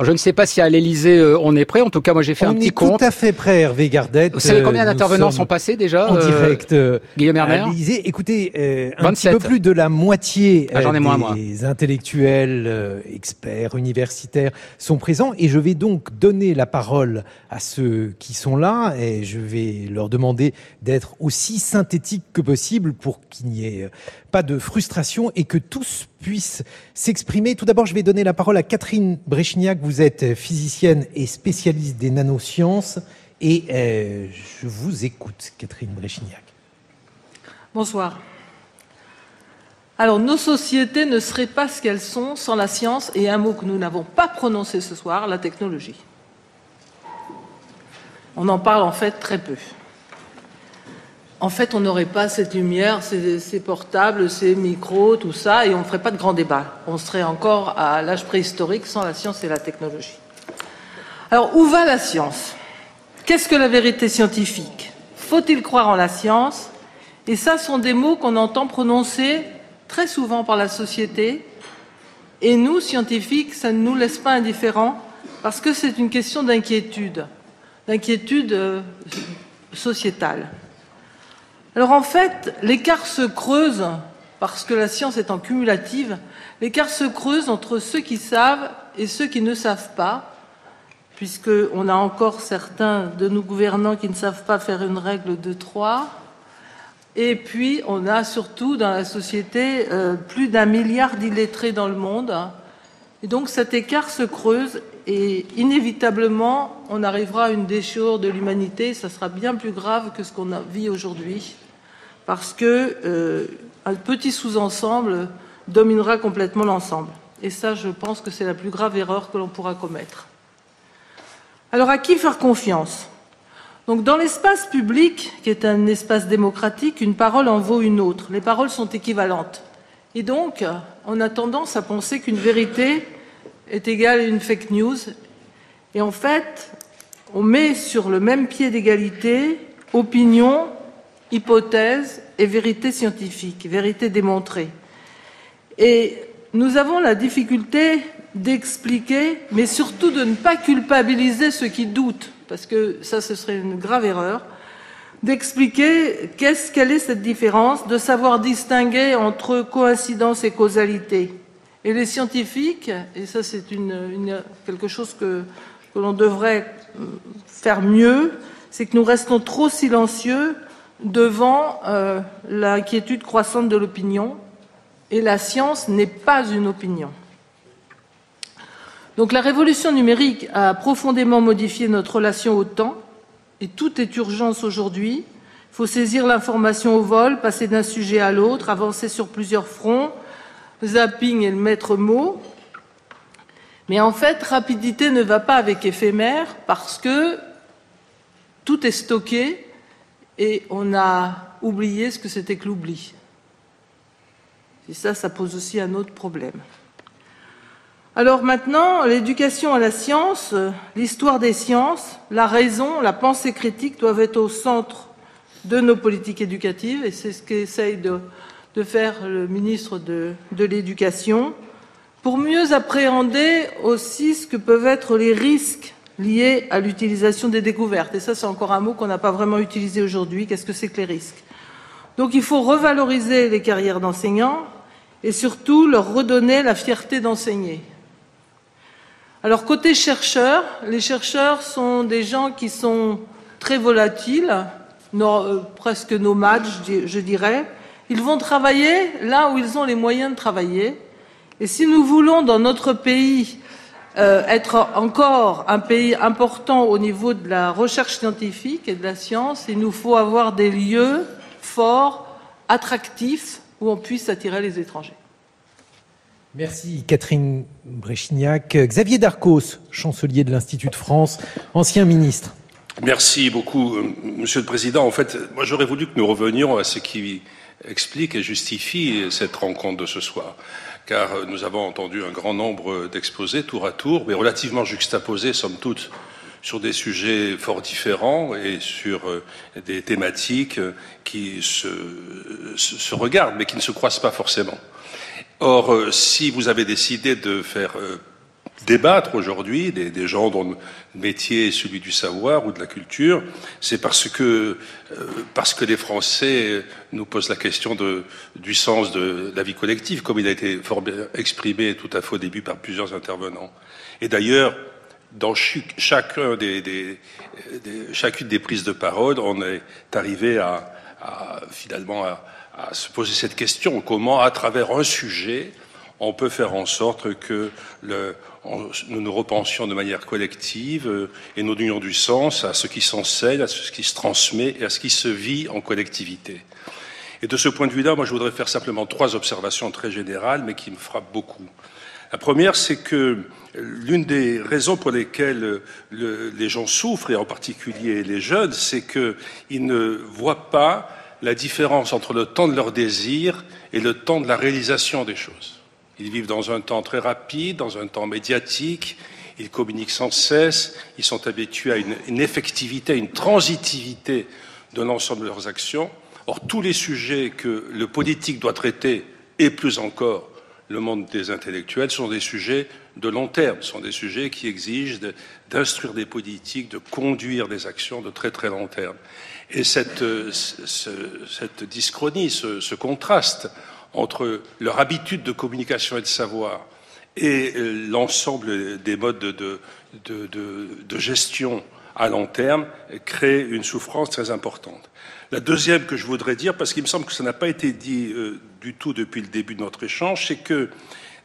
je ne sais pas si à l'Elysée on est prêt. En tout cas, moi j'ai fait un petit compte. On est tout à fait prêt, Hervé Gardette. Vous savez combien d'intervenants sont passés déjà En direct. Guillaume Erner Écoutez, un petit peu plus de la moitié ah, des moins, intellectuels, experts, universitaires sont présents. Et je vais donc donner la parole à ceux qui sont là. Et je vais leur demander d'être aussi synthétiques que possible pour qu'il n'y ait pas de frustration et que tous puissent s'exprimer. Tout d'abord, je vais donner la parole à Catherine Brechignac. Vous êtes physicienne et spécialiste des nanosciences. Et euh, je vous écoute, Catherine Brechignac. Bonsoir. Alors, nos sociétés ne seraient pas ce qu'elles sont sans la science et un mot que nous n'avons pas prononcé ce soir, la technologie. On en parle en fait très peu en fait, on n'aurait pas cette lumière, ces, portables, ces micros, tout ça, et on ne ferait pas de grand débat. On serait encore à l'âge préhistorique sans la science et la technologie. Alors, où va la science? Qu'est-ce que la vérité scientifique? Faut-il croire en la science? Et ça sont des mots qu'on entend prononcer très souvent par la société. Et nous, scientifiques, ça ne nous laisse pas indifférents parce que c'est une question d'inquiétude, d'inquiétude euh, sociétale. Alors en fait, l'écart se creuse, parce que la science étant cumulative, l'écart se creuse entre ceux qui savent et ceux qui ne savent pas, puisqu'on a encore certains de nos gouvernants qui ne savent pas faire une règle de trois. Et puis, on a surtout dans la société euh, plus d'un milliard d'illettrés dans le monde. Et donc, cet écart se creuse et inévitablement, on arrivera à une déchure de l'humanité. Ça sera bien plus grave que ce qu'on vit aujourd'hui, parce que euh, un petit sous-ensemble dominera complètement l'ensemble. Et ça, je pense que c'est la plus grave erreur que l'on pourra commettre. Alors, à qui faire confiance? Donc, dans l'espace public, qui est un espace démocratique, une parole en vaut une autre. Les paroles sont équivalentes. Et donc, on a tendance à penser qu'une vérité est égale à une fake news. Et en fait, on met sur le même pied d'égalité opinion, hypothèse et vérité scientifique, vérité démontrée. Et nous avons la difficulté d'expliquer, mais surtout de ne pas culpabiliser ceux qui doutent, parce que ça, ce serait une grave erreur, d'expliquer qu'est-ce, quelle est cette différence, de savoir distinguer entre coïncidence et causalité. Et les scientifiques, et ça c'est quelque chose que, l'on devrait euh, faire mieux, c'est que nous restons trop silencieux devant euh, l'inquiétude croissante de l'opinion, et la science n'est pas une opinion. Donc la révolution numérique a profondément modifié notre relation au temps, et tout est urgence aujourd'hui. Il faut saisir l'information au vol, passer d'un sujet à l'autre, avancer sur plusieurs fronts, zapping est le maître mot. Mais en fait, rapidité ne va pas avec éphémère parce que tout est stocké et on a oublié ce que c'était que l'oubli. Et ça, ça pose aussi un autre problème. Alors maintenant, l'éducation à la science, l'histoire des sciences, la raison, la pensée critique doivent être au centre de nos politiques éducatives et c'est ce qu'essaye de de faire le ministre de, l'Éducation, pour mieux appréhender aussi ce que peuvent être les risques liés à l'utilisation des découvertes. Et ça, c'est encore un mot qu'on n'a pas vraiment utilisé aujourd'hui. Qu'est-ce que c'est que les risques? Donc il faut revaloriser les carrières d'enseignants et surtout leur redonner la fierté d'enseigner. Alors côté chercheurs, les chercheurs sont des gens qui sont très volatiles, euh, presque nomades, je dirais, ils vont travailler là où ils ont les moyens de travailler. Et si nous voulons, dans notre pays, euh, être encore un pays important au niveau de la recherche scientifique et de la science, il nous faut avoir des lieux forts, attractifs, où on puisse attirer les étrangers. Merci Catherine Bréchignac. Xavier Darcos, chancelier de l'Institut de France, ancien ministre. Merci beaucoup, euh, Monsieur le Président. En fait, moi j'aurais voulu que nous revenions à ce qui explique et justifie cette rencontre de ce soir. Car nous avons entendu un grand nombre d'exposés tour à tour, mais relativement juxtaposés, somme toute, sur des sujets fort différents et sur euh, des thématiques qui se, se, regardent, mais qui ne se croisent pas forcément. Or, euh, si vous avez décidé de faire euh, débattre aujourd'hui, des, gens dont le métier est celui du savoir ou de la culture, c'est parce que, euh, parce que les Français nous posent la question de, du sens de la vie collective, comme il a été exprimé tout à fait au début par plusieurs intervenants. Et d'ailleurs, dans chacun des, chacune des prises de parole, on est arrivé à, finalement à, à se poser cette question comment, à travers un sujet, on peut faire en sorte que le, nous nous repensions de manière collective euh, et nous donnions du sens à ce qui s'enseigne, à ce qui se transmet et à ce qui se vit en collectivité. Et de ce point de vue-là, moi, je voudrais faire simplement trois observations très générales, mais qui me frappent beaucoup. La première, c'est que l'une des raisons pour lesquelles les gens souffrent, et en particulier les jeunes, c'est qu'ils ne voient pas la différence entre le temps de leur désir et le temps de la réalisation des choses. Ils vivent dans un temps très rapide, dans un temps médiatique, ils communiquent sans cesse, ils sont habitués à une, effectivité, à une transitivité de l'ensemble de leurs actions. Or, tous les sujets que le politique doit traiter, et plus encore le monde des intellectuels, sont des sujets de long terme, sont des sujets qui exigent d'instruire des politiques, de conduire des actions de très très long terme. Et cette, cette dyschronie, ce contraste entre leur habitude de communication et de savoir et euh, l'ensemble des modes de, gestion à long terme crée une souffrance très importante. La deuxième que je voudrais dire, parce qu'il me semble que ça n'a pas été dit euh, du tout depuis le début de notre échange, c'est que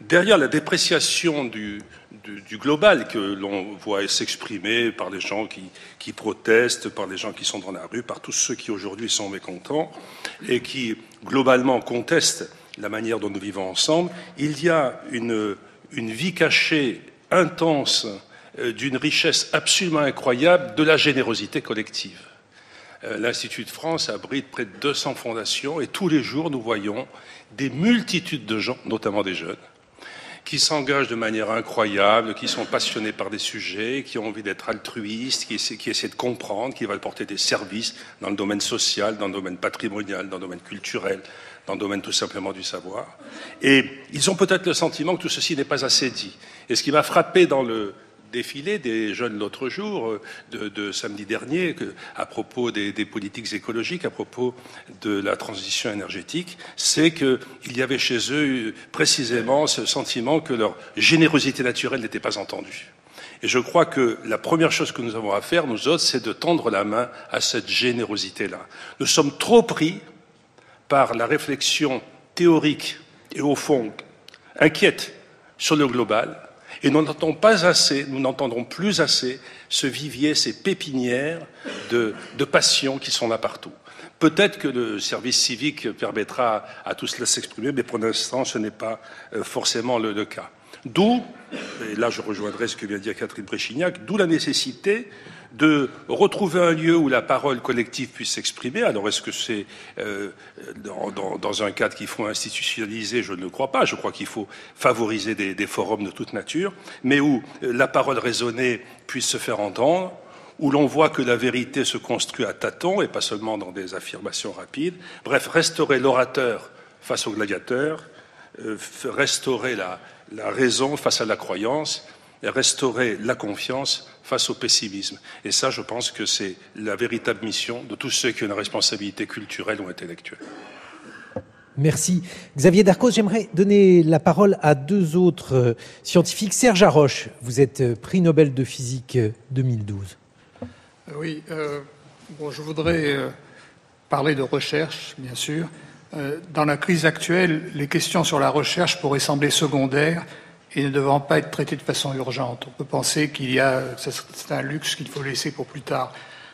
derrière la dépréciation du, global que l'on voit s'exprimer par les gens qui, protestent, par les gens qui sont dans la rue, par tous ceux qui aujourd'hui sont mécontents et qui globalement contestent la manière dont nous vivons ensemble, il y a une, une vie cachée intense euh, d'une richesse absolument incroyable de la générosité collective. Euh, L'Institut de France abrite près de 200 fondations et tous les jours nous voyons des multitudes de gens, notamment des jeunes, qui s'engagent de manière incroyable, qui sont passionnés par des sujets, qui ont envie d'être altruistes, qui essaient, de comprendre, qui veulent porter des services dans le domaine social, dans le domaine patrimonial, dans le domaine culturel, dans le domaine tout simplement du savoir. Et ils ont peut-être le sentiment que tout ceci n'est pas assez dit. Et ce qui m'a frappé dans le défilé des jeunes l'autre jour, euh, de, samedi dernier, à propos des, des, politiques écologiques, à propos de la transition énergétique, c'est qu'il y avait chez eux précisément ce sentiment que leur générosité naturelle n'était pas entendue. Et je crois que la première chose que nous avons à faire, nous autres, c'est de tendre la main à cette générosité-là. Nous sommes trop pris par la réflexion théorique et au fond inquiète sur le global, et nous n'entendons pas assez, nous n'entendrons plus assez ce vivier, ces pépinières de, de passion qui sont là partout. Peut-être que le service civique permettra à tous cela s'exprimer, mais pour l'instant, ce n'est pas euh, forcément le, le cas. D'où, et là je rejoindrai ce que vient de dire Catherine Bréchignac, d'où la nécessité de retrouver un lieu où la parole collective puisse s'exprimer. Alors, est-ce que c'est euh, dans, un cadre qu'il faut institutionnaliser? Je ne le crois pas. Je crois qu'il faut favoriser des, forums de toute nature, mais où la parole raisonnée puisse se faire entendre, où l'on voit que la vérité se construit à tâtons et pas seulement dans des affirmations rapides. Bref, restaurer l'orateur face au gladiateur, euh, restaurer la, la raison face à la croyance, et restaurer la confiance face au pessimisme. Et ça, je pense que c'est la véritable mission de tous ceux qui ont une responsabilité culturelle ou intellectuelle. Merci. Xavier Darcos, j'aimerais donner la parole à deux autres euh, scientifiques. Serge Haroche, vous êtes euh, prix Nobel de physique 2012. Euh, oui, bon, je voudrais parler de recherche, bien sûr. Dans la crise actuelle, les questions sur la recherche pourraient sembler secondaires et ne devant pas être traité de façon urgente. On peut penser qu'il y a, c'est un luxe qu'il faut laisser pour plus tard.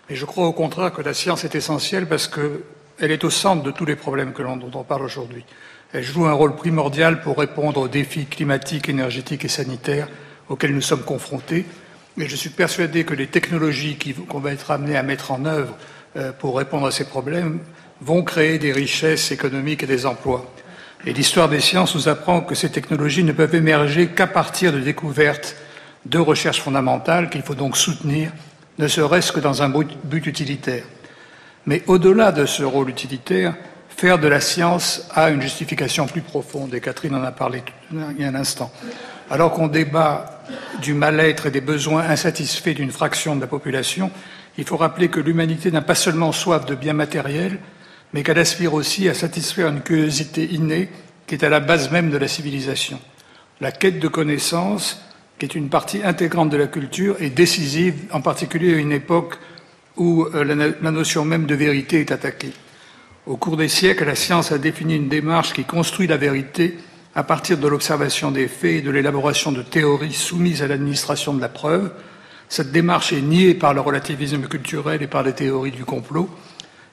Mais je crois au contraire que la science est essentielle parce qu'elle est au centre de tous les problèmes que l'on, dont on parle aujourd'hui. Elle joue un rôle primordial pour répondre aux défis climatiques, énergétiques et sanitaires auxquels nous sommes confrontés. Et je suis persuadé que les technologies qu'on va être amenés à mettre en œuvre euh, pour répondre à ces problèmes vont créer des richesses économiques et des emplois. Et l'histoire des sciences nous apprend que ces technologies ne peuvent émerger qu'à partir de découvertes de recherche fondamentale qu'il faut donc soutenir, ne serait-ce que dans un but utilitaire. Mais au-delà de ce rôle utilitaire, faire de la science a une justification plus profonde, et Catherine en a parlé il y a un instant. Alors qu'on débat du mal-être et des besoins insatisfaits d'une fraction de la population, il faut rappeler que l'humanité n'a pas seulement soif de biens matériels, mais qu'elle aspire aussi à satisfaire une curiosité innée qui est à la base même de la civilisation. La quête de connaissances, qui est une partie intégrante de la culture, est décisive, en particulier à une époque où euh, la notion même de vérité est attaquée. Au cours des siècles, la science a défini une démarche qui construit la vérité à partir de l'observation des faits et de l'élaboration de théories soumises à l'administration de la preuve. Cette démarche est niée par le relativisme culturel et par les théories du complot.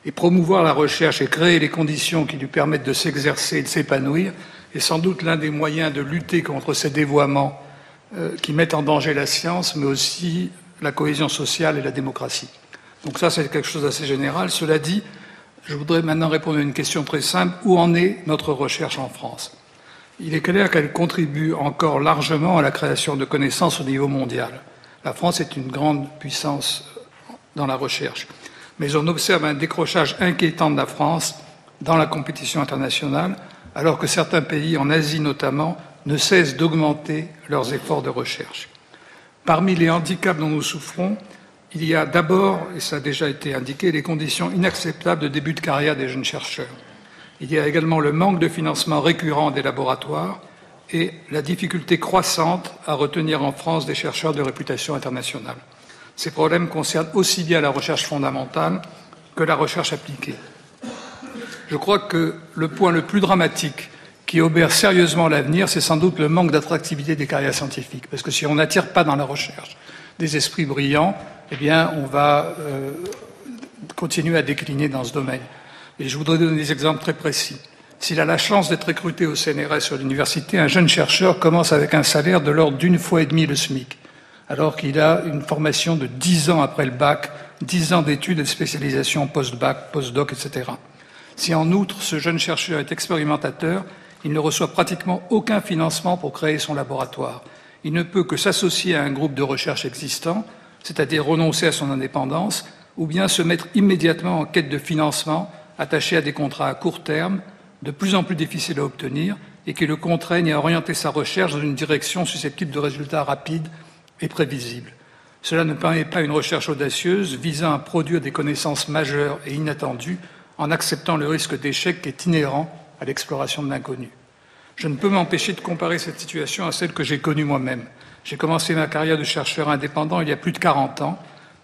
Et promouvoir la recherche et créer les conditions qui lui permettent de s'exercer et de s'épanouir est sans doute l'un des moyens de lutter contre ces dévoiements euh, qui mettent en danger la science, mais aussi la cohésion sociale et la démocratie. Donc ça, c'est quelque chose d'assez général. Cela dit, je voudrais maintenant répondre à une question très simple. Où en est notre recherche en France? Il est clair qu'elle contribue encore largement à la création de connaissances au niveau mondial. La France est une grande puissance dans la recherche. Mais on observe un décrochage inquiétant de la France dans la compétition internationale, alors que certains pays, en Asie notamment, ne cessent d'augmenter leurs efforts de recherche. Parmi les handicaps dont nous souffrons, il y a d'abord, et ça a déjà été indiqué, les conditions inacceptables de début de carrière des jeunes chercheurs. Il y a également le manque de financement récurrent des laboratoires et la difficulté croissante à retenir en France des chercheurs de réputation internationale. Ces problèmes concernent aussi bien la recherche fondamentale que la recherche appliquée. Je crois que le point le plus dramatique qui obère sérieusement l'avenir, c'est sans doute le manque d'attractivité des carrières scientifiques. Parce que si on n'attire pas dans la recherche des esprits brillants, eh bien, on va euh, continuer à décliner dans ce domaine. Et je voudrais donner des exemples très précis. S'il a la chance d'être recruté au CNRS sur l'université, un jeune chercheur commence avec un salaire de l'ordre d'une fois et demie le SMIC, alors qu'il a une formation de dix ans après le bac, dix ans d'études et de spécialisation post-bac, post-doc, etc. Si en outre ce jeune chercheur est expérimentateur, il ne reçoit pratiquement aucun financement pour créer son laboratoire. Il ne peut que s'associer à un groupe de recherche existant, c'est-à-dire renoncer à son indépendance, ou bien se mettre immédiatement en quête de financement attaché à des contrats à court terme, de plus en plus difficiles à obtenir, et qui le contraignent à orienter sa recherche dans une direction susceptible de résultats rapides et prévisibles. Cela ne permet pas une recherche audacieuse visant à produire des connaissances majeures et inattendues en acceptant le risque d'échec qui est inhérent à l'exploration de l'inconnu. Je ne peux m'empêcher de comparer cette situation à celle que j'ai connue moi-même. J'ai commencé ma carrière de chercheur indépendant il y a plus de 40 ans,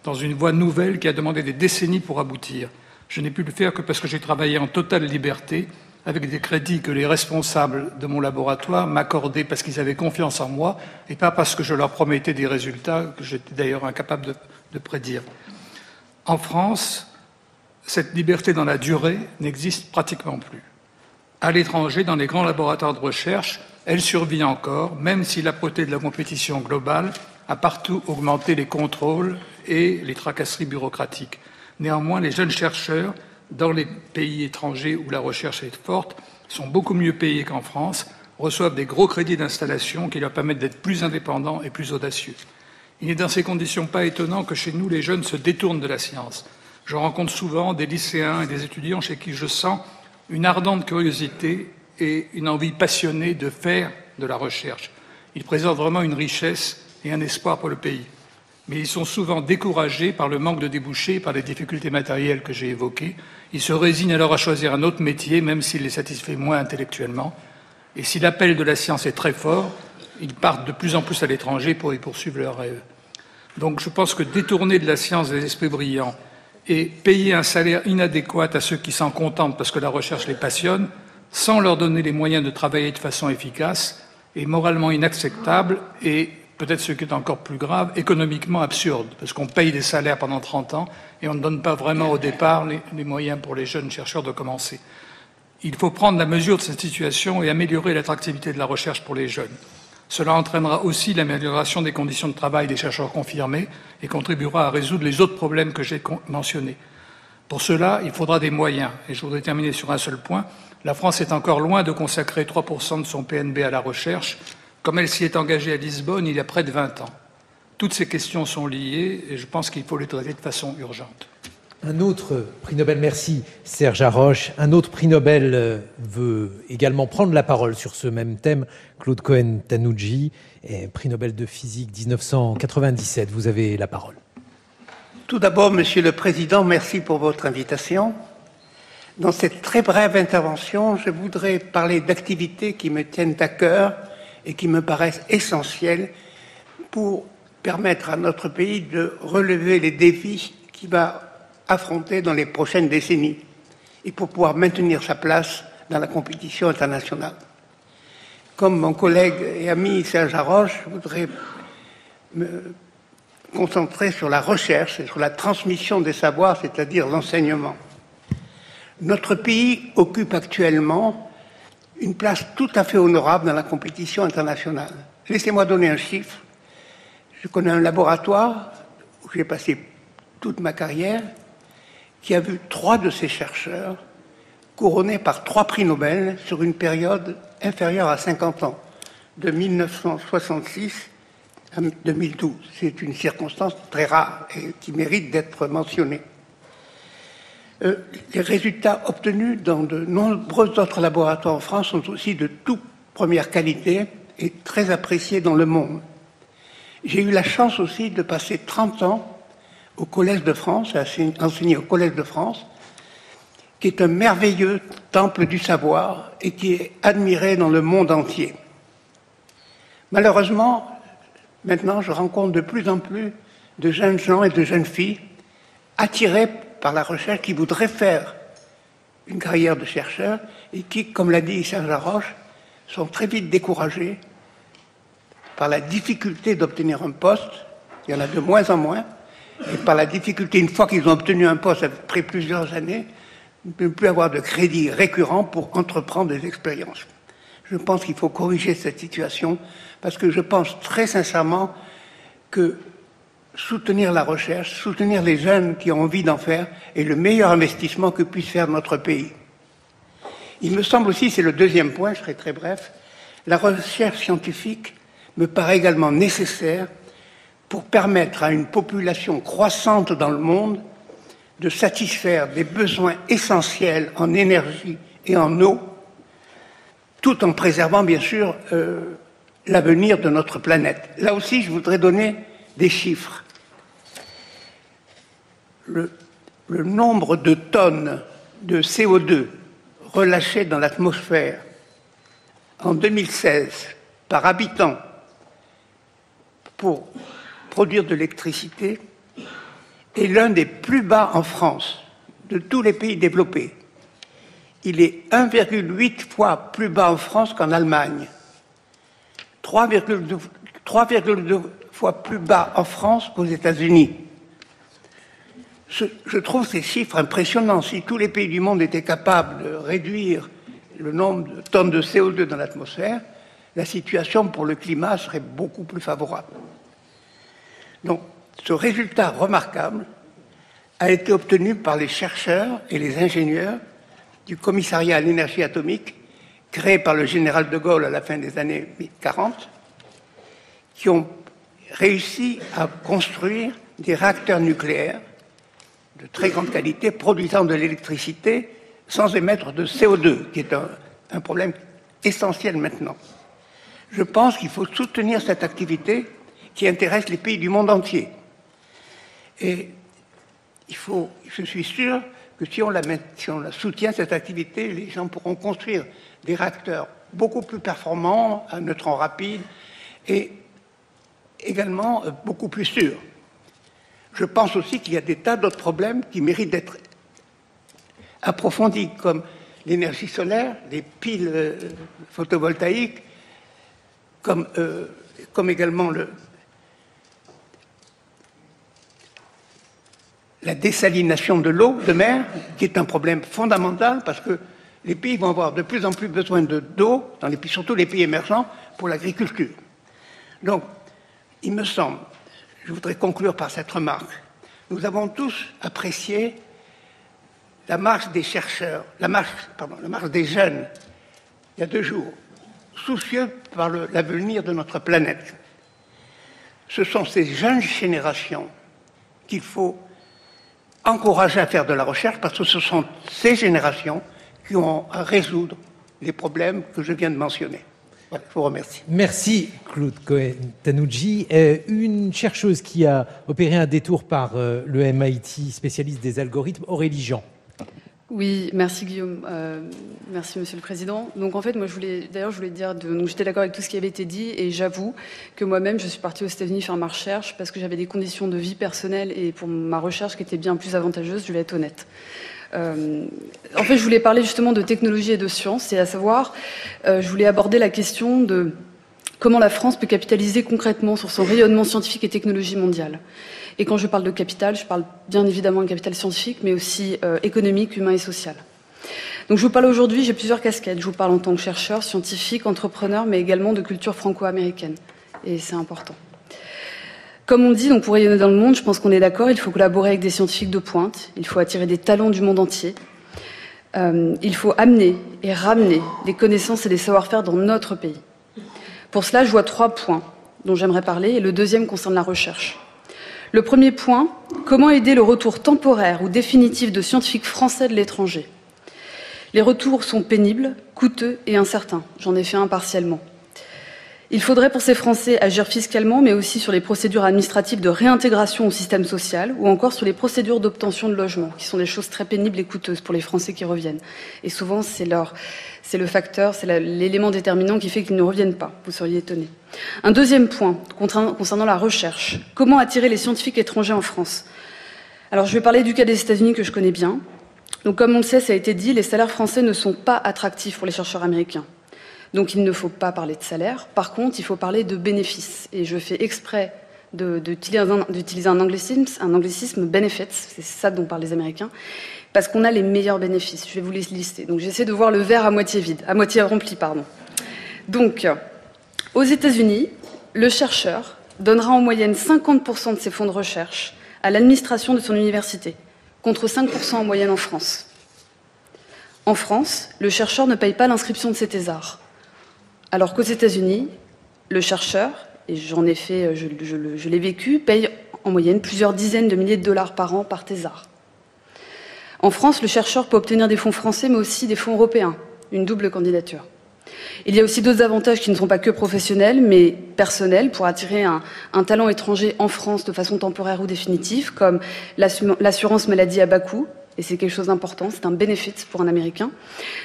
dans une voie nouvelle qui a demandé des décennies pour aboutir. Je n'ai pu le faire que parce que j'ai travaillé en totale liberté, avec des crédits que les responsables de mon laboratoire m'accordaient parce qu'ils avaient confiance en moi, et pas parce que je leur promettais des résultats que j'étais d'ailleurs incapable de, prédire. En France, cette liberté dans la durée n'existe pratiquement plus à l'étranger, dans les grands laboratoires de recherche, elle survit encore, même si la de la compétition globale a partout augmenté les contrôles et les tracasseries bureaucratiques. Néanmoins, les jeunes chercheurs, dans les pays étrangers où la recherche est forte, sont beaucoup mieux payés qu'en France, reçoivent des gros crédits d'installation qui leur permettent d'être plus indépendants et plus audacieux. Il n'est dans ces conditions pas étonnant que chez nous, les jeunes se détournent de la science. Je rencontre souvent des lycéens et des étudiants chez qui je sens une ardente curiosité et une envie passionnée de faire de la recherche. Ils présentent vraiment une richesse et un espoir pour le pays. Mais ils sont souvent découragés par le manque de débouchés, par les difficultés matérielles que j'ai évoquées. Ils se résignent alors à choisir un autre métier, même s'il les satisfait moins intellectuellement. Et si l'appel de la science est très fort, ils partent de plus en plus à l'étranger pour y poursuivre leurs rêves. Donc je pense que détourner de la science des esprits brillants et payer un salaire inadéquat à ceux qui s'en contentent parce que la recherche les passionne, sans leur donner les moyens de travailler de façon efficace, est moralement inacceptable et, peut-être ce qui est encore plus grave, économiquement absurde, parce qu'on paye des salaires pendant 30 ans et on ne donne pas vraiment au départ les, moyens pour les jeunes chercheurs de commencer. Il faut prendre la mesure de cette situation et améliorer l'attractivité de la recherche pour les jeunes. Cela entraînera aussi l'amélioration des conditions de travail des chercheurs confirmés et contribuera à résoudre les autres problèmes que j'ai mentionnés. Pour cela, il faudra des moyens. Et je voudrais terminer sur un seul point. La France est encore loin de consacrer 3% de son PNB à la recherche, comme elle s'y est engagée à Lisbonne il y a près de 20 ans. Toutes ces questions sont liées et je pense qu'il faut les traiter de façon urgente. Un autre prix Nobel, merci Serge Haroche. Un autre prix Nobel euh, veut également prendre la parole sur ce même thème, Claude Cohen-Tanouji, prix Nobel de physique 1997. Vous avez la parole. Tout d'abord, Monsieur le Président, merci pour votre invitation. Dans cette très brève intervention, je voudrais parler d'activités qui me tiennent à cœur et qui me paraissent essentielles pour permettre à notre pays de relever les défis qui va affronter dans les prochaines décennies et pour pouvoir maintenir sa place dans la compétition internationale. Comme mon collègue et ami Serge Haroche, je voudrais me concentrer sur la recherche et sur la transmission des savoirs, c'est-à-dire l'enseignement. Notre pays occupe actuellement une place tout à fait honorable dans la compétition internationale. Laissez-moi donner un chiffre. Je connais un laboratoire où j'ai passé toute ma carrière qui a vu trois de ses chercheurs couronnés par trois prix Nobel sur une période inférieure à 50 ans, de 1966 à 2012. C'est une circonstance très rare et qui mérite d'être mentionnée. Euh, les résultats obtenus dans de nombreux autres laboratoires en France sont aussi de toute première qualité et très appréciés dans le monde. J'ai eu la chance aussi de passer 30 ans au Collège de France, enseigné au Collège de France, qui est un merveilleux temple du savoir et qui est admiré dans le monde entier. Malheureusement, maintenant, je rencontre de plus en plus de jeunes gens et de jeunes filles attirés par la recherche qui voudraient faire une carrière de chercheur et qui, comme l'a dit Serge Laroche, sont très vite découragés par la difficulté d'obtenir un poste, il y en a de moins en moins, et par la difficulté, une fois qu'ils ont obtenu un poste après plusieurs années, de ne plus avoir de crédit récurrent pour entreprendre des expériences. Je pense qu'il faut corriger cette situation parce que je pense très sincèrement que soutenir la recherche, soutenir les jeunes qui ont envie d'en faire est le meilleur investissement que puisse faire notre pays. Il me semble aussi, c'est le deuxième point, je serai très bref, la recherche scientifique me paraît également nécessaire pour permettre à une population croissante dans le monde de satisfaire des besoins essentiels en énergie et en eau, tout en préservant bien sûr euh, l'avenir de notre planète. Là aussi, je voudrais donner des chiffres. Le, nombre de tonnes de CO2 relâchées dans l'atmosphère en 2016 par habitant pour produire de l'électricité est l'un des plus bas en France de tous les pays développés. Il est 1,8 fois plus bas en France qu'en Allemagne, 3,2 fois plus bas en France qu'aux États-Unis. Je trouve ces chiffres impressionnants. Si tous les pays du monde étaient capables de réduire le nombre de tonnes de CO2 dans l'atmosphère, la situation pour le climat serait beaucoup plus favorable. Donc, ce résultat remarquable a été obtenu par les chercheurs et les ingénieurs du commissariat à l'énergie atomique créé par le général de Gaulle à la fin des années 40, qui ont réussi à construire des réacteurs nucléaires de très grande qualité produisant de l'électricité sans émettre de CO2, qui est un, problème essentiel maintenant. Je pense qu'il faut soutenir cette activité qui intéresse les pays du monde entier. Et il faut, je suis sûr que si on, si on la soutient, cette activité, les gens pourront construire des réacteurs beaucoup plus performants, à neutrons rapides et également euh, beaucoup plus sûrs. Je pense aussi qu'il y a des tas d'autres problèmes qui méritent d'être approfondis, comme l'énergie solaire, les piles euh, photovoltaïques, comme, euh, également le, la désalination de l'eau de mer, qui est un problème fondamental parce que les pays vont avoir de plus en plus besoin d'eau, surtout les pays émergents, pour l'agriculture. Donc, il me semble, je voudrais conclure par cette remarque, nous avons tous apprécié la marche des chercheurs, la marche, des jeunes, il y a deux jours, soucieux par l'avenir de notre planète. Ce sont ces jeunes générations qu'il faut encourager à faire de la recherche parce que ce sont ces générations qui ont à résoudre les problèmes que je viens de mentionner. Je vous remercie. Merci Claude Cohen-Tanouji. Une chercheuse qui a opéré un détour par euh, le MIT, spécialiste des algorithmes, Aurélie Jean. Oui, merci Guillaume. Euh, merci Monsieur le Président. Donc en fait, moi je voulais, d'ailleurs, je voulais dire, de, j'étais d'accord avec tout ce qui avait été dit, et j'avoue que moi-même, je suis partie aux États-Unis faire ma recherche parce que j'avais des conditions de vie personnelles et pour ma recherche qui étaient bien plus avantageuses. Je vais être honnête. Euh, en fait, je voulais parler justement de technologie et de science, et à savoir, euh, je voulais aborder la question de comment la France peut capitaliser concrètement sur son rayonnement scientifique et technologie mondiale. Et quand je parle de capital, je parle bien évidemment de capital scientifique, mais aussi euh, économique, humain et social. Donc je vous parle aujourd'hui, j'ai plusieurs casquettes. Je vous parle en tant que chercheur, scientifique, entrepreneur, mais également de culture franco-américaine. Et c'est important. Comme on dit, donc pour rayonner dans le monde, je pense qu'on est d'accord, il faut collaborer avec des scientifiques de pointe, il faut attirer des talents du monde entier, euh, il faut amener et ramener des connaissances et des savoir-faire dans notre pays. Pour cela, je vois trois points dont j'aimerais parler, et le deuxième concerne la recherche. Le premier point, comment aider le retour temporaire ou définitif de scientifiques français de l'étranger? Les retours sont pénibles, coûteux et incertains. J'en ai fait un partiellement. Il faudrait pour ces Français agir fiscalement, mais aussi sur les procédures administratives de réintégration au système social, ou encore sur les procédures d'obtention de logement, qui sont des choses très pénibles et coûteuses pour les Français qui reviennent. Et souvent, c'est le facteur, c'est l'élément déterminant qui fait qu'ils ne reviennent pas. Vous seriez étonné. Un deuxième point concernant la recherche. Comment attirer les scientifiques étrangers en France? Alors, je vais parler du cas des États-Unis que je connais bien. Donc, comme on le sait, ça a été dit, les salaires français ne sont pas attractifs pour les chercheurs américains. Donc il ne faut pas parler de salaire. Par contre, il faut parler de bénéfices. Et je fais exprès d'utiliser un, anglicisme, un anglicisme benefits, c'est ça dont parlent les Américains, parce qu'on a les meilleurs bénéfices. Je vais vous les lister. Donc j'essaie de voir le verre à moitié vide, à moitié rempli, pardon. Donc, aux États-Unis, le chercheur donnera en moyenne 50% de ses fonds de recherche à l'administration de son université, contre 5% en moyenne en France. En France, le chercheur ne paye pas l'inscription de ses thésards. Alors qu'aux États-Unis, le chercheur, et j'en ai fait, je, l'ai vécu, paye en moyenne plusieurs dizaines de milliers de dollars par an par thésard. En France, le chercheur peut obtenir des fonds français, mais aussi des fonds européens, une double candidature. Il y a aussi d'autres avantages qui ne sont pas que professionnels, mais personnels, pour attirer un, un talent étranger en France de façon temporaire ou définitive, comme l'assurance maladie à bas coût, et c'est quelque chose d'important, c'est un bénéfice pour un Américain,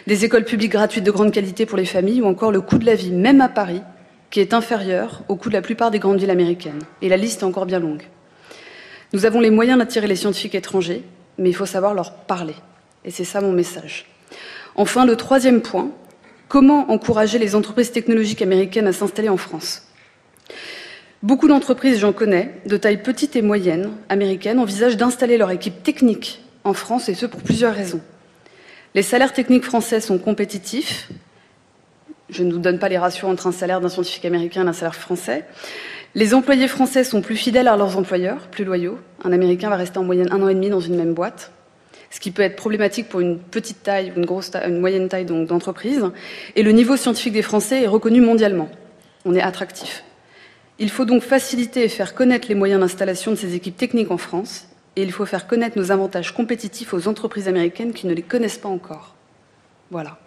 des écoles publiques gratuites de grande qualité pour les familles, ou encore le coût de la vie, même à Paris, qui est inférieur au coût de la plupart des grandes villes américaines. Et la liste est encore bien longue. Nous avons les moyens d'attirer les scientifiques étrangers, mais il faut savoir leur parler. Et c'est ça mon message. Enfin, le troisième point, comment encourager les entreprises technologiques américaines à s'installer en France? Beaucoup d'entreprises, j'en connais, de taille petite et moyenne, américaines, envisagent d'installer leur équipe technique en France, et ce pour plusieurs raisons. Les salaires techniques français sont compétitifs. Je ne vous donne pas les ratios entre un salaire d'un scientifique américain et un salaire français. Les employés français sont plus fidèles à leurs employeurs, plus loyaux. Un Américain va rester en moyenne un an et demi dans une même boîte, ce qui peut être problématique pour une petite taille ou une, grosse une moyenne taille d'entreprise. Et le niveau scientifique des Français est reconnu mondialement. On est attractif. Il faut donc faciliter et faire connaître les moyens d'installation de ces équipes techniques en France et il faut faire connaître nos avantages compétitifs aux entreprises américaines qui ne les connaissent pas encore. Voilà.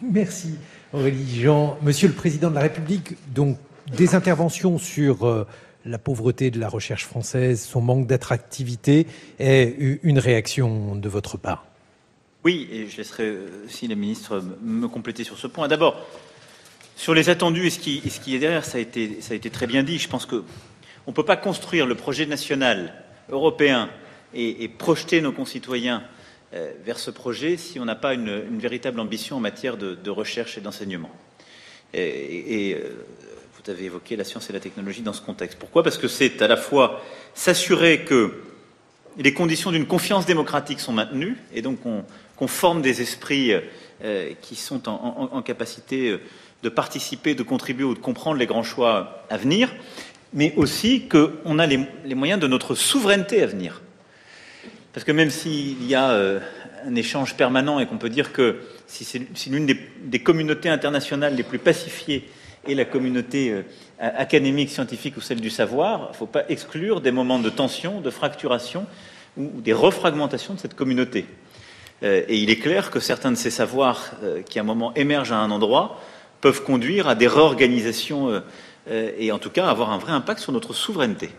Merci Aurélie Jean. Monsieur le Président de la République, donc des interventions sur euh, la pauvreté de la recherche française, son manque d'attractivité et une réaction de votre part? Oui, et je laisserai aussi la ministre me compléter sur ce point. D'abord, sur les attendus et ce qui, ce qui est derrière, ça a, été, ça a été très bien dit. Je pense qu'on ne peut pas construire le projet national européen et, projeter nos concitoyens euh, vers ce projet si on n'a pas une, véritable ambition en matière de, recherche et d'enseignement. Et, euh, vous avez évoqué la science et la technologie dans ce contexte. Pourquoi? Parce que c'est à la fois s'assurer que les conditions d'une confiance démocratique sont maintenues et donc qu'on forme des esprits euh, qui sont en, capacité de participer, de contribuer ou de comprendre les grands choix à venir, mais aussi qu'on a les, moyens de notre souveraineté à venir. Parce que même s'il y a euh, un échange permanent et qu'on peut dire que si, l'une des, communautés internationales les plus pacifiées est la communauté euh, académique, scientifique ou celle du savoir, il ne faut pas exclure des moments de tension, de fracturation ou des refragmentations de cette communauté. Euh, et il est clair que certains de ces savoirs qui à un moment émergent à un endroit peuvent conduire à des réorganisations et en tout cas avoir un vrai impact sur notre souveraineté.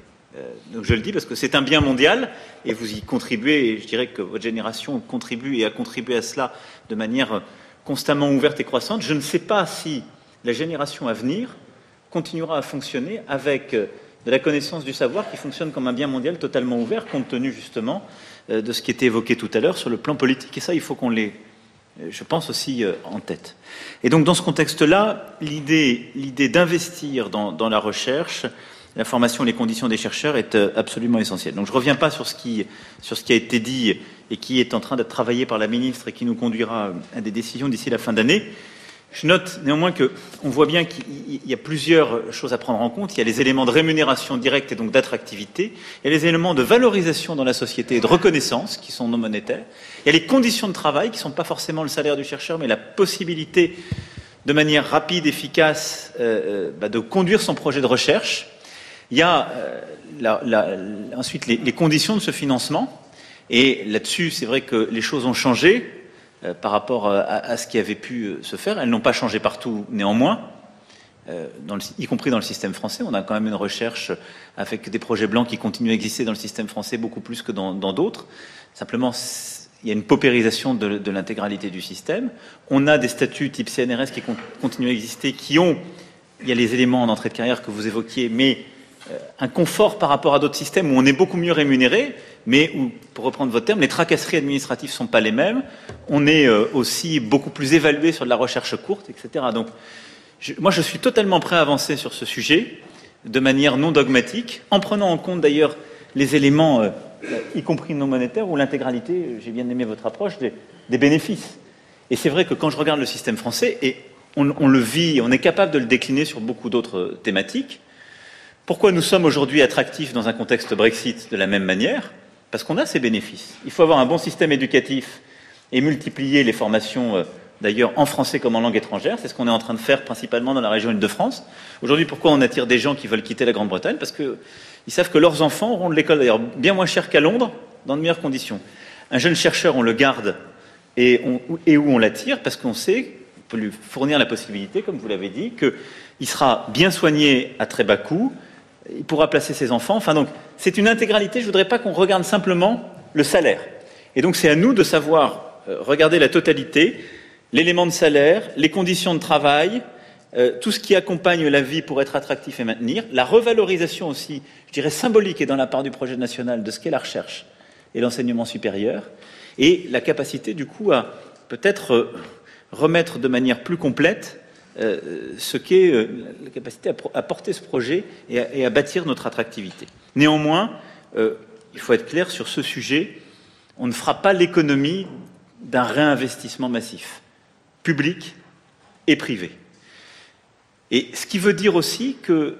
donc je le dis parce que c'est un bien mondial et vous y contribuez, et je dirais que votre génération contribue et a contribué à cela de manière constamment ouverte et croissante. Je ne sais pas si la génération à venir continuera à fonctionner avec de la connaissance du savoir qui fonctionne comme un bien mondial totalement ouvert, compte tenu justement euh, de ce qui était évoqué tout à l'heure sur le plan politique. Et ça, il faut qu'on l'ait, euh, je pense, aussi euh, en tête. Et donc, dans ce contexte-là, l'idée, d'investir dans, la recherche, la formation et les conditions des chercheurs est absolument essentielle. Donc, je ne reviens pas sur ce, qui, sur ce qui a été dit et qui est en train d'être travaillé par la ministre et qui nous conduira à des décisions d'ici la fin d'année. Je note néanmoins qu'on voit bien qu'il y a plusieurs choses à prendre en compte. Il y a les éléments de rémunération directe et donc d'attractivité. Il y a les éléments de valorisation dans la société et de reconnaissance qui sont non monétaires. Il y a les conditions de travail qui ne sont pas forcément le salaire du chercheur, mais la possibilité de manière rapide, efficace, euh, euh, bah, de conduire son projet de recherche. Il y a euh, ensuite les conditions de ce financement. Et là-dessus, c'est vrai que les choses ont changé. Euh, par rapport euh, à, ce qui avait pu euh, se faire. Elles n'ont pas changé partout néanmoins, y compris dans le système français. On a quand même une recherche avec des projets blancs qui continuent à exister dans le système français beaucoup plus que dans d'autres. Simplement, il y a une paupérisation de, l'intégralité du système. On a des statuts type CNRS qui continuent à exister, qui ont, il y a les éléments en entrée de carrière que vous évoquiez, mais un confort par rapport à d'autres systèmes où on est beaucoup mieux rémunéré, mais où, pour reprendre votre terme, les tracasseries administratives ne sont pas les mêmes. On est euh, aussi beaucoup plus évalué sur de la recherche courte, etc. Donc, moi, je suis totalement prêt à avancer sur ce sujet de manière non dogmatique, en prenant en compte d'ailleurs les éléments, euh, y compris non monétaires, ou l'intégralité, j'ai bien aimé votre approche, des, bénéfices. Et c'est vrai que quand je regarde le système français, et on, le vit, on est capable de le décliner sur beaucoup d'autres thématiques, pourquoi nous sommes aujourd'hui attractifs dans un contexte Brexit de la même manière? Parce qu'on a ces bénéfices. Il faut avoir un bon système éducatif et multiplier les formations, euh, d'ailleurs en français comme en langue étrangère. C'est ce qu'on est en train de faire principalement dans la région Île-de-France. Aujourd'hui, pourquoi on attire des gens qui veulent quitter la Grande-Bretagne? Parce qu'ils savent que leurs enfants auront de l'école, d'ailleurs, bien moins cher qu'à Londres, dans de meilleures conditions. Un jeune chercheur, on le garde et, et où on l'attire parce qu'on sait, on peut lui fournir la possibilité, comme vous l'avez dit, qu'il sera bien soigné à très bas coût, il pourra placer ses enfants. Enfin, donc, c'est une intégralité. Je ne voudrais pas qu'on regarde simplement le salaire. Et donc, c'est à nous de savoir euh, regarder la totalité, l'élément de salaire, les conditions de travail, euh, tout ce qui accompagne la vie pour être attractif et maintenir, la revalorisation aussi, je dirais symbolique et dans la part du projet national de ce qu'est la recherche et l'enseignement supérieur, et la capacité du coup à peut-être euh, remettre de manière plus complète ce qu'est euh, la capacité à, porter ce projet et à, bâtir notre attractivité. Néanmoins, euh, il faut être clair sur ce sujet, on ne fera pas l'économie d'un réinvestissement massif, public et privé. Et ce qui veut dire aussi que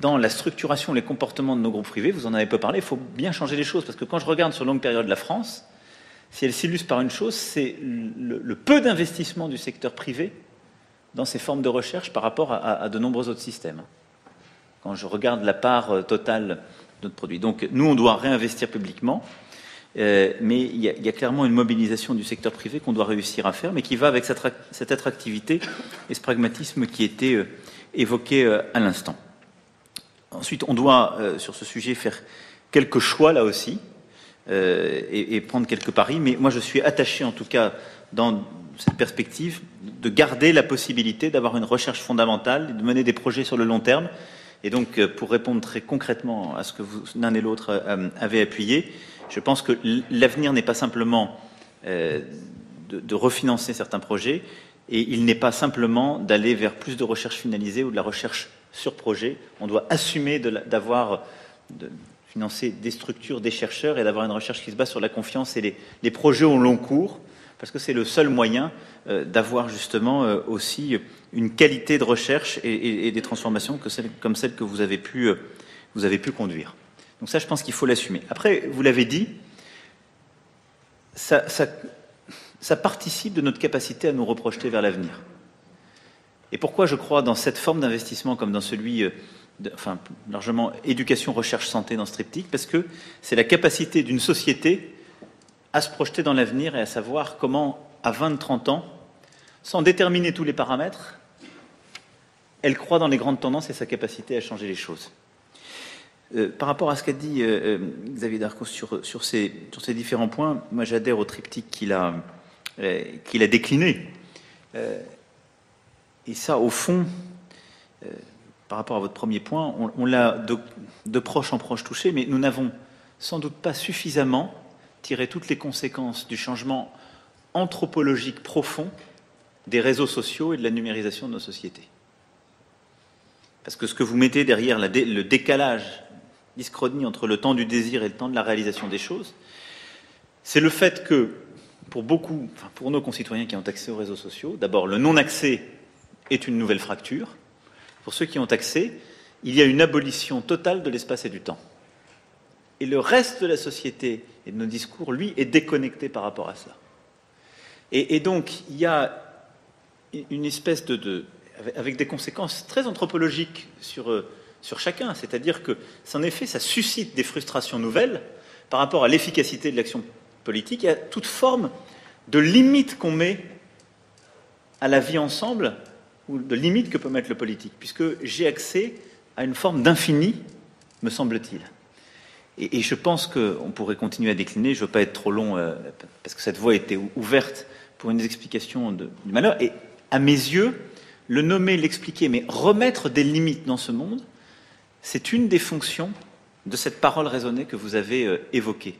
dans la structuration, les comportements de nos groupes privés, vous en avez peu parlé, il faut bien changer les choses. Parce que quand je regarde sur longue période la France, si elle s'illustre par une chose, c'est le peu d'investissement du secteur privé dans ces formes de recherche par rapport à, de nombreux autres systèmes. Quand je regarde la part euh, totale de notre produit. Donc nous, on doit réinvestir publiquement, euh, mais il y, a, clairement une mobilisation du secteur privé qu'on doit réussir à faire, mais qui va avec cette, attractivité et ce pragmatisme qui était euh, évoqué à l'instant. Ensuite, on doit, sur ce sujet, faire quelques choix là aussi et, prendre quelques paris, mais moi je suis attaché en tout cas dans cette perspective de garder la possibilité d'avoir une recherche fondamentale, de mener des projets sur le long terme. Et donc, euh, pour répondre très concrètement à ce que l'un et l'autre euh, avez appuyé, je pense que l'avenir n'est pas simplement euh, de, refinancer certains projets, et il n'est pas simplement d'aller vers plus de recherche finalisée ou de la recherche sur projet. On doit assumer d'avoir de, financer des structures, des chercheurs, et d'avoir une recherche qui se base sur la confiance et les, les projets au long cours parce que c'est le seul moyen euh, d'avoir justement euh, aussi une qualité de recherche et, des transformations comme celle que vous avez pu, euh, vous avez pu conduire. Donc ça, je pense qu'il faut l'assumer. Après, vous l'avez dit, ça, ça, participe de notre capacité à nous reprojeter vers l'avenir. Et pourquoi je crois dans cette forme d'investissement comme dans celui enfin largement éducation, recherche, santé dans ce triptyque, parce que c'est la capacité d'une société à se projeter dans l'avenir et à savoir comment, à 20-30 ans, sans déterminer tous les paramètres, elle croit dans les grandes tendances et sa capacité à changer les choses. Euh, par rapport à ce qu'a dit euh, euh, Xavier Darcos sur, ces, différents points, moi j'adhère au triptyque qu'il a, décliné. et ça, au fond, par rapport à votre premier point, on, l'a de, proche en proche touché, mais nous n'avons sans doute pas suffisamment tiré toutes les conséquences du changement anthropologique profond des réseaux sociaux et de la numérisation de nos sociétés. Parce que ce que vous mettez derrière le décalage dyschronie entre le temps du désir et le temps de la réalisation des choses, c'est le fait que, pour beaucoup, pour nos concitoyens qui ont accès aux réseaux sociaux, d'abord, le non-accès est une nouvelle fracture. Pour ceux qui ont accès, il y a une abolition totale de l'espace et du temps. Et le reste de la société et nos discours, lui, est déconnecté par rapport à ça. Et, donc, il y a une espèce de, avec des conséquences très anthropologiques sur euh, sur chacun. C'est-à-dire que, en effet, ça suscite des frustrations nouvelles par rapport à l'efficacité de l'action politique et à toute forme de limite qu'on met à la vie ensemble ou de limite que peut mettre le politique, puisque j'ai accès à une forme d'infini, me semble-t-il. Et, je pense qu'on pourrait continuer à décliner, je ne veux pas être trop long, euh, parce que cette voie était ouverte pour une explication du malheur. Et à mes yeux, le nommer, l'expliquer, mais remettre des limites dans ce monde, c'est une des fonctions de cette parole raisonnée que vous avez euh, évoquée.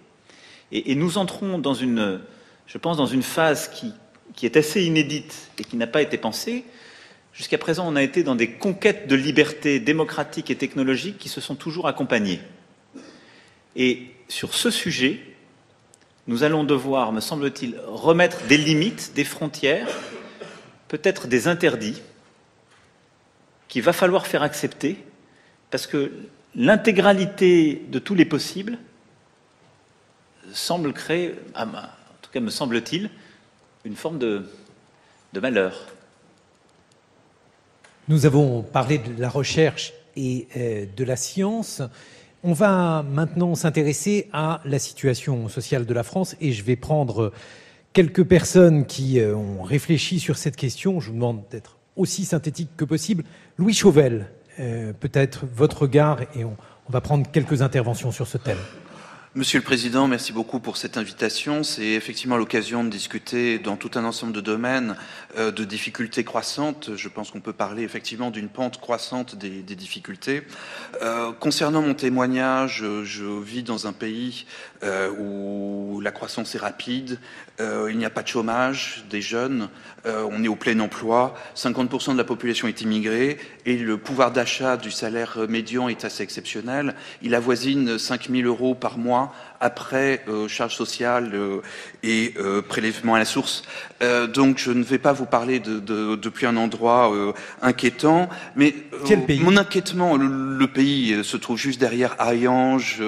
Et, nous entrons dans une, je pense, dans une phase qui, qui est assez inédite et qui n'a pas été pensée. Jusqu'à présent, on a été dans des conquêtes de liberté démocratique et technologique qui se sont toujours accompagnées. Et sur ce sujet, nous allons devoir, me semble-t-il, remettre des limites, des frontières, peut-être des interdits, qu'il va falloir faire accepter parce que l'intégralité de tous les possibles semble créer, en tout cas me semble-t-il, une forme de, malheur. Nous avons parlé de la recherche et euh, de la science. On va maintenant s'intéresser à la situation sociale de la France et je vais prendre quelques personnes qui euh, ont réfléchi sur cette question. Je vous demande d'être aussi synthétique que possible. Louis Chauvel, euh, peut-être votre regard et on, va prendre quelques interventions sur ce thème. Monsieur le Président, merci beaucoup pour cette invitation. C'est effectivement l'occasion de discuter dans tout un ensemble de domaines euh, de difficultés croissantes. Je pense qu'on peut parler effectivement d'une pente croissante des, difficultés. Euh, concernant mon témoignage, je vis dans un pays où la croissance est rapide, il n'y a pas de chômage des jeunes, euh, on est au plein emploi, 50% de la population est immigrée et le pouvoir d'achat du salaire médian est assez exceptionnel. Il avoisine 5 000 euros par mois après euh, charges sociales euh, et euh, prélèvements à la source. Euh, donc je ne vais pas vous parler de, de, depuis un endroit euh, inquiétant, mais mon inquiétement, le, pays se trouve juste derrière Ariange,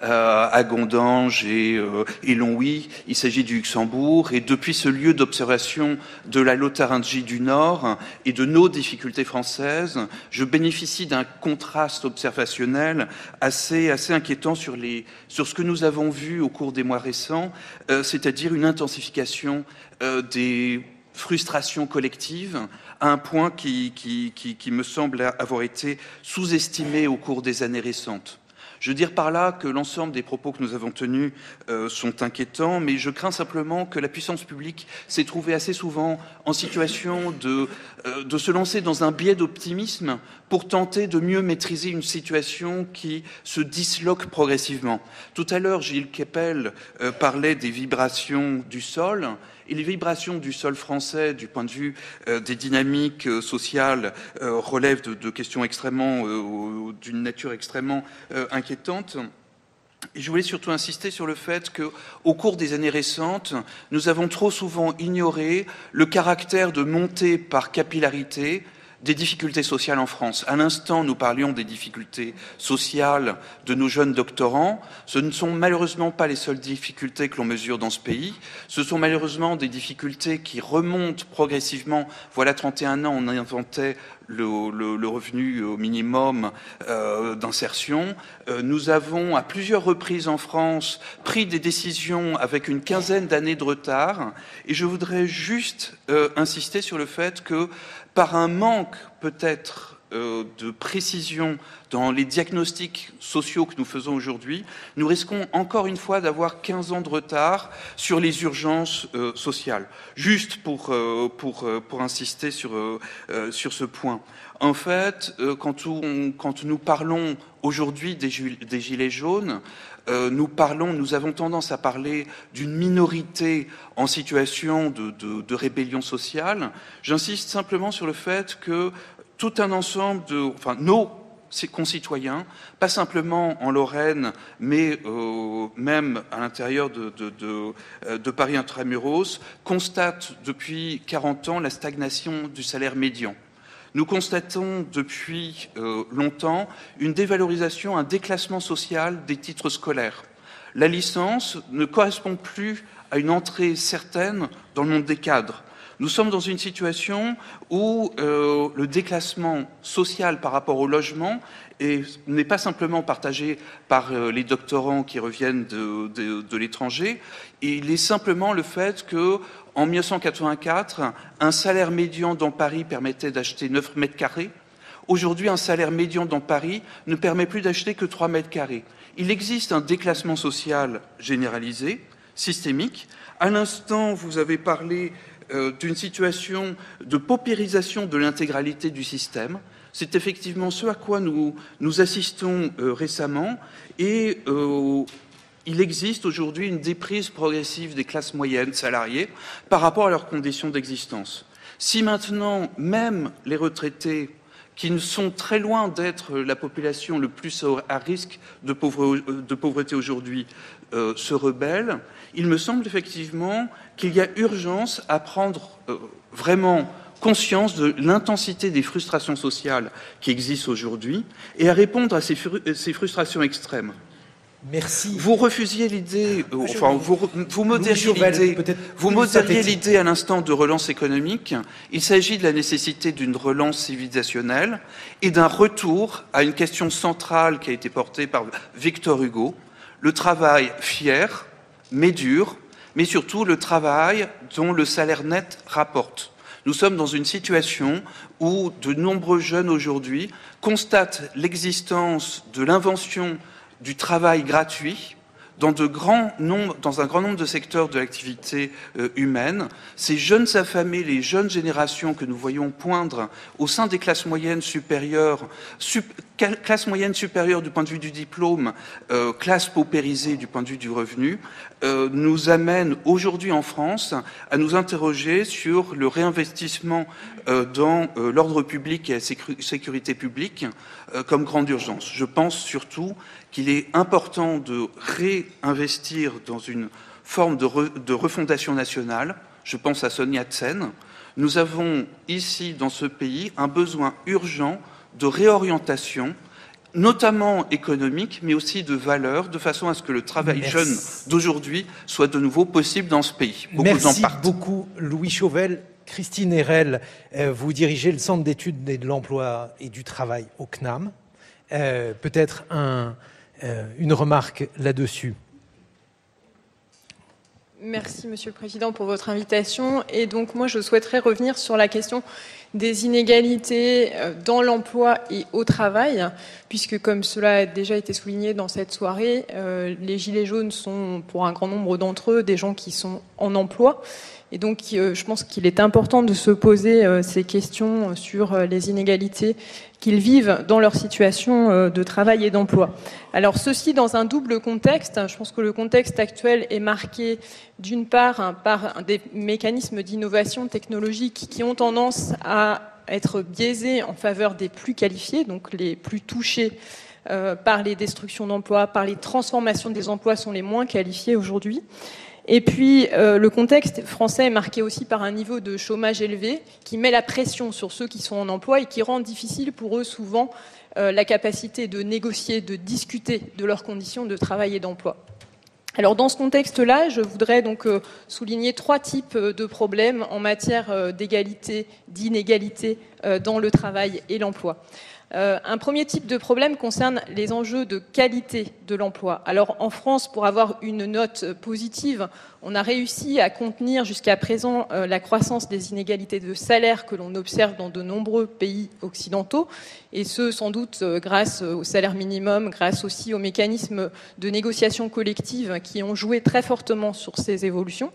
Agondange et, et Longwy. Il s'agit du Luxembourg et depuis ce lieu d'observation de la Lotharingie du Nord et de nos difficultés françaises, je bénéficie d'un contraste observationnel assez assez inquiétant sur les sur ce que nous avons vu au cours des mois récents, euh, c'est-à-dire une intensification euh, des frustrations collectives à un point qui, qui me semble avoir été sous-estimé au cours des années récentes. Je veux dire par là que l'ensemble des propos que nous avons tenus euh, sont inquiétants, mais je crains simplement que la puissance publique s'est trouvée assez souvent en situation de, euh, de se lancer dans un biais d'optimisme pour tenter de mieux maîtriser une situation qui se disloque progressivement. Tout à l'heure, Gilles Keppel euh, parlait des vibrations du sol. Et les vibrations du sol français, du point de vue euh, des dynamiques euh, sociales, euh, relèvent de, questions extrêmement, d'une nature extrêmement inquiétante. Je voulais surtout insister sur le fait qu'au cours des années récentes, nous avons trop souvent ignoré le caractère de montée par capillarité des difficultés sociales en France. À l'instant, nous parlions des difficultés sociales de nos jeunes doctorants. Ce ne sont malheureusement pas les seules difficultés que l'on mesure dans ce pays. Ce sont malheureusement des difficultés qui remontent progressivement. Voilà 31 ans, on inventait le, revenu au minimum euh, d'insertion. Euh, nous avons à plusieurs reprises en France pris des décisions avec une quinzaine d'années de retard et je voudrais juste euh, insister sur le fait que par un manque peut-être de précision dans les diagnostics sociaux que nous faisons aujourd'hui, nous risquons encore une fois d'avoir 15 ans de retard sur les urgences sociales. Juste pour, pour, pour insister sur, sur ce point. En fait, euh, quand, nous parlons aujourd'hui des, gilets jaunes, euh, nous parlons, nous avons tendance à parler d'une minorité en situation de, rébellion sociale. J'insiste simplement sur le fait que tout un ensemble de, enfin, nos concitoyens, pas simplement en Lorraine, mais euh, même à l'intérieur de, de, Paris intramuros, constatent depuis 40 ans la stagnation du salaire médian. Nous constatons depuis euh, longtemps une dévalorisation, un déclassement social des titres scolaires. La licence ne correspond plus à une entrée certaine dans le monde des cadres. Nous sommes dans une situation où euh, le déclassement social par rapport au logement n'est pas simplement partagé par euh, les doctorants qui reviennent de, l'étranger, il est simplement le fait que en 1984, un salaire médian dans Paris permettait d'acheter 9 mètres carrés. Aujourd'hui, un salaire médian dans Paris ne permet plus d'acheter que 3 mètres carrés. Il existe un déclassement social généralisé, systémique. À l'instant, vous avez parlé euh, d'une situation de paupérisation de l'intégralité du système. C'est effectivement ce à quoi nous, nous assistons euh, récemment et euh, il existe aujourd'hui une déprise progressive des classes moyennes salariées par rapport à leurs conditions d'existence. Si maintenant même les retraités, qui sont très loin d'être la population le plus à risque de, pauvreté aujourd'hui, se rebellent, il me semble effectivement qu'il y a urgence à prendre euh, vraiment conscience de l'intensité des frustrations sociales qui existent aujourd'hui et à répondre à ces frustrations extrêmes. Merci. Vous refusiez l'idée, euh, enfin, vous, vous modériez l'idée, vous modériez l'idée à l'instant de relance économique. Il s'agit de la nécessité d'une relance civilisationnelle et d'un retour à une question centrale qui a été portée par Victor Hugo, le travail fier, mais dur, mais surtout le travail dont le salaire net rapporte. Nous sommes dans une situation où de nombreux jeunes aujourd'hui constatent l'existence de l'invention du travail gratuit dans, un grand nombre de secteurs de l'activité euh, humaine. Ces jeunes affamés, les jeunes générations que nous voyons poindre au sein des classes moyennes supérieures, classe moyenne du point de vue du diplôme, euh, classe paupérisée du point de vue du revenu, euh, nous amènent aujourd'hui en France à nous interroger sur le réinvestissement dans l'ordre public et la sécurité publique comme grande urgence. Je pense surtout qu'il est important de réinvestir dans une forme de, refondation nationale. Je pense à Sonia Tsen. Nous avons ici, dans ce pays, un besoin urgent de réorientation, notamment économique, mais aussi de valeur, de façon à ce que le travail jeune d'aujourd'hui soit de nouveau possible dans ce pays. Beaucoup Merci beaucoup, Louis Chauvel. Christine Erel, euh, vous dirigez le Centre d'études de l'emploi et du travail au CNAM. Euh, peut-être un, une remarque là-dessus. Merci, Monsieur le Président, pour votre invitation. Et donc, moi, je souhaiterais revenir sur la question des inégalités euh, dans l'emploi et au travail, puisque, comme cela a déjà été souligné dans cette soirée, euh, les Gilets jaunes sont, pour un grand nombre d'entre eux, des gens qui sont en emploi et donc, euh, je pense qu'il est important de se poser euh, ces questions sur euh, les inégalités qu'ils vivent dans leur situation de travail et d'emploi. Alors, ceci dans un double contexte. Je pense que le contexte actuel est marqué, d'une part, hein, par des mécanismes d'innovation technologique qui ont tendance à être biaisés en faveur des plus qualifiés, donc les plus touchés par les destructions d'emplois, par les transformations des emplois sont les moins qualifiés aujourd'hui. Et puis, euh, le contexte français est marqué aussi par un niveau de chômage élevé qui met la pression sur ceux qui sont en emploi et qui rend difficile pour eux souvent euh, la capacité de négocier, de discuter de leurs conditions de travail et d'emploi. Alors dans ce contexte-là, je voudrais donc euh, souligner trois types de problèmes en matière d'égalité, d'inégalité dans le travail et l'emploi. Euh, un premier type de problème concerne les enjeux de qualité de l'emploi. Alors en France, pour avoir une note positive, on a réussi à contenir jusqu'à présent euh, la croissance des inégalités de salaire que l'on observe dans de nombreux pays occidentaux, et ce sans doute euh, grâce au salaire minimum, grâce aussi aux mécanismes de négociation collective qui ont joué très fortement sur ces évolutions.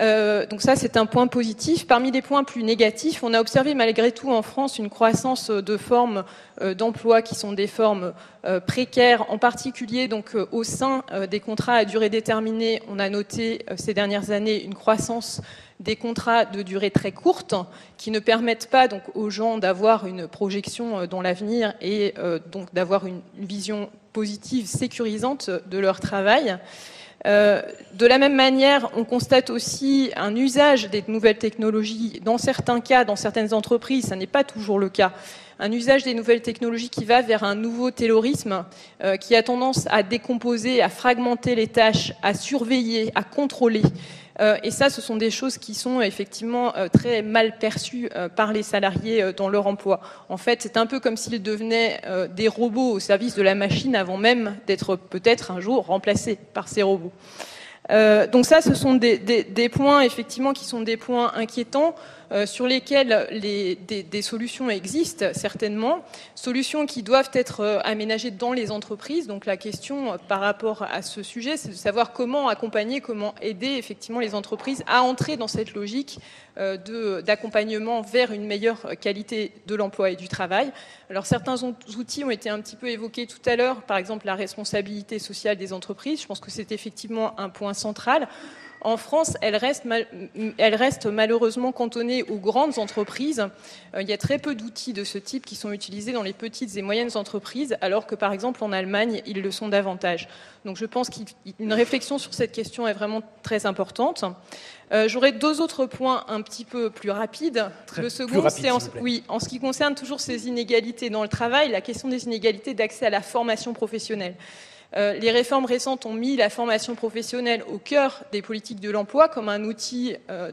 Euh, donc ça, c'est un point positif. Parmi les points plus négatifs, on a observé malgré tout en France une croissance de formes euh, d'emploi qui sont des formes euh, précaires, en particulier donc au sein des contrats à durée déterminée. On a noté ces dernières années une croissance des contrats de durée très courte qui ne permettent pas donc aux gens d'avoir une projection dans l'avenir et donc d'avoir une vision positive, sécurisante de leur travail. Euh, de la même manière, on constate aussi un usage des nouvelles technologies dans certains cas, dans certaines entreprises, ça n'est pas toujours le cas. Un usage des nouvelles technologies qui va vers un nouveau terrorisme euh, qui a tendance à décomposer, à fragmenter les tâches, à surveiller, à contrôler. Euh, et ça, ce sont des choses qui sont effectivement euh, très mal perçues euh, par les salariés dans leur emploi. En fait, c'est un peu comme s'ils devenaient des robots au service de la machine avant même d'être peut-être un jour remplacés par ces robots. donc ça, ce sont des, des, points effectivement qui sont des points inquiétants. Euh, sur lesquelles des, solutions existent certainement, solutions qui doivent être euh, aménagées dans les entreprises. Donc la question euh, par rapport à ce sujet, c'est de savoir comment accompagner, comment aider effectivement les entreprises à entrer dans cette logique d'accompagnement vers une meilleure qualité de l'emploi et du travail. Alors certains outils ont été un petit peu évoqués tout à l'heure, par exemple la responsabilité sociale des entreprises. Je pense que c'est effectivement un point central. En France, elle reste, elle reste malheureusement cantonnée aux grandes entreprises. Euh, il y a très peu d'outils de ce type qui sont utilisés dans les petites et moyennes entreprises, alors que par exemple en Allemagne, ils le sont davantage. Donc je pense qu'une réflexion sur cette question est vraiment très importante. Euh, J'aurais deux autres points un petit peu plus rapides. le second, c'est en, oui, en ce qui concerne toujours ces inégalités dans le travail, la question des inégalités d'accès à la formation professionnelle. Euh, les réformes récentes ont mis la formation professionnelle au cœur des politiques de l'emploi comme un outil euh,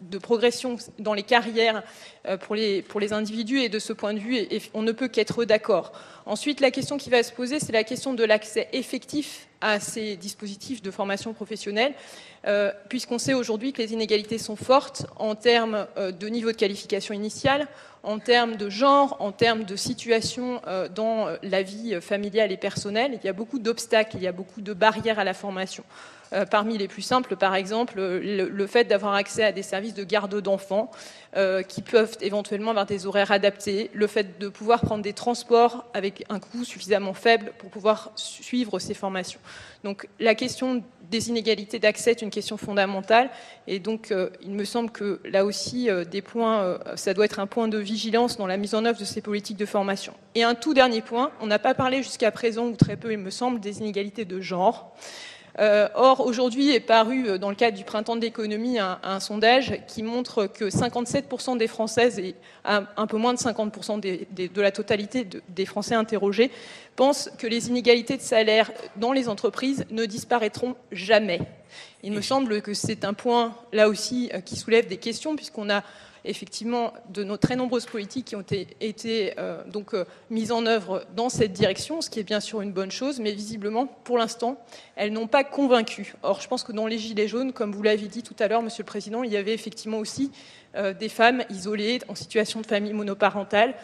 de progression dans les carrières euh, pour les, pour les individus et de ce point de vue, on ne peut qu'être d'accord. Ensuite, la question qui va se poser, c'est la question de l'accès effectif à ces dispositifs de formation professionnelle, puisqu'on sait aujourd'hui que les inégalités sont fortes en termes de niveau de qualification initiale, en termes de genre, en termes de situation euh, dans euh, la vie familiale et personnelle. Il y a beaucoup d'obstacles, il y a beaucoup de barrières à la formation. Euh, parmi les plus simples, par exemple, le, fait d'avoir accès à des services de garde d'enfants qui peuvent éventuellement avoir des horaires adaptés, le fait de pouvoir prendre des transports avec un coût suffisamment faible pour pouvoir suivre ces formations. Donc la question des inégalités d'accès est une question fondamentale. Et donc, euh, il me semble que là aussi, euh, euh, ça doit être un point de vigilance dans la mise en œuvre de ces politiques de formation. Et un tout dernier point, on n'a pas parlé jusqu'à présent, ou très peu, il me semble, des inégalités de genre. Euh, or, aujourd'hui est paru euh, dans le cadre du printemps de l'économie un, sondage qui montre que 57% des Françaises et un, peu moins de 50% de la totalité des Français interrogés pensent que les inégalités de salaire dans les entreprises ne disparaîtront jamais. Il me semble que c'est un point, là aussi, euh, qui soulève des questions, puisqu'on a effectivement de nos très nombreuses politiques qui ont été, euh, donc euh, mises en œuvre dans cette direction, ce qui est bien sûr une bonne chose, mais visiblement, pour l'instant, elles n'ont pas convaincu. Or, je pense que dans les Gilets jaunes, comme vous l'avez dit tout à l'heure, Monsieur le Président, il y avait effectivement aussi euh, des femmes isolées en situation de famille monoparentale.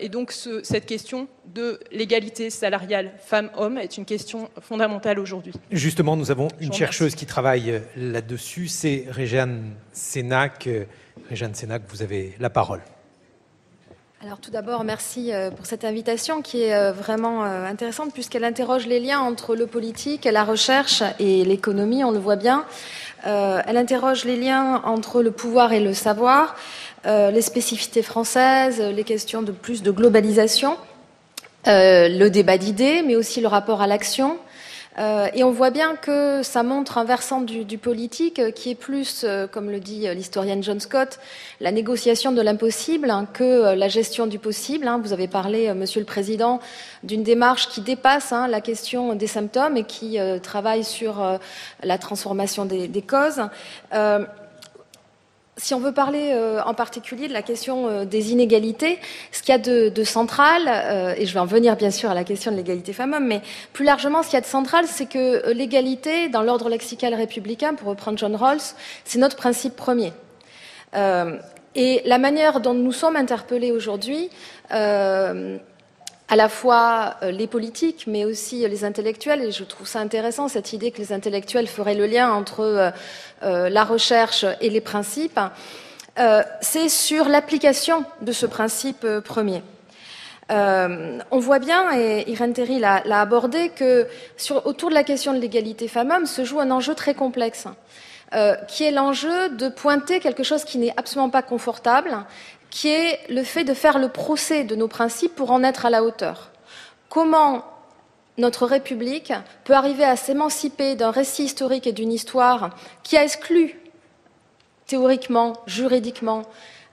et donc, cette question de l'égalité salariale femmes-hommes est une question fondamentale aujourd'hui. Justement, nous avons une chercheuse qui travaille là-dessus, c'est Réjeanne Sénac. Jeanne Sénac, vous avez la parole. Alors tout d'abord, merci euh, pour cette invitation qui est euh, vraiment euh, intéressante puisqu'elle interroge les liens entre le politique, la recherche et l'économie, on le voit bien. Elle interroge les liens entre le pouvoir et le savoir, les spécificités françaises, les questions de plus de globalisation, le débat d'idées, mais aussi le rapport à l'action, Euh, et on voit bien que ça montre un versant du, politique euh, qui est plus, euh, comme le dit l'historienne John Scott, la négociation de l'impossible hein, que la gestion du possible. Hein. Vous avez parlé, Monsieur le Président, d'une démarche qui dépasse hein, la question des symptômes et qui travaille sur la transformation des causes. Si on veut parler euh, en particulier de la question euh, des inégalités, ce qu'il y a de, central, euh, et je vais en venir bien sûr à la question de l'égalité femmes-hommes, mais plus largement, ce qu'il y a de central, c'est que l'égalité, dans l'ordre lexical républicain, pour reprendre John Rawls, c'est notre principe premier. et la manière dont nous sommes interpellés aujourd'hui, à la fois euh, les politiques, mais aussi les intellectuels. Et je trouve ça intéressant, cette idée que les intellectuels feraient le lien entre euh, euh, la recherche et les principes. C'est sur l'application de ce principe premier. on voit bien, et Irène Terry l'a abordé, que autour de la question de l'égalité femmes-hommes se joue un enjeu très complexe. qui est l'enjeu de pointer quelque chose qui n'est absolument pas confortable qui est le fait de faire le procès de nos principes pour en être à la hauteur. Comment notre République peut arriver à s'émanciper d'un récit historique et d'une histoire qui a exclu théoriquement, juridiquement,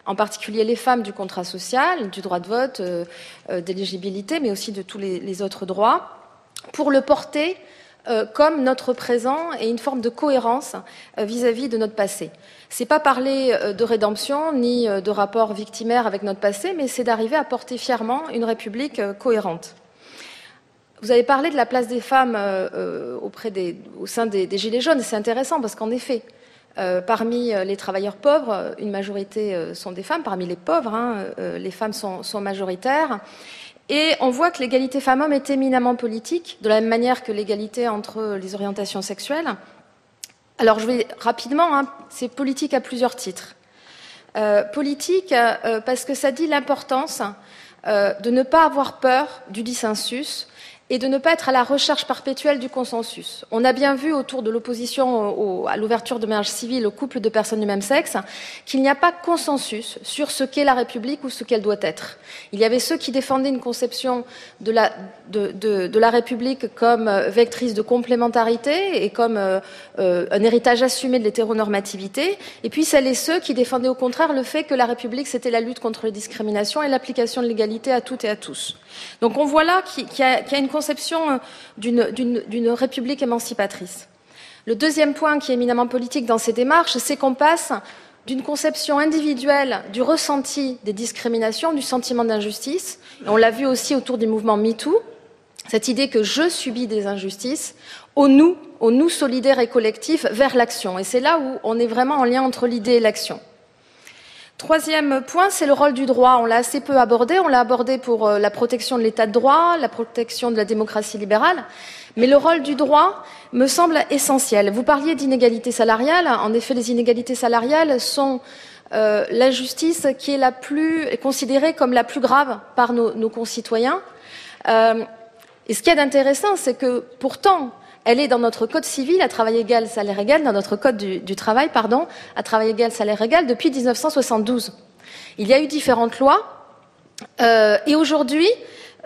en particulier les femmes du contrat social, du droit de vote, euh, euh, d'éligibilité, mais aussi de tous les, autres droits, pour le porter comme notre présent et une forme de cohérence vis à -vis de notre passé. C'est pas parler euh, de rédemption ni euh, de rapport victimaire avec notre passé, mais c'est d'arriver à porter fièrement une République euh, cohérente. Vous avez parlé de la place des femmes au sein des, Gilets jaunes. C'est intéressant parce qu'en effet, parmi les travailleurs pauvres, une majorité sont des femmes. Parmi les pauvres, hein, les femmes sont, majoritaires. Et on voit que l'égalité femmes-hommes est éminemment politique, de la même manière que l'égalité entre les orientations sexuelles. Alors je vais rapidement, hein, c'est politique à plusieurs titres. Euh, politique euh, parce que ça dit l'importance euh, de ne pas avoir peur du dissensus et de ne pas être à la recherche perpétuelle du consensus. On a bien vu autour de l'opposition à l'ouverture de mariage civil aux couples de personnes du même sexe qu'il n'y a pas consensus sur ce qu'est la République ou ce qu'elle doit être. Il y avait ceux qui défendaient une conception de la, République comme euh, vectrice de complémentarité et comme euh, euh, un héritage assumé de l'hétéronormativité, et puis celles et ceux qui défendaient au contraire le fait que la République c'était la lutte contre les discriminations et l'application de l'égalité à toutes et à tous. Donc on voit là qu'il y, a une conception euh, d'une république émancipatrice. Le deuxième point qui est éminemment politique dans ces démarches, c'est qu'on passe d'une conception individuelle du ressenti des discriminations, du sentiment d'injustice, et on l'a vu aussi autour du mouvement MeToo, cette idée que je subis des injustices, au nous, au nous solidaire et collectif vers l'action. Et c'est là où on est vraiment en lien entre l'idée et l'action. Troisième point, c'est le rôle du droit. On l'a assez peu abordé. On l'a abordé pour euh, la protection de l'état de droit, la protection de la démocratie libérale. Mais le rôle du droit me semble essentiel. Vous parliez d'inégalités salariales. En effet, les inégalités salariales sont euh, l'injustice qui est la plus considérée comme la plus grave par nos, concitoyens. Euh, et ce qu'il y a d'intéressant, c'est que pourtant, elle est dans notre code civil à travail égal, salaire égal, dans notre code du, travail, pardon, à travail égal, salaire égal, depuis 1972. Il y a eu différentes lois, euh, et aujourd'hui,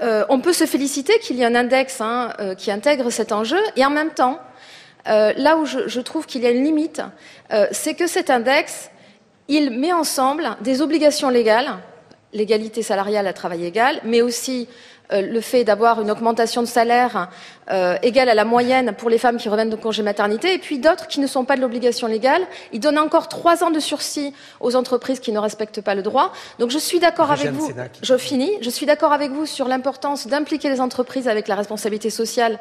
euh, on peut se féliciter qu'il y ait un index hein, euh, qui intègre cet enjeu, et en même temps, là où je, je trouve qu'il y a une limite, c'est que cet index, il met ensemble des obligations légales, l'égalité salariale à travail égal, mais aussi le fait d'avoir une augmentation de salaire euh, égale à la moyenne pour les femmes qui reviennent de congé maternité, et puis d'autres qui ne sont pas de l'obligation légale. Il donne encore trois ans de sursis aux entreprises qui ne respectent pas le droit. Donc je suis d'accord avec vous. Je finis. Je suis d'accord avec vous sur l'importance d'impliquer les entreprises avec la responsabilité sociale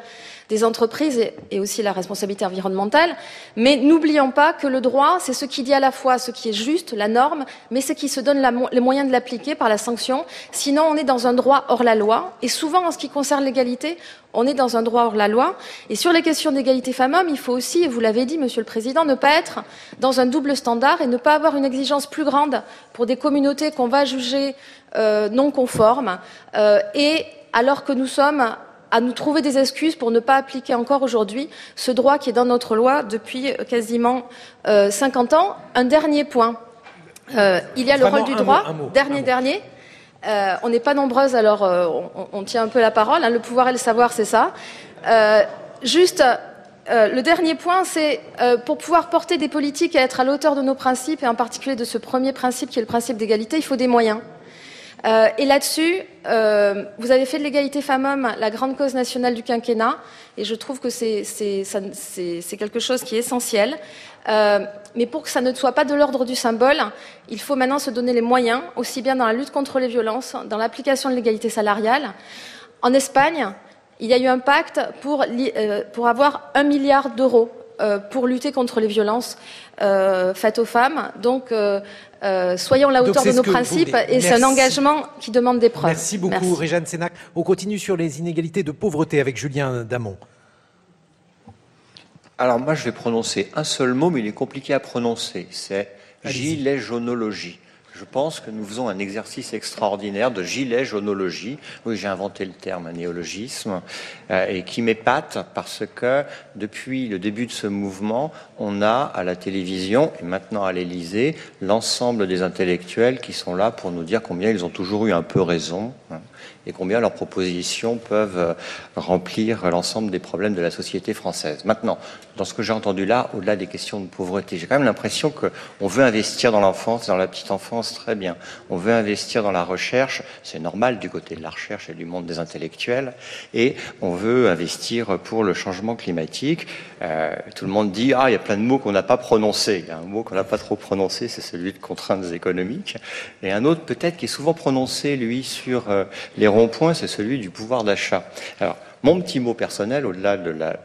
des entreprises et, aussi la responsabilité environnementale. Mais n'oublions pas que le droit, c'est ce qui dit à la fois ce qui est juste, la norme, mais ce qui se donne les moyens de l'appliquer par la sanction. Sinon, on est dans un droit hors la loi. Et souvent, en ce qui concerne l'égalité, on est dans un droit hors la loi. Et sur les questions d'égalité femmes-hommes, il faut aussi, et vous l'avez dit, Monsieur le Président, ne pas être dans un double standard et ne pas avoir une exigence plus grande pour des communautés qu'on va juger euh, non conformes, euh, et alors que nous sommes à nous trouver des excuses pour ne pas appliquer encore aujourd'hui ce droit qui est dans notre loi depuis quasiment euh, 50 ans. Un dernier point. Euh, il y a le rôle du droit. dernier, dernier. Euh, on n'est pas nombreuses, alors euh, on, tient un peu la parole. Hein. le pouvoir et le savoir, c'est ça. Euh, juste, le dernier point, c'est pour pouvoir porter des politiques et être à l'auteur de nos principes, et en particulier de ce premier principe qui est le principe d'égalité, il faut des moyens. Euh, et là-dessus, euh, vous avez fait de l'égalité femmes-hommes la grande cause nationale du quinquennat, et je trouve que c'est quelque chose qui est essentiel. Euh, mais pour que ça ne soit pas de l'ordre du symbole, il faut maintenant se donner les moyens, aussi bien dans la lutte contre les violences, dans l'application de l'égalité salariale. En Espagne, il y a eu un pacte pour, pour avoir un milliard d'euros pour lutter contre les violences faites aux femmes. Donc, euh, soyons à la hauteur de nos principes et c'est un engagement qui demande des preuves. Merci beaucoup, Réjeanne Sénac. On continue sur les inégalités de pauvreté avec Julien Damon. Alors moi, je vais prononcer un seul mot, mais il est compliqué à prononcer. C'est gilet jaunologie je pense que nous faisons un exercice extraordinaire de gilet jaunologie. Oui, j'ai inventé le terme, néologisme, euh, et qui m'épate parce que depuis le début de ce mouvement, on a à la télévision et maintenant à l'Élysée l'ensemble des intellectuels qui sont là pour nous dire combien ils ont toujours eu un peu raison. Hein et combien leurs propositions peuvent euh, remplir l'ensemble des problèmes de la société française. Maintenant, dans ce que j'ai entendu là, au-delà des questions de pauvreté, j'ai quand même l'impression qu'on veut investir dans l'enfance, dans la petite enfance, très bien. On veut investir dans la recherche, c'est normal du côté de la recherche et du monde des intellectuels, et on veut investir pour le changement climatique. Euh, tout le monde dit, ah, il y a plein de mots qu'on n'a pas prononcés. Il y a un mot qu'on n'a pas trop prononcé, c'est celui de contraintes économiques, et un autre peut-être qui est souvent prononcé, lui, sur euh, les rond-point, c'est celui du pouvoir d'achat. Alors, mon petit mot personnel, au-delà de la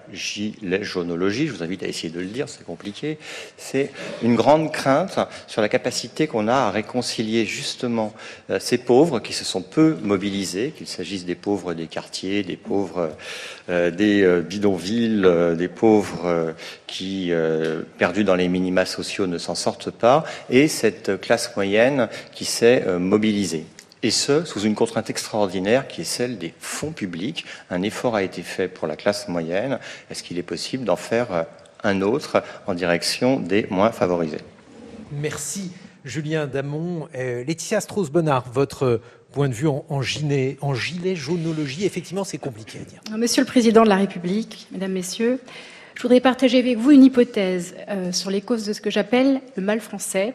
jaunologie, je vous invite à essayer de le dire, c'est compliqué, c'est une grande crainte sur la capacité qu'on a à réconcilier justement euh, ces pauvres qui se sont peu mobilisés, qu'il s'agisse des pauvres des quartiers, des pauvres euh, des euh, bidonvilles, des pauvres qui, perdus dans les minima sociaux, ne s'en sortent pas, et cette classe moyenne qui s'est mobilisée et ce, sous une contrainte extraordinaire qui est celle des fonds publics. Un effort a été fait pour la classe moyenne. Est-ce qu'il est possible d'en faire euh, un autre en direction des moins favorisés? Merci Julien Damon. Euh, Laetitia Strauss-Bonnard, votre point de vue en, gilet, en gilet jaunologie, effectivement c'est compliqué à dire. Monsieur le Président de la République, Mesdames, Messieurs, je voudrais partager avec vous une hypothèse euh, sur les causes de ce que j'appelle le mal français,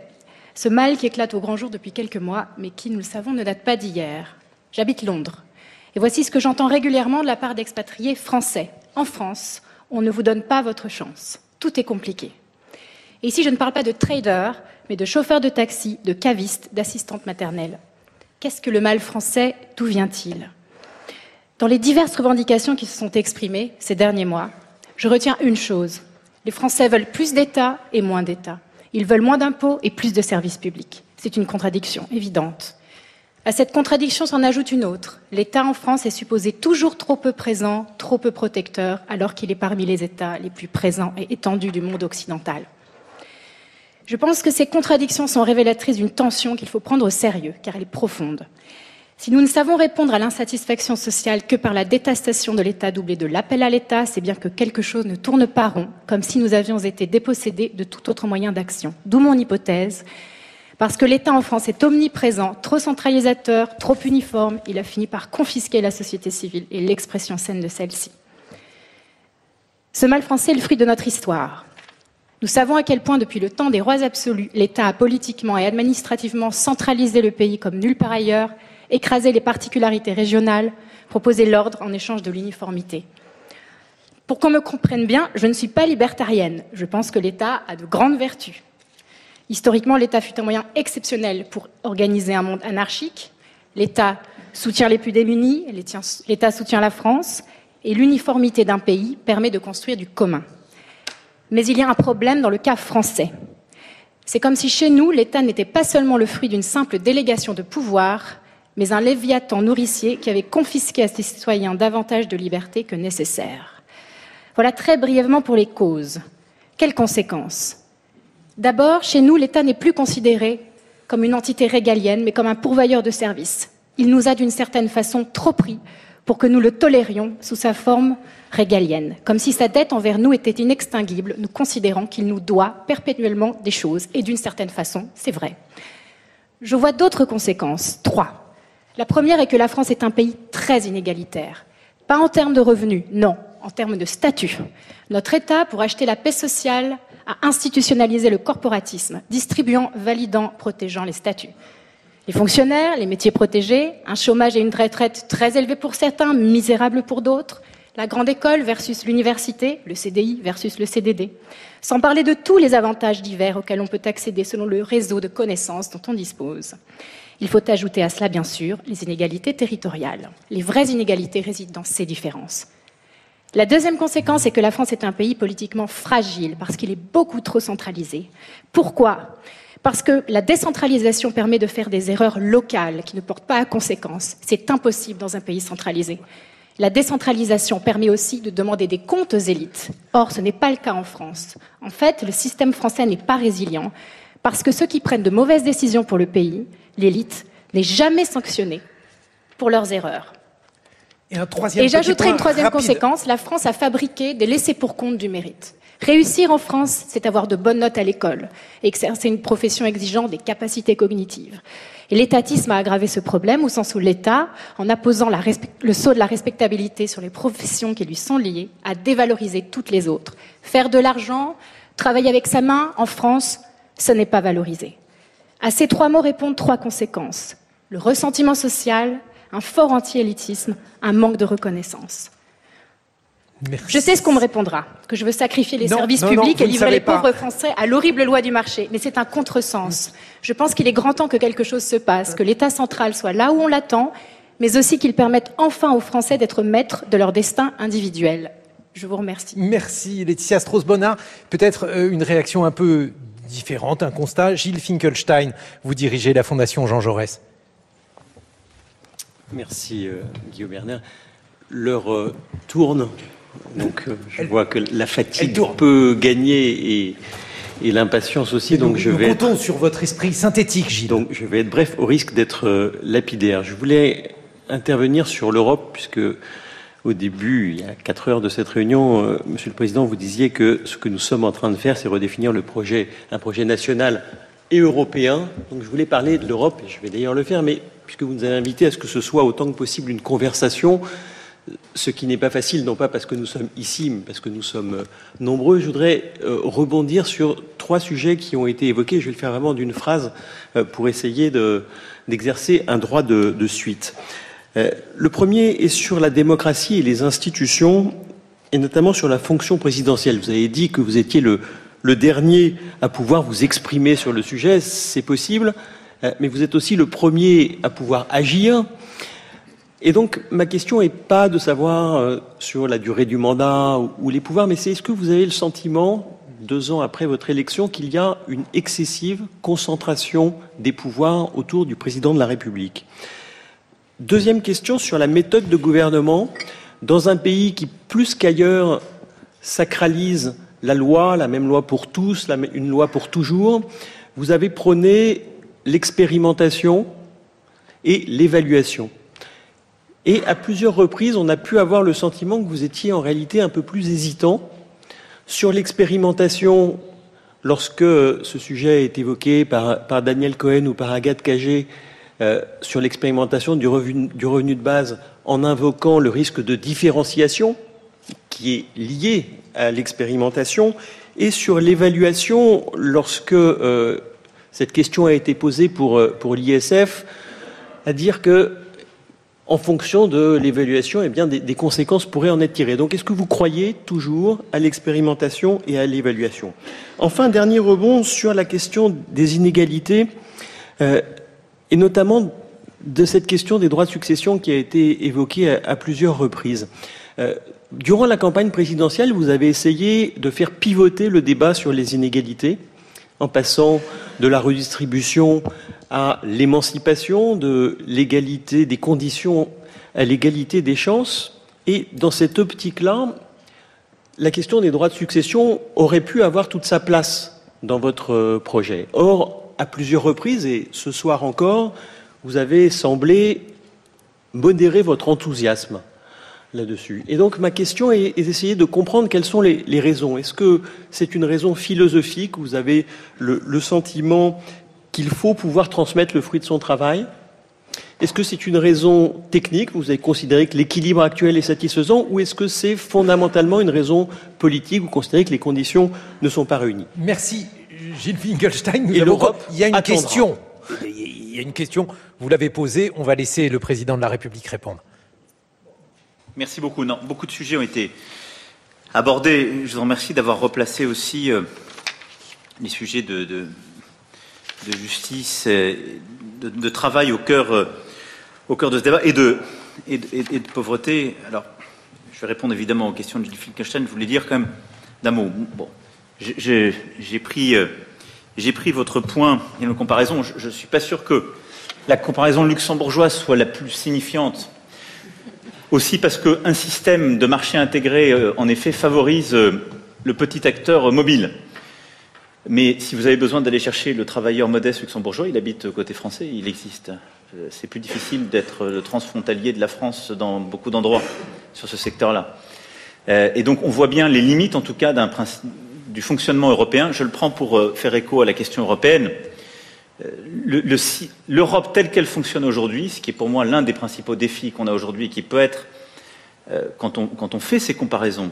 ce mal qui éclate au grand jour depuis quelques mois, mais qui, nous le savons, ne date pas d'hier. J'habite Londres. Et voici ce que j'entends régulièrement de la part d'expatriés français. En France, on ne vous donne pas votre chance. Tout est compliqué. Et ici, je ne parle pas de traders, mais de chauffeurs de taxi, de cavistes, d'assistantes maternelles. Qu'est-ce que le mal français? D'où vient-il? Dans les diverses revendications qui se sont exprimées ces derniers mois, je retiens une chose. Les Français veulent plus d'État et moins d'État. Ils veulent moins d'impôts et plus de services publics. C'est une contradiction évidente. À cette contradiction s'en ajoute une autre. L'État en France est supposé toujours trop peu présent, trop peu protecteur, alors qu'il est parmi les États les plus présents et étendus du monde occidental. Je pense que ces contradictions sont révélatrices d'une tension qu'il faut prendre au sérieux, car elle est profonde. Si nous ne savons répondre à l'insatisfaction sociale que par la détestation de l'État doublée de l'appel à l'État, c'est bien que quelque chose ne tourne pas rond, comme si nous avions été dépossédés de tout autre moyen d'action. D'où mon hypothèse, parce que l'État en France est omniprésent, trop centralisateur, trop uniforme, il a fini par confisquer la société civile et l'expression saine de celle-ci. Ce mal français est le fruit de notre histoire. Nous savons à quel point, depuis le temps des rois absolus, l'État a politiquement et administrativement centralisé le pays comme nulle part ailleurs écraser les particularités régionales, proposer l'ordre en échange de l'uniformité. Pour qu'on me comprenne bien, je ne suis pas libertarienne. Je pense que l'État a de grandes vertus. Historiquement, l'État fut un moyen exceptionnel pour organiser un monde anarchique. L'État soutient les plus démunis, l'État soutient la France, et l'uniformité d'un pays permet de construire du commun. Mais il y a un problème dans le cas français. C'est comme si chez nous, l'État n'était pas seulement le fruit d'une simple délégation de pouvoir, mais un léviathan nourricier qui avait confisqué à ses citoyens davantage de liberté que nécessaire. Voilà très brièvement pour les causes. Quelles conséquences? D'abord, chez nous, l'État n'est plus considéré comme une entité régalienne, mais comme un pourvoyeur de services. Il nous a d'une certaine façon trop pris pour que nous le tolérions sous sa forme régalienne, comme si sa dette envers nous était inextinguible, nous considérons qu'il nous doit perpétuellement des choses, et d'une certaine façon, c'est vrai. Je vois d'autres conséquences, trois. La première est que la France est un pays très inégalitaire. Pas en termes de revenus, non, en termes de statut. Notre État, pour acheter la paix sociale, a institutionnalisé le corporatisme, distribuant, validant, protégeant les statuts. Les fonctionnaires, les métiers protégés, un chômage et une retraite très élevés pour certains, misérables pour d'autres, la grande école versus l'université, le CDI versus le CDD, sans parler de tous les avantages divers auxquels on peut accéder selon le réseau de connaissances dont on dispose. Il faut ajouter à cela, bien sûr, les inégalités territoriales. Les vraies inégalités résident dans ces différences. La deuxième conséquence est que la France est un pays politiquement fragile parce qu'il est beaucoup trop centralisé. Pourquoi? Parce que la décentralisation permet de faire des erreurs locales qui ne portent pas à conséquence. C'est impossible dans un pays centralisé. La décentralisation permet aussi de demander des comptes aux élites. Or, ce n'est pas le cas en France. En fait, le système français n'est pas résilient parce que ceux qui prennent de mauvaises décisions pour le pays l'élite, n'est jamais sanctionnée pour leurs erreurs. Et, un troisième Et j'ajouterai une troisième conséquence, la France a fabriqué des laissés pour compte du mérite. Réussir en France, c'est avoir de bonnes notes à l'école, exercer une profession exigeant des capacités cognitives. Et l'étatisme a aggravé ce problème au sens où l'État, en apposant la le saut de la respectabilité sur les professions qui lui sont liées, a dévalorisé toutes les autres. Faire de l'argent, travailler avec sa main, en France, ce n'est pas valorisé. À ces trois mots répondent trois conséquences. Le ressentiment social, un fort anti-élitisme, un manque de reconnaissance. Je sais ce qu'on me répondra, que je veux sacrifier les services publics et livrer les pauvres Français à l'horrible loi du marché. Mais c'est un contresens. Je pense qu'il est grand temps que quelque chose se passe, que l'État central soit là où on l'attend, mais aussi qu'il permette enfin aux Français d'être maîtres de leur destin individuel. Je vous remercie. Merci Laetitia Strauss-Bonnard. Peut-être euh, une réaction un peu différente, un constat. Gilles Finkelstein, vous dirigez la Fondation Jean Jaurès. Merci euh, Guillaume Berner. L'heure euh, tourne, donc euh, je vois que la fatigue peut gagner et, l'impatience aussi. donc je vais comptons sur votre esprit synthétique, Gilles. Donc je vais être bref au risque d'être lapidaire. Je voulais intervenir sur l'Europe puisque au début, il y a quatre heures de cette réunion, euh, Monsieur le Président, vous disiez que ce que nous sommes en train de faire, c'est redéfinir le projet, un projet national et européen. Donc je voulais parler de l'Europe, et je vais d'ailleurs le faire, mais puisque vous nous avez invités à ce que ce soit autant que possible une conversation, ce qui n'est pas facile, non pas parce que nous sommes ici, mais parce que nous sommes euh, nombreux, je voudrais euh, rebondir sur trois sujets qui ont été évoqués. Je vais le faire vraiment d'une phrase pour essayer d'exercer un droit de suite. Euh, le premier est sur la démocratie et les institutions, et notamment sur la fonction présidentielle. Vous avez dit que vous étiez le, dernier à pouvoir vous exprimer sur le sujet, c'est possible, euh, mais vous êtes aussi le premier à pouvoir agir. Et donc, ma question n'est pas de savoir euh, sur la durée du mandat ou les pouvoirs, mais c'est est-ce que vous avez le sentiment, deux ans après votre élection, qu'il y a une excessive concentration des pouvoirs autour du président de la République? Deuxième question sur la méthode de gouvernement. Dans un pays qui, plus qu'ailleurs, sacralise la loi, la même loi pour tous, une loi pour toujours, vous avez prôné l'expérimentation et l'évaluation. Et à plusieurs reprises, on a pu avoir le sentiment que vous étiez en réalité un peu plus hésitant sur l'expérimentation. Lorsque ce sujet est évoqué par, Daniel Cohen ou par Agathe Cagé, euh, sur l'expérimentation du revenu, de base en invoquant le risque de différenciation qui est lié à l'expérimentation et sur l'évaluation lorsque euh, cette question a été posée pour, euh, l'ISF, à dire que en fonction de l'évaluation, eh bien, des, conséquences pourraient en être tirées. Donc, est-ce que vous croyez toujours à l'expérimentation et à l'évaluation? Enfin, dernier rebond sur la question des inégalités et notamment de cette question des droits de succession qui a été évoquée à, plusieurs reprises. Euh, durant la campagne présidentielle, vous avez essayé de faire pivoter le débat sur les inégalités en passant de la redistribution à l'émancipation, de l'égalité des conditions à l'égalité des chances. Et dans cette optique-là, la question des droits de succession aurait pu avoir toute sa place dans votre projet. Or, à plusieurs reprises, et ce soir encore, vous avez semblé modérer votre enthousiasme là-dessus. Et donc ma question est, d'essayer de comprendre quelles sont les, raisons. Est-ce que c'est une raison philosophique Vous avez le, sentiment qu'il faut pouvoir transmettre le fruit de son travail? Est-ce que c'est une raison technique Vous avez considéré que l'équilibre actuel est satisfaisant ou est-ce que c'est fondamentalement une raison politique Vous considérez que les conditions ne sont pas réunies? Merci Gilles Finkelstein. Nous Et l'Europe Il y a une attendra. question. Il y a une question. Vous l'avez posée. On va laisser le président de la République répondre. Merci beaucoup. Non, beaucoup de sujets ont été abordés. Je vous remercie d'avoir replacé aussi euh, les sujets de, de- de justice, de, de travail au cœur, euh, au cœur de ce débat et de, et, de, et de pauvreté. Alors, je vais répondre évidemment aux questions de Gilles Finkelstein. Je voulais dire quand même d'un mot. Bon, j'ai- pris, euh, pris votre point et nos comparaisons. Je ne suis pas sûr que la comparaison luxembourgeoise soit la plus signifiante aussi parce qu'un système de marché intégré, euh, en effet, favorise euh, le petit acteur mobile. Mais si vous avez besoin d'aller chercher le travailleur modeste luxembourgeois, il habite côté français, il existe. C'est plus difficile d'être le transfrontalier de la France dans beaucoup d'endroits sur ce secteur-là. Et donc on voit bien les limites, en tout cas, d'un principe- du fonctionnement européen. Je le prends pour euh, faire écho à la question européenne. Euh, L'Europe telle qu'elle fonctionne aujourd'hui, ce qui est pour moi l'un des principaux défis qu'on a aujourd'hui, qui peut être, euh, quand, on, fait ces comparaisons,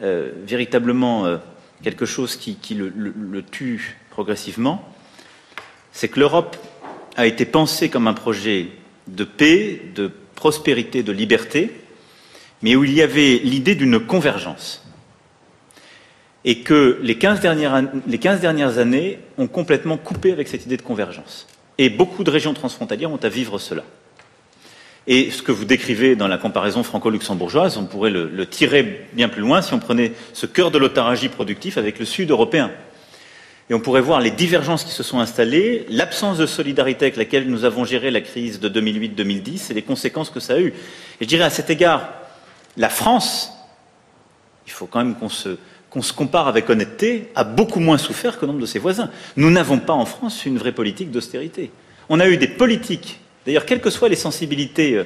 véritablement quelque chose qui, le tue progressivement, c'est que l'Europe a été pensée comme un projet de paix, de prospérité, de liberté, mais où il y avait l'idée d'une convergence et que les 15, dernières, an- les 15 dernières années ont complètement coupé avec cette idée de convergence. Et beaucoup de régions transfrontalières ont à vivre cela. Et ce que vous décrivez dans la comparaison franco-luxembourgeoise, on pourrait le, tirer bien plus loin si on prenait ce cœur de l'autarcie productif avec le sud européen. Et on pourrait voir les divergences qui se sont installées, l'absence de solidarité avec laquelle nous avons géré la crise de 2008-2010 et les conséquences que ça a eues. Et je dirais à cet égard, la France, il faut quand même qu'on se, qu'on se compare avec honnêteté, a beaucoup moins souffert que nombre de ses voisins. Nous n'avons pas en France une vraie politique d'austérité. On a eu des politiques, d'ailleurs, quelles que soient les sensibilités euh,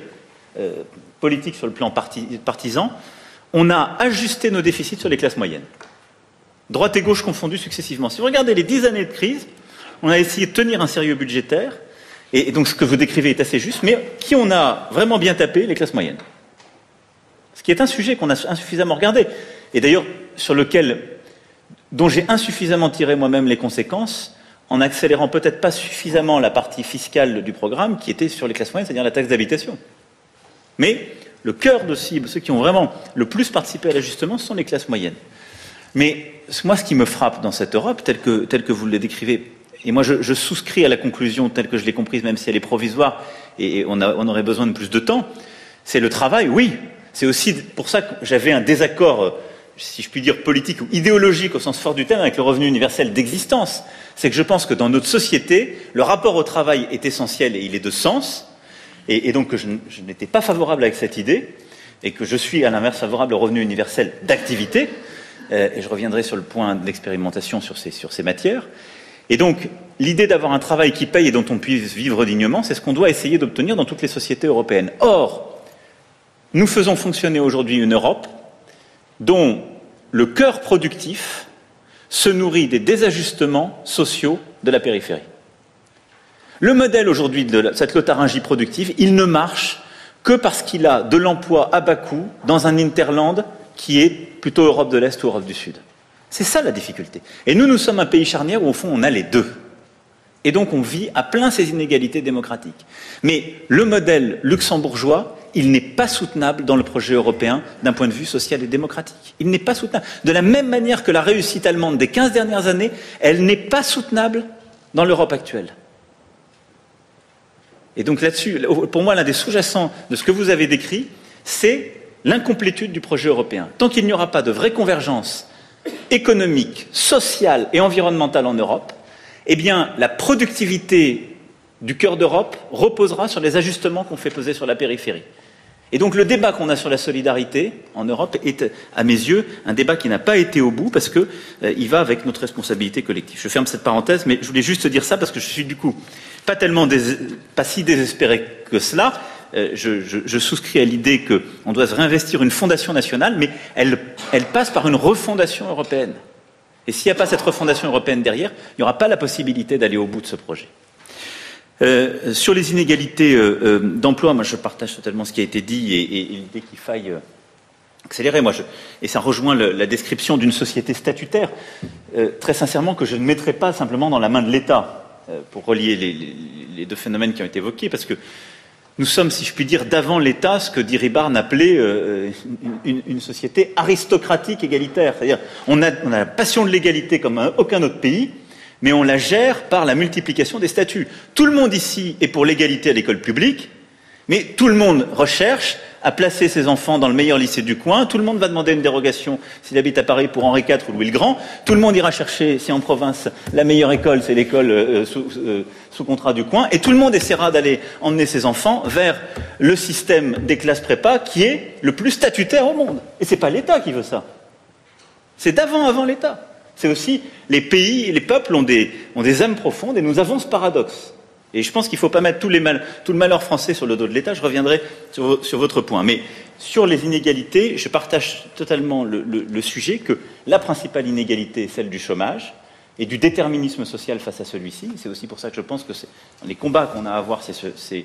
euh, politiques sur le plan parti- partisan, on a ajusté nos déficits sur les classes moyennes. Droite et gauche confondues successivement. Si vous regardez les dix années de crise, on a essayé de tenir un sérieux budgétaire, et, et donc ce que vous décrivez est assez juste, mais qui on a vraiment bien tapé? Les classes moyennes. Ce qui est un sujet qu'on a insuffisamment regardé, et d'ailleurs sur lequel, dont j'ai insuffisamment tiré moi-même les conséquences, en accélérant peut-être pas suffisamment la partie fiscale du programme qui était sur les classes moyennes, c'est-à-dire la taxe d'habitation. Mais le cœur de cible, ceux qui ont vraiment le plus participé à l'ajustement, sont les classes moyennes. Mais moi, ce qui me frappe dans cette Europe, telle que, vous le décrivez, et moi je, souscris à la conclusion telle que je l'ai comprise, même si elle est provisoire, et, on, aurait besoin de plus de temps, c'est le travail, oui. C'est aussi pour ça que j'avais un désaccord, si je puis dire, politique ou idéologique au sens fort du terme, avec le revenu universel d'existence. C'est que je pense que dans notre société, le rapport au travail est essentiel et il est de sens, et, donc que je n'étais pas favorable avec cette idée, et que je suis à l'inverse favorable au revenu universel d'activité, euh, et je reviendrai sur le point de l'expérimentation sur ces, sur ces matières. Et donc, l'idée d'avoir un travail qui paye et dont on puisse vivre dignement, c'est ce qu'on doit essayer d'obtenir dans toutes les sociétés européennes. Or, nous faisons fonctionner aujourd'hui une Europe dont le cœur productif se nourrit des désajustements sociaux de la périphérie. Le modèle aujourd'hui de cette lotharingie productive, il ne marche que parce qu'il a de l'emploi à bas coût dans un interland qui est plutôt Europe de l'Est ou Europe du Sud. C'est ça la difficulté. Et nous, nous sommes un pays charnière où, au fond, on a les deux. Et donc, on vit à plein ces inégalités démocratiques. Mais le modèle luxembourgeois, il n'est pas soutenable dans le projet européen d'un point de vue social et démocratique. Il n'est pas soutenable. De la même manière que la réussite allemande des 15 dernières années, elle n'est pas soutenable dans l'Europe actuelle. Et donc là-dessus, pour moi, l'un des sous-jacents de ce que vous avez décrit, c'est l'incomplétude du projet européen. Tant qu'il n'y aura pas de vraie convergence économique, sociale et environnementale en Europe, eh bien, la productivité du cœur d'Europe reposera sur les ajustements qu'on fait peser sur la périphérie. Et donc le débat qu'on a sur la solidarité en Europe est, à mes yeux, un débat qui n'a pas été au bout parce que euh, va avec notre responsabilité collective. Je ferme cette parenthèse, mais je voulais juste dire ça parce que je suis du coup pas tellement pas si désespéré que cela. Euh, je, souscris à l'idée qu'on doit se réinvestir une fondation nationale, mais elle passe par une refondation européenne. Et s'il n'y a pas cette refondation européenne derrière, il n'y aura pas la possibilité d'aller au bout de ce projet. Euh, sur les inégalités euh, euh, d'emploi, moi je partage totalement ce qui a été dit et, l'idée qu'il faille accélérer. Et ça rejoint la description d'une société statutaire, très sincèrement, que je ne mettrai pas simplement dans la main de l'État pour relier les, deux phénomènes qui ont été évoqués, parce que nous sommes, si je puis dire, d'avant l'État, ce que Diribarne appelait une, société aristocratique égalitaire. C'est-à-dire, on a, la passion de l'égalité comme un, aucun autre pays, mais on la gère par la multiplication des statuts. Tout le monde ici est pour l'égalité à l'école publique, mais tout le monde recherche à placer ses enfants dans le meilleur lycée du coin. Tout le monde va demander une dérogation s'il habite à Paris pour Henri IV ou Louis le Grand. Tout le monde ira chercher, si en province, la meilleure école, c'est l'école euh, sous, euh, sous, contrat du coin. Et tout le monde essaiera d'aller emmener ses enfants vers le système des classes prépa qui est le plus statutaire au monde. Et c'est pas l'État qui veut ça. C'est d'avant avant l'État. C'est aussi les pays, les peuples ont des, ont des âmes profondes et nous avons ce paradoxe. Et je pense qu'il ne faut pas mettre tout le malheur français sur le dos de l'État. Je reviendrai sur, votre point. Mais sur les inégalités, je partage totalement le, sujet que la principale inégalité est celle du chômage et du déterminisme social face à celui-ci. C'est aussi pour ça que je pense que les combats qu'on a à avoir, c'est ce,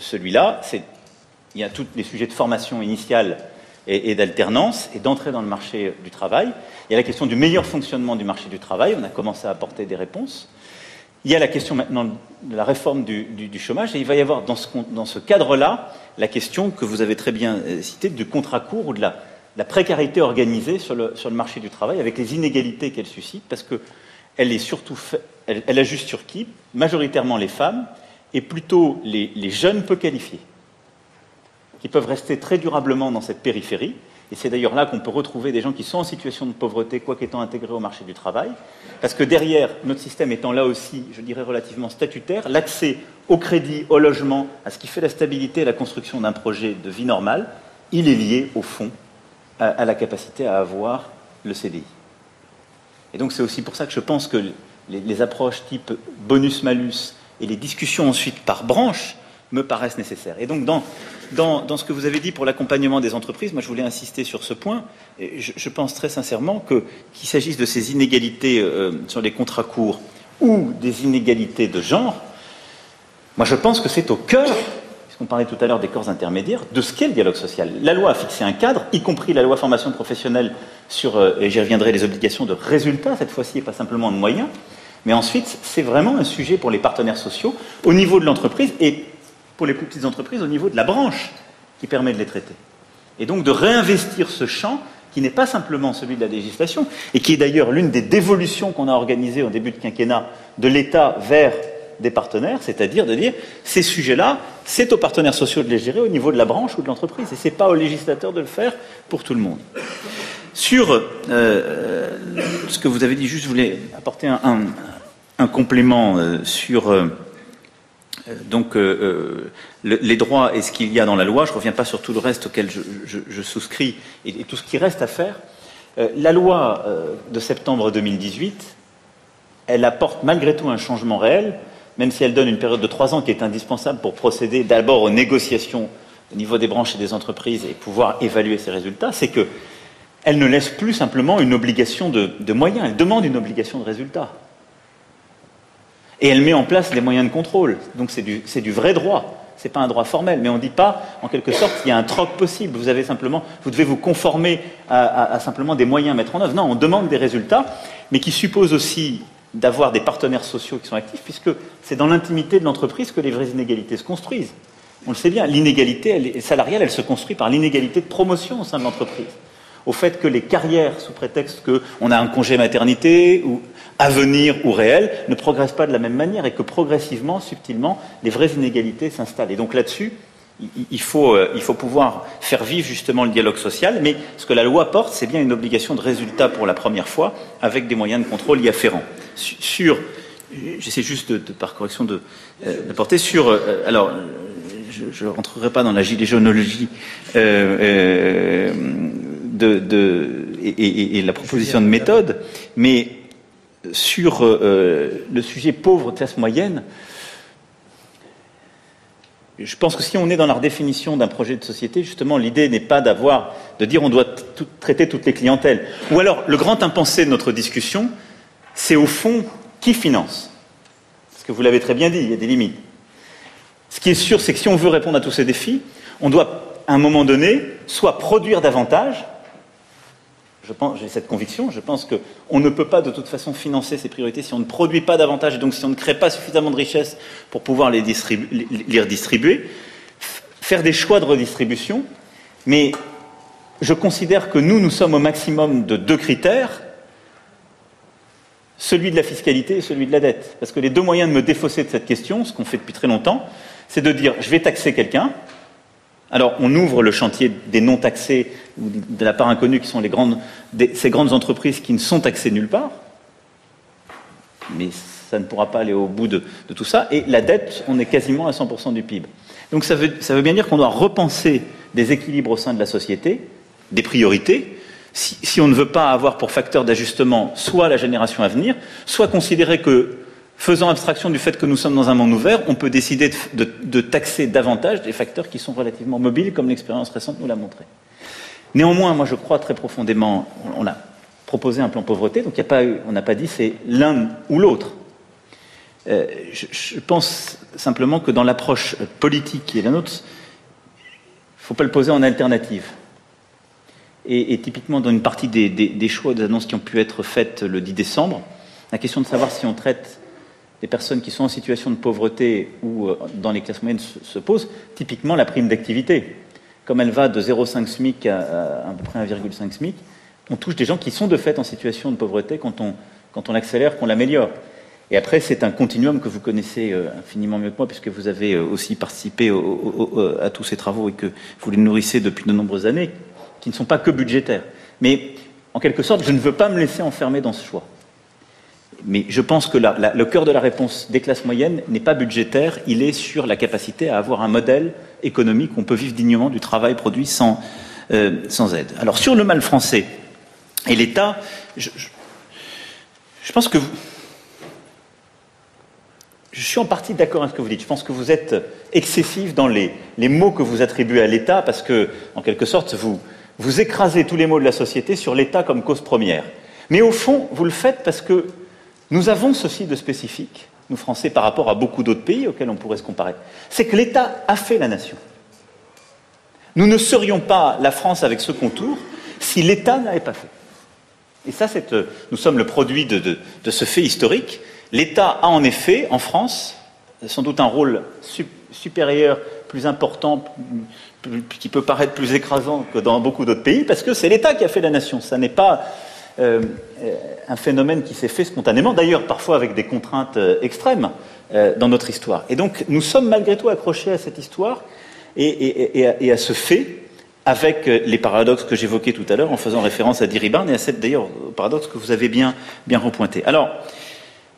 celui-là. Il y a tous les sujets de formation initiale et, d'alternance et d'entrée dans le marché du travail. Il y a la question du meilleur fonctionnement du marché du travail. On a commencé à apporter des réponses. Il y a la question maintenant de la réforme du, chômage et il va y avoir dans ce, cadre-là la question que vous avez très bien euh, citée du contrat court ou de la, précarité organisée sur le, marché du travail avec les inégalités qu'elle suscite parce qu'elle est surtout elle, ajuste sur qui? Majoritairement les femmes et plutôt les jeunes peu qualifiés qui peuvent rester très durablement dans cette périphérie et c'est d'ailleurs là qu'on peut retrouver des gens qui sont en situation de pauvreté, quoi qu'étant intégrés au marché du travail. Parce que derrière, notre système étant là aussi, je dirais, relativement statutaire, l'accès au crédit, au logement, à ce qui fait la stabilité et la construction d'un projet de vie normale, il est lié, au fond, à, à la capacité à avoir le CDI. Et donc c'est aussi pour ça que je pense que les, les approches type bonus-malus et les discussions ensuite par branche me paraissent nécessaires. Et donc, dans, dans, ce que vous avez dit pour l'accompagnement des entreprises, moi, je voulais insister sur ce point. Je, pense très sincèrement que, qu'il s'agisse de ces inégalités euh, sur les contrats courts ou des inégalités de genre, moi, je pense que c'est au cœur, puisqu'on parlait tout à l'heure des corps intermédiaires, de ce qu'est le dialogue social. La loi a fixé un cadre, y compris la loi formation professionnelle sur, euh, et j'y reviendrai, les obligations de résultats, cette fois-ci, et pas simplement de moyens. Mais ensuite, c'est vraiment un sujet pour les partenaires sociaux au niveau de l'entreprise et pour les plus petites entreprises au niveau de la branche qui permet de les traiter. Et donc de réinvestir ce champ qui n'est pas simplement celui de la législation, et qui est d'ailleurs l'une des dévolutions qu'on a organisées au début de quinquennat de l'État vers des partenaires, c'est-à-dire de dire ces sujets-là, c'est aux partenaires sociaux de les gérer au niveau de la branche ou de l'entreprise, et ce n'est pas aux législateurs de le faire pour tout le monde. Sur euh, ce que vous avez dit, juste je voulais apporter un complément euh, sur euh, donc euh, le, les droits et ce qu'il y a dans la loi, je ne reviens pas sur tout le reste auquel je, souscris et, tout ce qui reste à faire. Euh, la loi euh, de septembre 2018, elle apporte malgré tout un changement réel, même si elle donne une période de trois ans qui est indispensable pour procéder d'abord aux négociations au niveau des branches et des entreprises et pouvoir évaluer ces résultats, c'est que elle ne laisse plus simplement une obligation de, moyens, elle demande une obligation de résultat. Et elle met en place les moyens de contrôle. Donc c'est du, vrai droit. Ce n'est pas un droit formel, mais on ne dit pas, en quelque sorte, qu'il y a un troc possible. Vous avez simplement, vous devez vous conformer à, à, simplement des moyens à mettre en œuvre. Non, on demande des résultats, mais qui suppose aussi d'avoir des partenaires sociaux qui sont actifs, puisque c'est dans l'intimité de l'entreprise que les vraies inégalités se construisent. On le sait bien, l'inégalité salariale, elle se construit par l'inégalité de promotion au sein de l'entreprise. Au fait que les carrières, sous prétexte qu'on a un congé maternité ou à venir ou réel ne progressent pas de la même manière et que progressivement, subtilement, les vraies inégalités s'installent. Et donc là-dessus, il faut, euh, il faut pouvoir faire vivre justement le dialogue social, mais ce que la loi porte, c'est bien une obligation de résultat pour la première fois, avec des moyens de contrôle y afférents. Sur, j'essaie juste de, par correction de, euh, porter sur, euh, alors, je ne rentrerai pas dans la gilet jaunologie et, la proposition de méthode, mais sur euh, le sujet pauvre classe moyenne, je pense que si on est dans la redéfinition d'un projet de société, justement, l'idée n'est pas d'avoir, de dire on doit traiter toutes les clientèles. Ou alors, le grand impensé de notre discussion, c'est au fond qui finance? Parce que vous l'avez très bien dit, il y a des limites. Ce qui est sûr, c'est que si on veut répondre à tous ces défis, on doit, à un moment donné, soit produire davantage, j'ai cette conviction, je pense qu'on ne peut pas de toute façon financer ces priorités si on ne produit pas davantage et donc si on ne crée pas suffisamment de richesses pour pouvoir les, les redistribuer, faire des choix de redistribution, mais je considère que nous, nous sommes au maximum de deux critères, celui de la fiscalité et celui de la dette. Parce que les deux moyens de me défausser de cette question, ce qu'on fait depuis très longtemps, c'est de dire je vais taxer quelqu'un. Alors on ouvre le chantier des non taxés de la part inconnue qui sont ces grandes entreprises qui ne sont taxées nulle part. Mais ça ne pourra pas aller au bout de, tout ça. Et la dette, on est quasiment à 100% du PIB. Donc ça veut, bien dire qu'on doit repenser des équilibres au sein de la société, des priorités, si, on ne veut pas avoir pour facteur d'ajustement soit la génération à venir, soit considérer que faisant abstraction du fait que nous sommes dans un monde ouvert, on peut décider de, taxer davantage des facteurs qui sont relativement mobiles, comme l'expérience récente nous l'a montré. Néanmoins, moi je crois très profondément, on a proposé un plan pauvreté, donc on n'a pas dit c'est l'un ou l'autre. Euh, je, pense simplement que dans l'approche politique qui est la nôtre, il ne faut pas le poser en alternative. Et, typiquement dans une partie des, des choix, des annonces qui ont pu être faites le 10 décembre, la question de savoir si on traite des personnes qui sont en situation de pauvreté ou euh, dans les classes moyennes se, pose, typiquement la prime d'activité. Comme elle va de 0,5 SMIC à, à, peu près 1,5 SMIC, on touche des gens qui sont de fait en situation de pauvreté quand on, quand on accélère, qu'on l'améliore. Et après, c'est un continuum que vous connaissez euh, infiniment mieux que moi, puisque vous avez euh, aussi participé à tous ces travaux et que vous les nourrissez depuis de nombreuses années, qui ne sont pas que budgétaires. Mais en quelque sorte, je ne veux pas me laisser enfermer dans ce choix mais je pense que le cœur de la réponse des classes moyennes n'est pas budgétaire, il est sur la capacité à avoir un modèle économique où on peut vivre dignement du travail produit sans, euh, aide. Alors sur le mal français et l'État, je, pense que vous, je suis en partie d'accord avec ce que vous dites. Je pense que vous êtes excessif dans les, mots que vous attribuez à l'État parce que, en quelque sorte, vous, vous écrasez tous les mots de la société sur l'État comme cause première. Mais au fond, vous le faites parce que nous avons ceci de spécifique, nous Français, par rapport à beaucoup d'autres pays auxquels on pourrait se comparer. C'est que l'État a fait la nation. Nous ne serions pas la France avec ce contour si l'État n'avait pas fait. Et ça, euh, nous sommes le produit de, ce fait historique. L'État a en effet, en France, sans doute un rôle supérieur, plus important, qui peut paraître plus écrasant que dans beaucoup d'autres pays, parce que c'est l'État qui a fait la nation. Euh, un phénomène qui s'est fait spontanément, d'ailleurs parfois avec des contraintes euh, extrêmes euh, dans notre histoire. Et donc nous sommes malgré tout accrochés à cette histoire et, à, ce fait, avec les paradoxes que j'évoquais tout à l'heure en faisant référence à Diribarne et à cette d'ailleurs paradoxe que vous avez bien, bien repointé. Alors,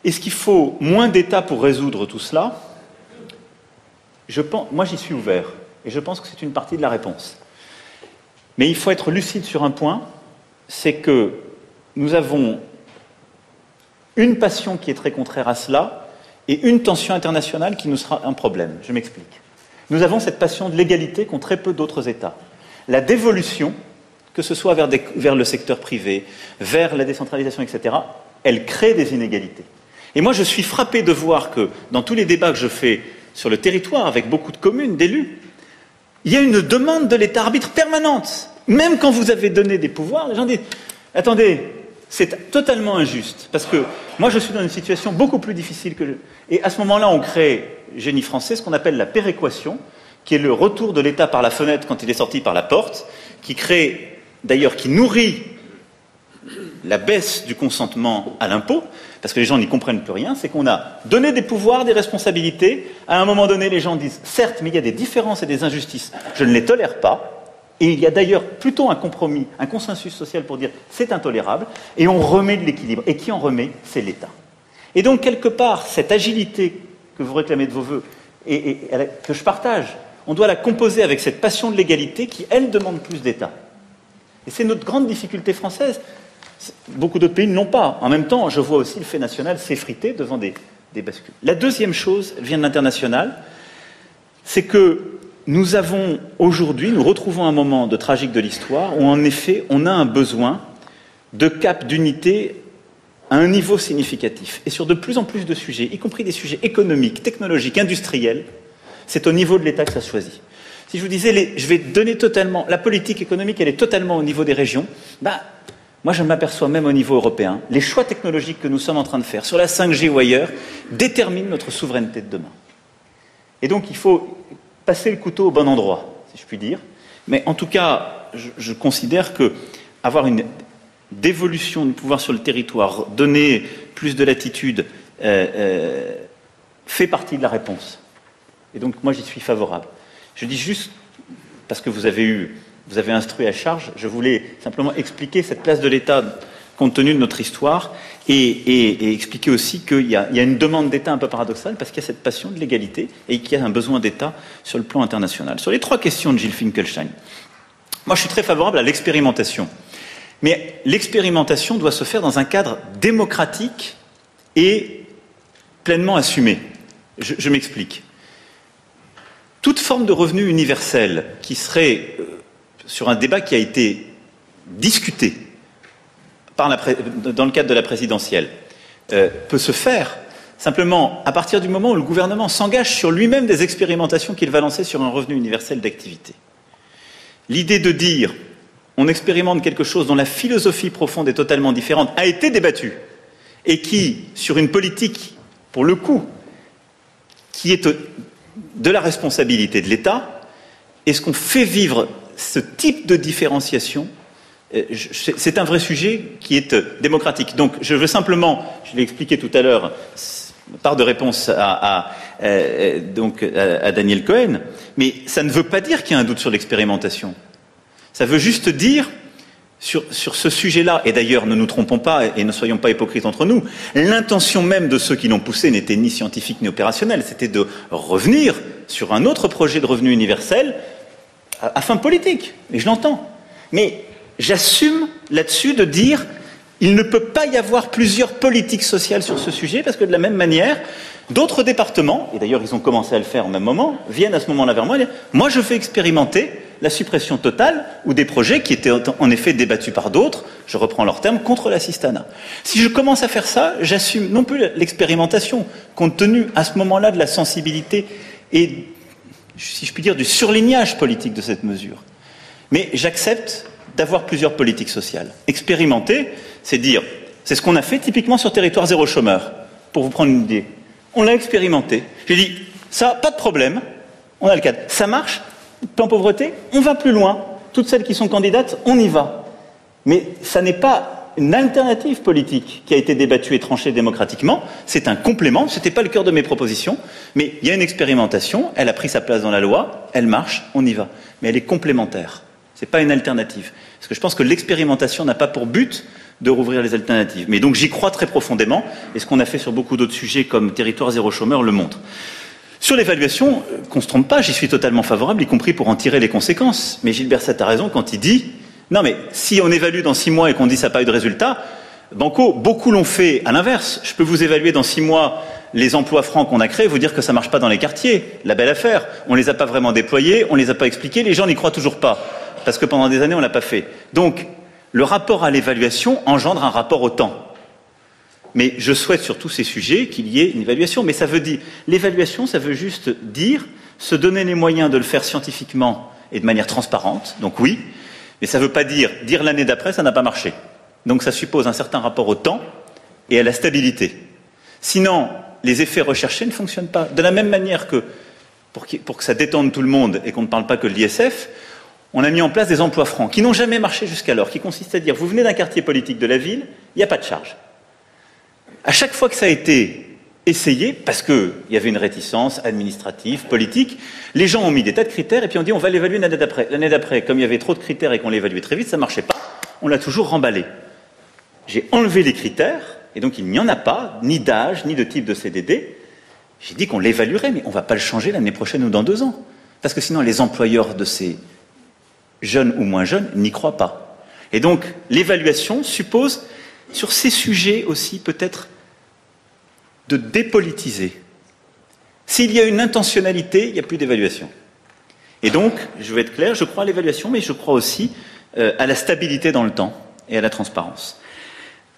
est-ce qu'il faut moins d'État pour résoudre tout cela? Je pense, Moi j'y suis ouvert et je pense que c'est une partie de la réponse. Mais il faut être lucide sur un point, c'est que nous avons une passion qui est très contraire à cela et une tension internationale qui nous sera un problème. Je m'explique. Nous avons cette passion de l'égalité qu'ont très peu d'autres États. La dévolution, que ce soit vers, le secteur privé, vers la décentralisation, etc., elle crée des inégalités. Et moi, je suis frappé de voir que dans tous les débats que je fais sur le territoire, avec beaucoup de communes, d'élus, il y a une demande de l'État arbitre permanente. Même quand vous avez donné des pouvoirs, les gens disent Attendez, c'est totalement injuste, parce que moi je suis dans une situation beaucoup plus difficile que... Et à ce moment-là, on crée, génie français, ce qu'on appelle la péréquation, qui est le retour de l'État par la fenêtre quand il est sorti par la porte, qui crée, d'ailleurs, qui nourrit la baisse du consentement à l'impôt, parce que les gens n'y comprennent plus rien, c'est qu'on a donné des pouvoirs, des responsabilités. À un moment donné, les gens disent, certes, mais il y a des différences et des injustices, je ne les tolère pas. Et il y a d'ailleurs plutôt un compromis, un consensus social pour dire c'est intolérable, et on remet de l'équilibre. Et qui en remet C'est l'État. Et donc, quelque part, cette agilité que vous réclamez de vos voeux, et, que je partage, on doit la composer avec cette passion de l'égalité qui, elle, demande plus d'État. Et c'est notre grande difficulté française. Beaucoup d'autres pays ne l'ont pas. En même temps, je vois aussi le fait national s'effriter devant des, des bascules. La deuxième chose, vient de l'international, c'est que nous avons aujourd'hui, nous retrouvons un moment de tragique de l'histoire où en effet on a un besoin de cap d'unité à un niveau significatif et sur de plus en plus de sujets, y compris des sujets économiques, technologiques, industriels, c'est au niveau de l'État que ça se choisit. Si je vous disais, je vais donner totalement, la politique économique, elle est totalement au niveau des régions, bah, moi je m'aperçois même au niveau européen, les choix technologiques que nous sommes en train de faire sur la 5G ou ailleurs déterminent notre souveraineté de demain. Et donc il faut passer le couteau au bon endroit, si je puis dire. Mais en tout cas, je, considère que avoir une dévolution du pouvoir sur le territoire, donner plus de latitude, euh, euh, fait partie de la réponse. Et donc moi j'y suis favorable. Je dis juste, parce que vous avez eu, vous avez instruit à charge, je voulais simplement expliquer cette place de l'État compte tenu de notre histoire et, expliquer aussi qu'il y, a une demande d'État un peu paradoxale parce qu'il y a cette passion de l'égalité et qu'il y a un besoin d'État sur le plan international. Sur les trois questions de Gilles Finkelstein, moi je suis très favorable à l'expérimentation. Mais l'expérimentation doit se faire dans un cadre démocratique et pleinement assumé. je m'explique toute forme de revenu universel qui serait euh, sur un débat qui a été discuté dans le cadre de la présidentielle euh, peut se faire simplement à partir du moment où le gouvernement s'engage sur lui-même des expérimentations qu'il va lancer sur un revenu universel d'activité. L'idée de dire on expérimente quelque chose dont la philosophie profonde est totalement différente a été débattue et qui, sur une politique, pour le coup, qui est de la responsabilité de l'État Est-ce qu'on fait vivre ce type de différenciation c'est un vrai sujet qui est euh, démocratique. Donc, je veux simplement, je l'ai expliqué tout à l'heure, part de réponse à, euh, à, Daniel Cohen, mais ça ne veut pas dire qu'il y a un doute sur l'expérimentation. Ça veut juste dire sur, ce sujet-là, et d'ailleurs ne nous trompons pas et ne soyons pas hypocrites entre nous, l'intention même de ceux qui l'ont poussé n'était ni scientifique ni opérationnelle, c'était de revenir sur un autre projet de revenu universel à, fin politique, et je l'entends. Mais j'assume là-dessus de dire il ne peut pas y avoir plusieurs politiques sociales sur ce sujet, parce que de la même manière, d'autres départements, et d'ailleurs ils ont commencé à le faire au même moment, viennent à ce moment-là vers moi et disent Moi je fais expérimenter la suppression totale ou des projets qui étaient en effet débattus par d'autres, je reprends leur terme, contre l'assistanat. Si je commence à faire ça, j'assume non plus l'expérimentation, compte tenu à ce moment-là de la sensibilité et, si je puis dire, du surlignage politique de cette mesure. Mais j'accepte d'avoir plusieurs politiques sociales. Expérimenter, c'est dire, c'est ce qu'on a fait typiquement sur territoire zéro chômeur, pour vous prendre une idée. On l'a expérimenté. J'ai dit, ça, pas de problème, on a le cadre. Ça marche, plan pauvreté, on va plus loin. Toutes celles qui sont candidates, on y va. Mais ça n'est pas une alternative politique qui a été débattue et tranchée démocratiquement, c'est un complément, ce n'était pas le cœur de mes propositions, mais il y a une expérimentation, elle a pris sa place dans la loi, elle marche, on y va. Mais elle est complémentaire, ce n'est pas une alternative. Parce que je pense que l'expérimentation n'a pas pour but de rouvrir les alternatives. Mais donc j'y crois très profondément, et ce qu'on a fait sur beaucoup d'autres sujets comme territoire zéro chômeur le montre. Sur l'évaluation, qu'on se trompe pas, j'y suis totalement favorable, y compris pour en tirer les conséquences. Mais Gilbert Berset a raison quand il dit non, mais si on évalue dans six mois et qu'on dit ça n'a pas eu de résultat, Banco, beaucoup l'ont fait à l'inverse. Je peux vous évaluer dans six mois les emplois francs qu'on a créés, vous dire que ça ne marche pas dans les quartiers. La belle affaire. On ne les a pas vraiment déployés, on ne les a pas expliqués, les gens n'y croient toujours pas. Parce que pendant des années, on ne l'a pas fait. Donc, le rapport à l'évaluation engendre un rapport au temps. Mais je souhaite sur tous ces sujets qu'il y ait une évaluation. Mais ça veut dire, l'évaluation, ça veut juste dire se donner les moyens de le faire scientifiquement et de manière transparente. Donc oui, mais ça ne veut pas dire dire l'année d'après, ça n'a pas marché. Donc ça suppose un certain rapport au temps et à la stabilité. Sinon, les effets recherchés ne fonctionnent pas. De la même manière que, pour, que ça détende tout le monde et qu'on ne parle pas que de l'ISF, on a mis en place des emplois francs qui n'ont jamais marché jusqu'alors, qui consistent à dire vous venez d'un quartier politique de la ville, il n'y a pas de charge. À chaque fois que ça a été essayé, parce qu'il y avait une réticence administrative, politique, les gens ont mis des tas de critères et puis on dit on va l'évaluer l'année d'après. L'année d'après, comme il y avait trop de critères et qu'on l'évaluait très vite, ça ne marchait pas, on l'a toujours remballé. J'ai enlevé les critères et donc il n'y en a pas, ni d'âge, ni de type de CDD. J'ai dit qu'on l'évaluerait, mais on ne va pas le changer l'année prochaine ou dans deux ans. Parce que sinon les employeurs de ces jeunes ou moins jeunes n'y croient pas. Et donc l'évaluation suppose sur ces sujets aussi peut-être de dépolitiser. S'il y a une intentionnalité, il n'y a plus d'évaluation. Et donc, je vais être clair, je crois à l'évaluation, mais je crois aussi euh, à la stabilité dans le temps et à la transparence.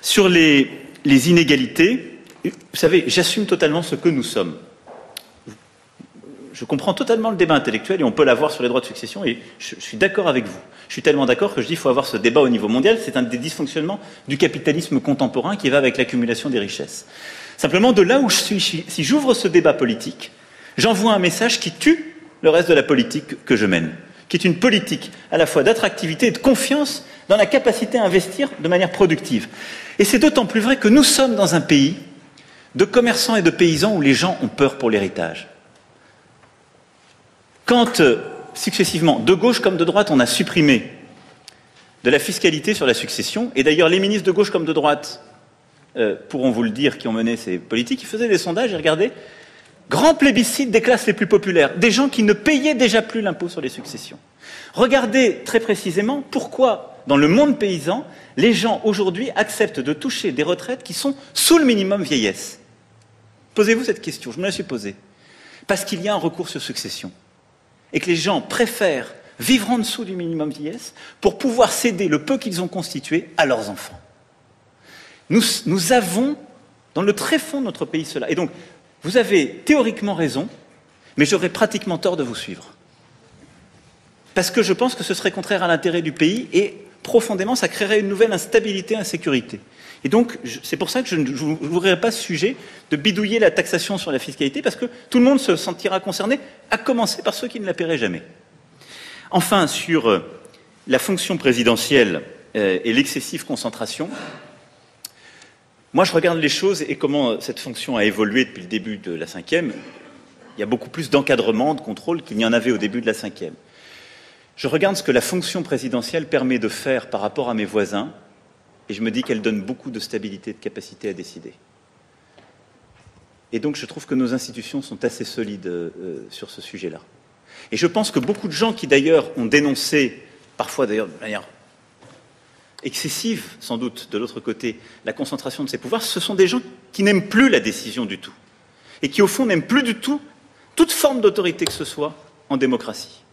Sur les, les inégalités, vous savez, j'assume totalement ce que nous sommes. Je comprends totalement le débat intellectuel et on peut l'avoir sur les droits de succession et je, suis d'accord avec vous. Je suis tellement d'accord que je dis qu'il faut avoir ce débat au niveau mondial. C'est un des dysfonctionnements du capitalisme contemporain qui va avec l'accumulation des richesses. Simplement, de là où je suis, si j'ouvre ce débat politique, j'envoie un message qui tue le reste de la politique que je mène, qui est une politique à la fois d'attractivité et de confiance dans la capacité à investir de manière productive. Et c'est d'autant plus vrai que nous sommes dans un pays de commerçants et de paysans où les gens ont peur pour l'héritage. Quand, euh, successivement, de gauche comme de droite, on a supprimé de la fiscalité sur la succession, et d'ailleurs les ministres de gauche comme de droite euh, pourront vous le dire qui ont mené ces politiques, ils faisaient des sondages et regardaient grand plébiscite des classes les plus populaires, des gens qui ne payaient déjà plus l'impôt sur les successions. Regardez très précisément pourquoi, dans le monde paysan, les gens aujourd'hui acceptent de toucher des retraites qui sont sous le minimum vieillesse. Posez-vous cette question, je me la suis posée. Parce qu'il y a un recours sur succession et que les gens préfèrent vivre en dessous du minimum vieillesse pour pouvoir céder le peu qu'ils ont constitué à leurs enfants. Nous, avons dans le très fond de notre pays cela. Et donc, vous avez théoriquement raison, mais j'aurais pratiquement tort de vous suivre. Parce que je pense que ce serait contraire à l'intérêt du pays et profondément, ça créerait une nouvelle instabilité, insécurité. Et donc, c'est pour ça que je ne voudrais pas ce sujet de bidouiller la taxation sur la fiscalité, parce que tout le monde se sentira concerné, à commencer par ceux qui ne la paieraient jamais. Enfin, sur euh, la fonction présidentielle euh, et l'excessive concentration, moi je regarde les choses et comment cette fonction a évolué depuis le début de la cinquième. Il y a beaucoup plus d'encadrement, de contrôle qu'il n'y en avait au début de la cinquième. Je regarde ce que la fonction présidentielle permet de faire par rapport à mes voisins, et je me dis qu'elle donne beaucoup de stabilité, de capacité à décider. Et donc je trouve que nos institutions sont assez solides euh, sur ce sujet-là. Et je pense que beaucoup de gens qui d'ailleurs ont dénoncé, parfois d'ailleurs de manière excessive sans doute de l'autre côté, la concentration de ces pouvoirs, ce sont des gens qui n'aiment plus la décision du tout. Et qui au fond n'aiment plus du tout toute forme d'autorité que ce soit en démocratie.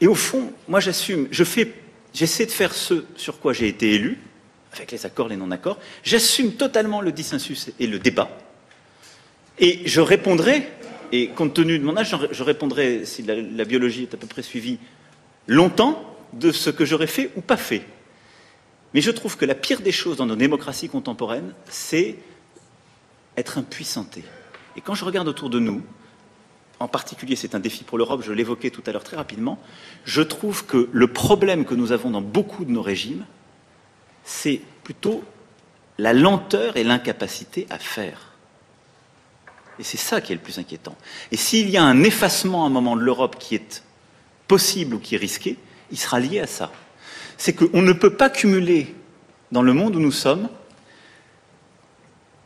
Et au fond, moi j'assume, je fais J'essaie de faire ce sur quoi j'ai été élu, avec les accords, les non-accords. J'assume totalement le dissensus et le débat. Et je répondrai, et compte tenu de mon âge, je répondrai, si la, biologie est à peu près suivie, longtemps de ce que j'aurais fait ou pas fait. Mais je trouve que la pire des choses dans nos démocraties contemporaines, c'est être impuissanté. Et quand je regarde autour de nous, en particulier c'est un défi pour l'Europe, je l'évoquais tout à l'heure très rapidement, je trouve que le problème que nous avons dans beaucoup de nos régimes, c'est plutôt la lenteur et l'incapacité à faire. Et c'est ça qui est le plus inquiétant. Et s'il y a un effacement à un moment de l'Europe qui est possible ou qui est risqué, il sera lié à ça. C'est qu'on ne peut pas cumuler dans le monde où nous sommes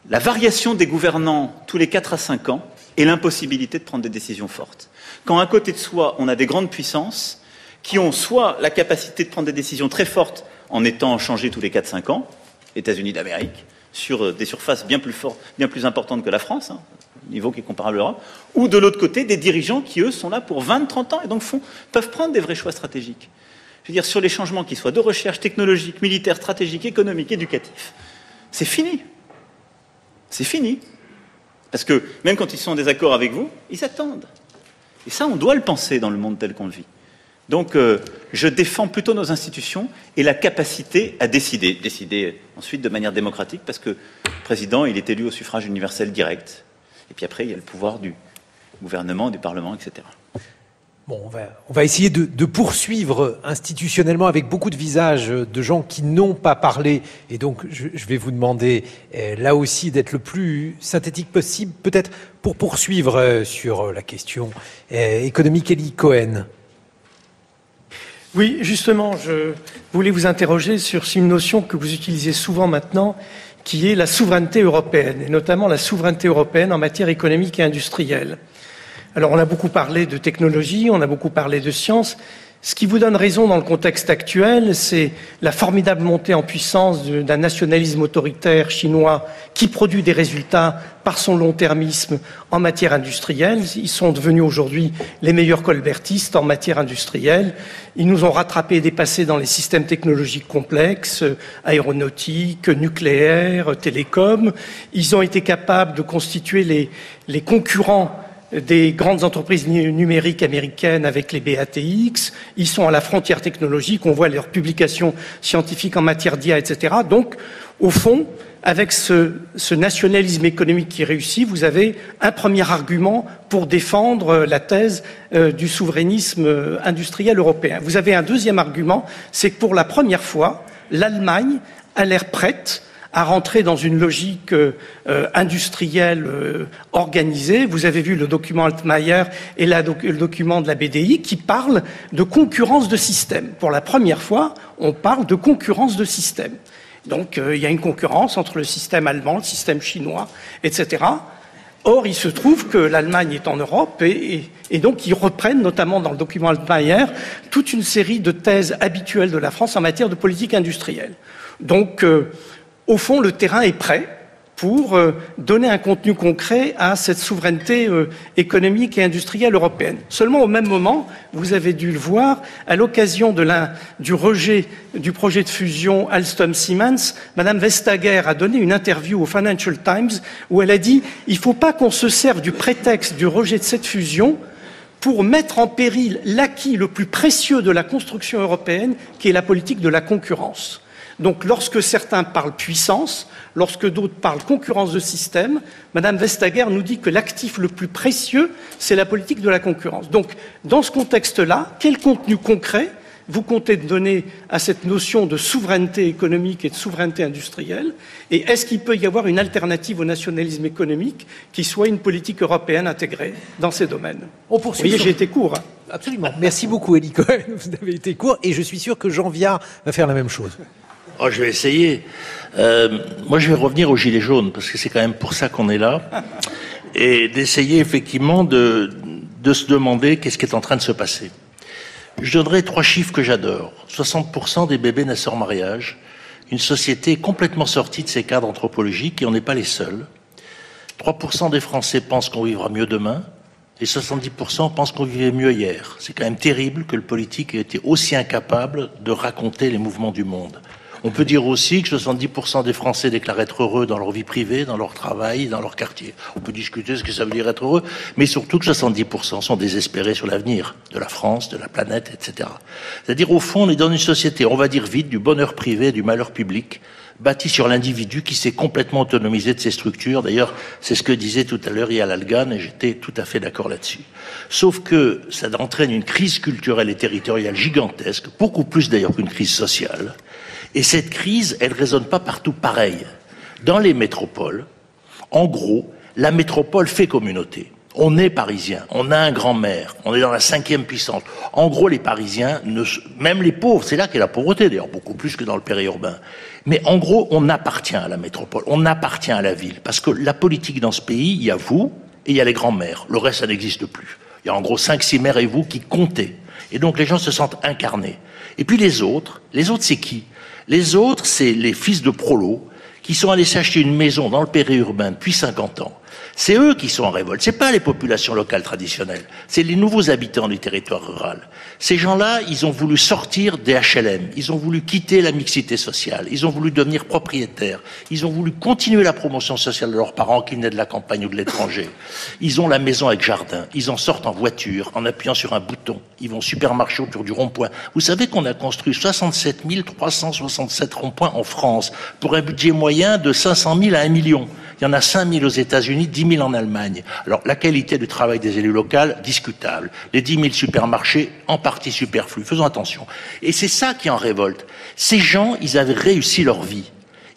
la variation des gouvernants tous les 4 à 5 ans et l'impossibilité de prendre des décisions fortes. Quand à côté de soi, on a des grandes puissances qui ont soit la capacité de prendre des décisions très fortes en étant changées tous les 4-5 ans, États-Unis d'Amérique, sur euh, des surfaces bien plus, fortes, bien plus importantes que la France, hein, niveau qui est comparable à l'Europe, ou de l'autre côté, des dirigeants qui, eux, sont là pour 20-30 ans et donc font, peuvent prendre des vrais choix stratégiques. Je veux dire, sur les changements qui soient de recherche technologique, militaire, stratégique, économique, éducatif. C'est fini. C'est fini. Parce que même quand ils sont en désaccord avec vous, ils attendent. Et ça, on doit le penser dans le monde tel qu'on le vit. Donc, euh, je défends plutôt nos institutions et la capacité à décider. Décider ensuite de manière démocratique, parce que le président, il est élu au suffrage universel direct. Et puis après, il y a le pouvoir du gouvernement, du Parlement, etc. Bon, on va, essayer de, poursuivre institutionnellement avec beaucoup de visages de gens qui n'ont pas parlé. Et donc, je, vais vous demander euh, là aussi d'être le plus synthétique possible, peut-être pour poursuivre euh, sur la question euh, économique. Elie Cohen. Oui, justement, je voulais vous interroger sur une notion que vous utilisez souvent maintenant, qui est la souveraineté européenne, et notamment la souveraineté européenne en matière économique et industrielle. Alors on a beaucoup parlé de technologie, on a beaucoup parlé de science, Ce qui vous donne raison dans le contexte actuel, c'est la formidable montée en puissance d'un nationalisme autoritaire chinois qui produit des résultats par son long-termisme en matière industrielle. Ils sont devenus aujourd'hui les meilleurs colbertistes en matière industrielle. Ils nous ont rattrapés et dépassés dans les systèmes technologiques complexes, aéronautiques, nucléaires, télécoms. Ils ont été capables de constituer les, les concurrents des grandes entreprises numériques américaines avec les BATX. Ils sont à la frontière technologique. On voit leurs publications scientifiques en matière d'IA, etc. Donc, au fond, avec ce, nationalisme économique qui réussit, vous avez un premier argument pour défendre la thèse euh, du souverainisme euh, industriel européen. Vous avez un deuxième argument, c'est que pour la première fois, l'Allemagne a l'air prête à rentrer dans une logique euh, euh, industrielle euh, organisée. Vous avez vu le document Altmaier et le document de la BDI qui parlent de concurrence de système. Pour la première fois, on parle de concurrence de système. Donc il y a une concurrence entre le système allemand, le système chinois, etc. Or, il se trouve que l'Allemagne est en Europe et, donc ils reprennent, notamment dans le document Altmaier, toute une série de thèses habituelles de la France en matière de politique industrielle. Donc, au fond, le terrain est prêt pour euh, donner un contenu concret à cette souveraineté euh, économique et industrielle européenne. Seulement, au même moment, vous avez dû le voir, à l'occasion du rejet du projet de fusion Alstom-Siemens, Madame Vestager a donné une interview au Financial Times où elle a dit il ne faut pas qu'on se serve du prétexte du rejet de cette fusion pour mettre en péril l'acquis le plus précieux de la construction européenne, qui est la politique de la concurrence. Donc lorsque certains parlent puissance, lorsque d'autres parlent concurrence de système, Madame Vestager nous dit que l'actif le plus précieux, c'est la politique de la concurrence. Donc dans ce contexte-là, quel contenu concret vous comptez donner à cette notion de souveraineté économique et de souveraineté industrielle Et est-ce qu'il peut y avoir une alternative au nationalisme économique qui soit une politique européenne intégrée dans ces domaines? On poursuit. Vous voyez, j'ai été court. Hein. Absolument. Merci beaucoup, Elie Cohen. Vous avez été court et je suis sûr que Jean Viard va faire la même chose. Oh, je vais essayer. Euh, moi, je vais revenir aux Gilets jaunes, parce que c'est quand même pour ça qu'on est là. Et d'essayer effectivement de, de se demander qu'est-ce qui est en train de se passer. Je donnerai trois chiffres que j'adore. 60% des bébés naissent hors mariage. Une société complètement sortie de ses cadres anthropologiques, et on n'est pas les seuls. 3% des Français pensent qu'on vivra mieux demain, et 70% pensent qu'on vivait mieux hier. C'est quand même terrible que le politique ait été aussi incapable de raconter les mouvements du monde. On peut dire aussi que 70% des Français déclarent être heureux dans leur vie privée, dans leur travail, dans leur quartier. On peut discuter ce que ça veut dire être heureux, mais surtout que 70% sont désespérés sur l'avenir de la France, de la planète, etc. C'est-à-dire, au fond, on est dans une société, on va dire vite, du bonheur privé et du malheur public, bâti sur l'individu qui s'est complètement autonomisé de ses structures. D'ailleurs, c'est ce que disait tout à l'heure Yal Algan, et j'étais tout à fait d'accord là-dessus. Sauf que ça entraîne une crise culturelle et territoriale gigantesque, beaucoup plus d'ailleurs qu'une crise sociale, et cette crise, elle résonne pas partout pareil. Dans les métropoles, en gros, la métropole fait communauté. On est parisien, on a un grand-mère, on est dans la cinquième puissance. En gros, les Parisiens, même les pauvres, c'est là qu'est la pauvreté, d'ailleurs, beaucoup plus que dans le périurbain. Mais en gros, on appartient à la métropole, on appartient à la ville. Parce que la politique dans ce pays, il y a vous et il y a les grands-mères. Le reste, ça n'existe plus. Il y a en gros cinq, six mères et vous qui comptez. Et donc les gens se sentent incarnés. Et puis les autres, les autres, c'est qui? Les autres, c'est les fils de prolos qui sont allés s'acheter une maison dans le périurbain depuis 50 ans c'est eux qui sont en révolte. C'est pas les populations locales traditionnelles. C'est les nouveaux habitants du territoire rural. Ces gens-là, ils ont voulu sortir des HLM. Ils ont voulu quitter la mixité sociale. Ils ont voulu devenir propriétaires. Ils ont voulu continuer la promotion sociale de leurs parents qui venaient de la campagne ou de l'étranger. Ils ont la maison avec jardin. Ils en sortent en voiture, en appuyant sur un bouton. Ils vont au supermarché autour du rond-point. Vous savez qu'on a construit 67 367 ronds-points en France pour un budget moyen de 500 000 à 1 million. Il y en a 5 000 aux États-Unis, 10 000 en Allemagne. Alors, la qualité du travail des élus locaux, discutable. Les 10 000 supermarchés, en partie superflus. Faisons attention. Et c'est ça qui en révolte. Ces gens, ils avaient réussi leur vie.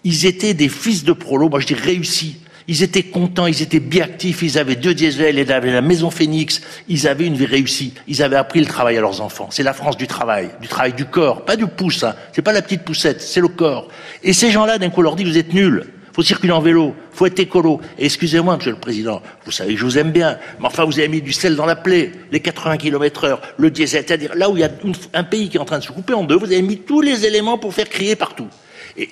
Ils étaient des fils de prolo, moi je dis réussis. Ils étaient contents, ils étaient biactifs, ils avaient deux diesels, ils avaient la maison Phoenix, ils avaient une vie réussie, ils avaient appris le travail à leurs enfants. C'est la France du travail, du travail du corps, pas du pouce, hein. c'est pas la petite poussette, c'est le corps. Et ces gens-là, d'un coup, leur dit, vous êtes nuls, faut circuler en vélo, faut être écolo. Excusez-moi, Monsieur le Président, vous savez que je vous aime bien, mais enfin vous avez mis du sel dans la plaie, les 80 km heure, le diesel, c'est-à-dire là où il y a un pays qui est en train de se couper en deux, vous avez mis tous les éléments pour faire crier partout. Et,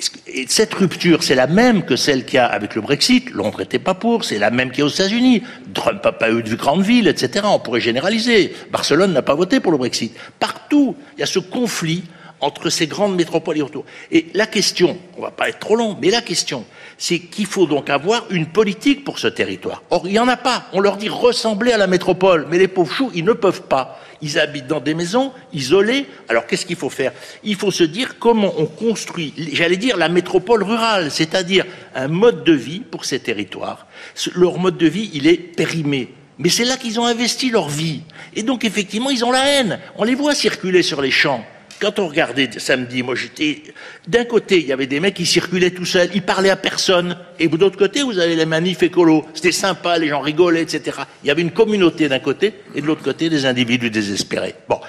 cette rupture, c'est la même que celle qu'il y a avec le Brexit. Londres n'était pas pour, c'est la même qu'il y a aux États-Unis. Trump n'a pas eu de grande ville, etc. On pourrait généraliser. Barcelone n'a pas voté pour le Brexit. Partout, il y a ce conflit entre ces grandes métropoles et autour. Et la question, on va pas être trop long, mais la question, c'est qu'il faut donc avoir une politique pour ce territoire. Or, il n'y en a pas. On leur dit ressembler à la métropole, mais les pauvres choux, ils ne peuvent pas. Ils habitent dans des maisons isolées. Alors, qu'est-ce qu'il faut faire? Il faut se dire comment on construit, j'allais dire, la métropole rurale, c'est-à-dire un mode de vie pour ces territoires. Leur mode de vie, il est périmé. Mais c'est là qu'ils ont investi leur vie. Et donc, effectivement, ils ont la haine. On les voit circuler sur les champs quand on regardait samedi, moi j'étais. D'un côté, il y avait des mecs qui circulaient tout seuls, ils parlaient à personne. Et de l'autre côté, vous avez les manifs écolos. C'était sympa, les gens rigolaient, etc. Il y avait une communauté d'un côté, et de l'autre côté, des individus désespérés. Bon.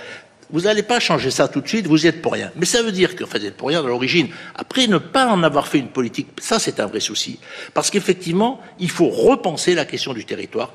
Vous n'allez pas changer ça tout de suite, vous y êtes pour rien. Mais ça veut dire que, vous êtes pour rien dans l'origine. Après, ne pas en avoir fait une politique, ça c'est un vrai souci. Parce qu'effectivement, il faut repenser la question du territoire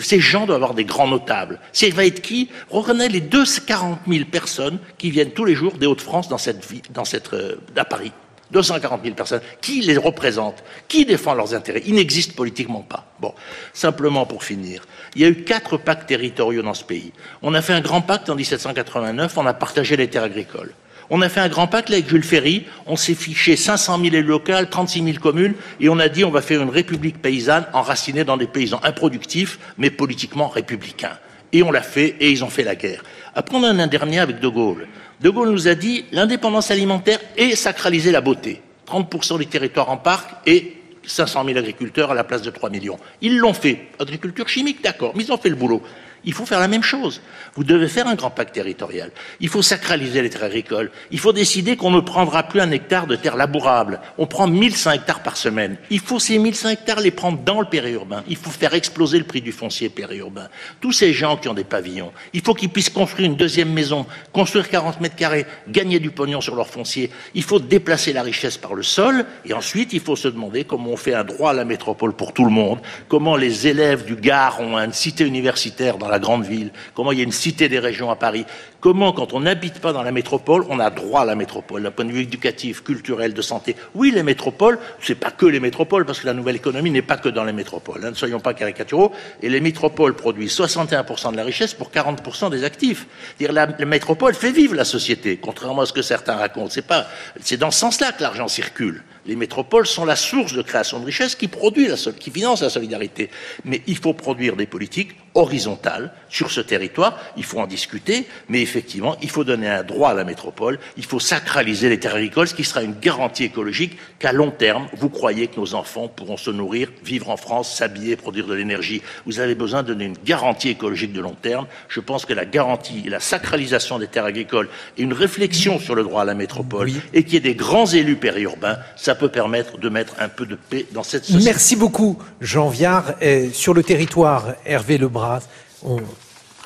Ces gens doivent avoir des grands notables. C'est va être qui Reconnaît les 240 000 personnes qui viennent tous les jours des Hauts-de-France dans cette dans cette, euh, à Paris. 240 000 personnes. Qui les représente Qui défend leurs intérêts Ils n'existent politiquement pas. Bon, simplement pour finir, il y a eu quatre pactes territoriaux dans ce pays. On a fait un grand pacte en 1789, on a partagé les terres agricoles. On a fait un grand pacte avec Jules Ferry, on s'est fiché 500 000 élus locaux, 36 000 communes, et on a dit on va faire une république paysanne enracinée dans des paysans improductifs, mais politiquement républicains. Et on l'a fait, et ils ont fait la guerre. Après, on a un dernier avec De Gaulle. De Gaulle nous a dit l'indépendance alimentaire et sacraliser la beauté. 30% des territoires en parc et 500 000 agriculteurs à la place de 3 millions. Ils l'ont fait. Agriculture chimique, d'accord, mais ils ont fait le boulot. Il faut faire la même chose. Vous devez faire un grand pacte territorial. Il faut sacraliser les terres agricoles. Il faut décider qu'on ne prendra plus un hectare de terre labourable. On prend 1100 hectares par semaine. Il faut ces 1100 hectares les prendre dans le périurbain. Il faut faire exploser le prix du foncier périurbain. Tous ces gens qui ont des pavillons, il faut qu'ils puissent construire une deuxième maison, construire 40 mètres carrés, gagner du pognon sur leur foncier. Il faut déplacer la richesse par le sol. Et ensuite, il faut se demander comment on fait un droit à la métropole pour tout le monde, comment les élèves du Gard ont une cité universitaire dans la grande ville, comment il y a une cité des régions à Paris, comment quand on n'habite pas dans la métropole, on a droit à la métropole, d'un point de vue éducatif, culturel, de santé. Oui, les métropoles, c'est pas que les métropoles, parce que la nouvelle économie n'est pas que dans les métropoles, hein, ne soyons pas caricaturaux, et les métropoles produisent 61% de la richesse pour 40% des actifs. Dire la, la métropole fait vivre la société, contrairement à ce que certains racontent. C'est pas, c'est dans ce sens-là que l'argent circule. Les métropoles sont la source de création de richesse qui produit la, qui finance la solidarité. Mais il faut produire des politiques horizontales sur ce territoire. Il faut en discuter, mais effectivement, il faut donner un droit à la métropole. Il faut sacraliser les terres agricoles, ce qui sera une garantie écologique qu'à long terme, vous croyez que nos enfants pourront se nourrir, vivre en France, s'habiller, produire de l'énergie. Vous avez besoin de donner une garantie écologique de long terme. Je pense que la garantie et la sacralisation des terres agricoles et une réflexion sur le droit à la métropole et qu'il y ait des grands élus périurbains, ça peut permettre de mettre un peu de paix dans cette société. Merci beaucoup, Jean Viard. sur le territoire, Hervé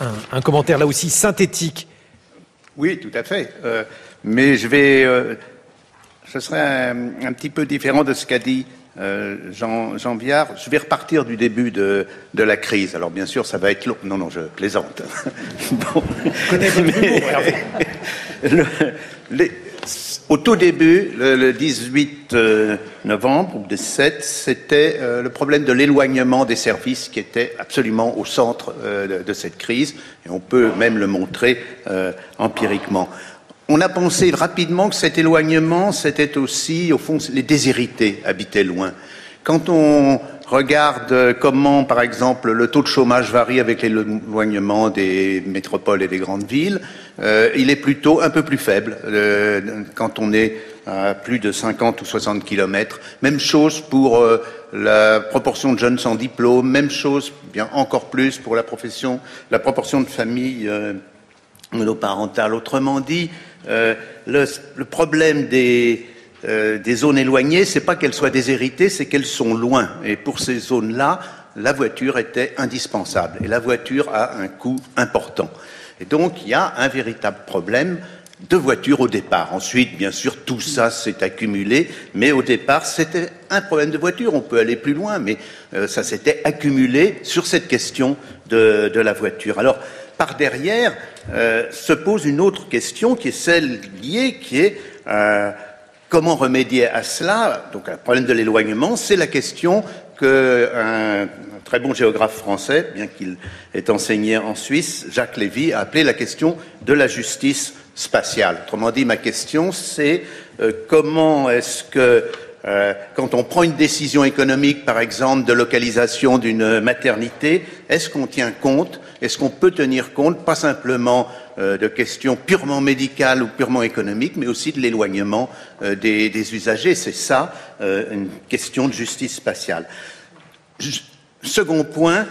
Un, commentaire là aussi synthétique. Oui, tout à fait. Euh, mais je vais. Euh, ce serait un, petit peu différent de ce qu'a dit euh, Jean, Jean, Viard. Je vais repartir du début de, de, la crise. Alors, bien sûr, ça va être long. Non, non, je plaisante. bon. le, les, au tout début, le, 18 euh, novembre ou 17, c'était euh, le problème de l'éloignement des services qui était absolument au centre euh, de, cette crise, et on peut même le montrer empiriquement. On a pensé rapidement que cet éloignement, c'était aussi, au fond, les déshérités habitaient loin. Quand on regarde comment, par exemple, le taux de chômage varie avec l'éloignement des métropoles et des grandes villes, euh, il est plutôt un peu plus faible euh, quand on est à plus de 50 ou 60 kilomètres. Même chose pour euh, la proportion de jeunes sans diplôme, même chose, bien encore plus pour la profession, la proportion de familles monoparentales. Autrement dit, le, problème des, des zones éloignées, c'est pas qu'elles soient déshéritées, c'est qu'elles sont loin. Et pour ces zones-là, la voiture était indispensable. Et la voiture a un coût important. Et donc, il y a un véritable problème de voitures au départ. Ensuite, bien sûr, tout ça s'est accumulé, mais au départ, c'était un problème de voiture. On peut aller plus loin, mais euh, ça s'était accumulé sur cette question de, la voiture. Alors, par derrière, euh, se pose une autre question qui est celle liée, qui est euh, comment remédier à cela? Donc, un problème de l'éloignement, c'est la question qu'un très bon géographe français, bien qu'il ait enseigné en Suisse, Jacques Lévy, a appelé la question de la justice spatiale. Autrement dit, ma question, c'est euh, comment est-ce que, euh, quand on prend une décision économique, par exemple, de localisation d'une maternité, est-ce qu'on tient compte, est-ce qu'on peut tenir compte, pas simplement de questions purement médicales ou purement économiques, mais aussi de l'éloignement des, des, usagers C'est ça, une question de justice spatiale. Second point,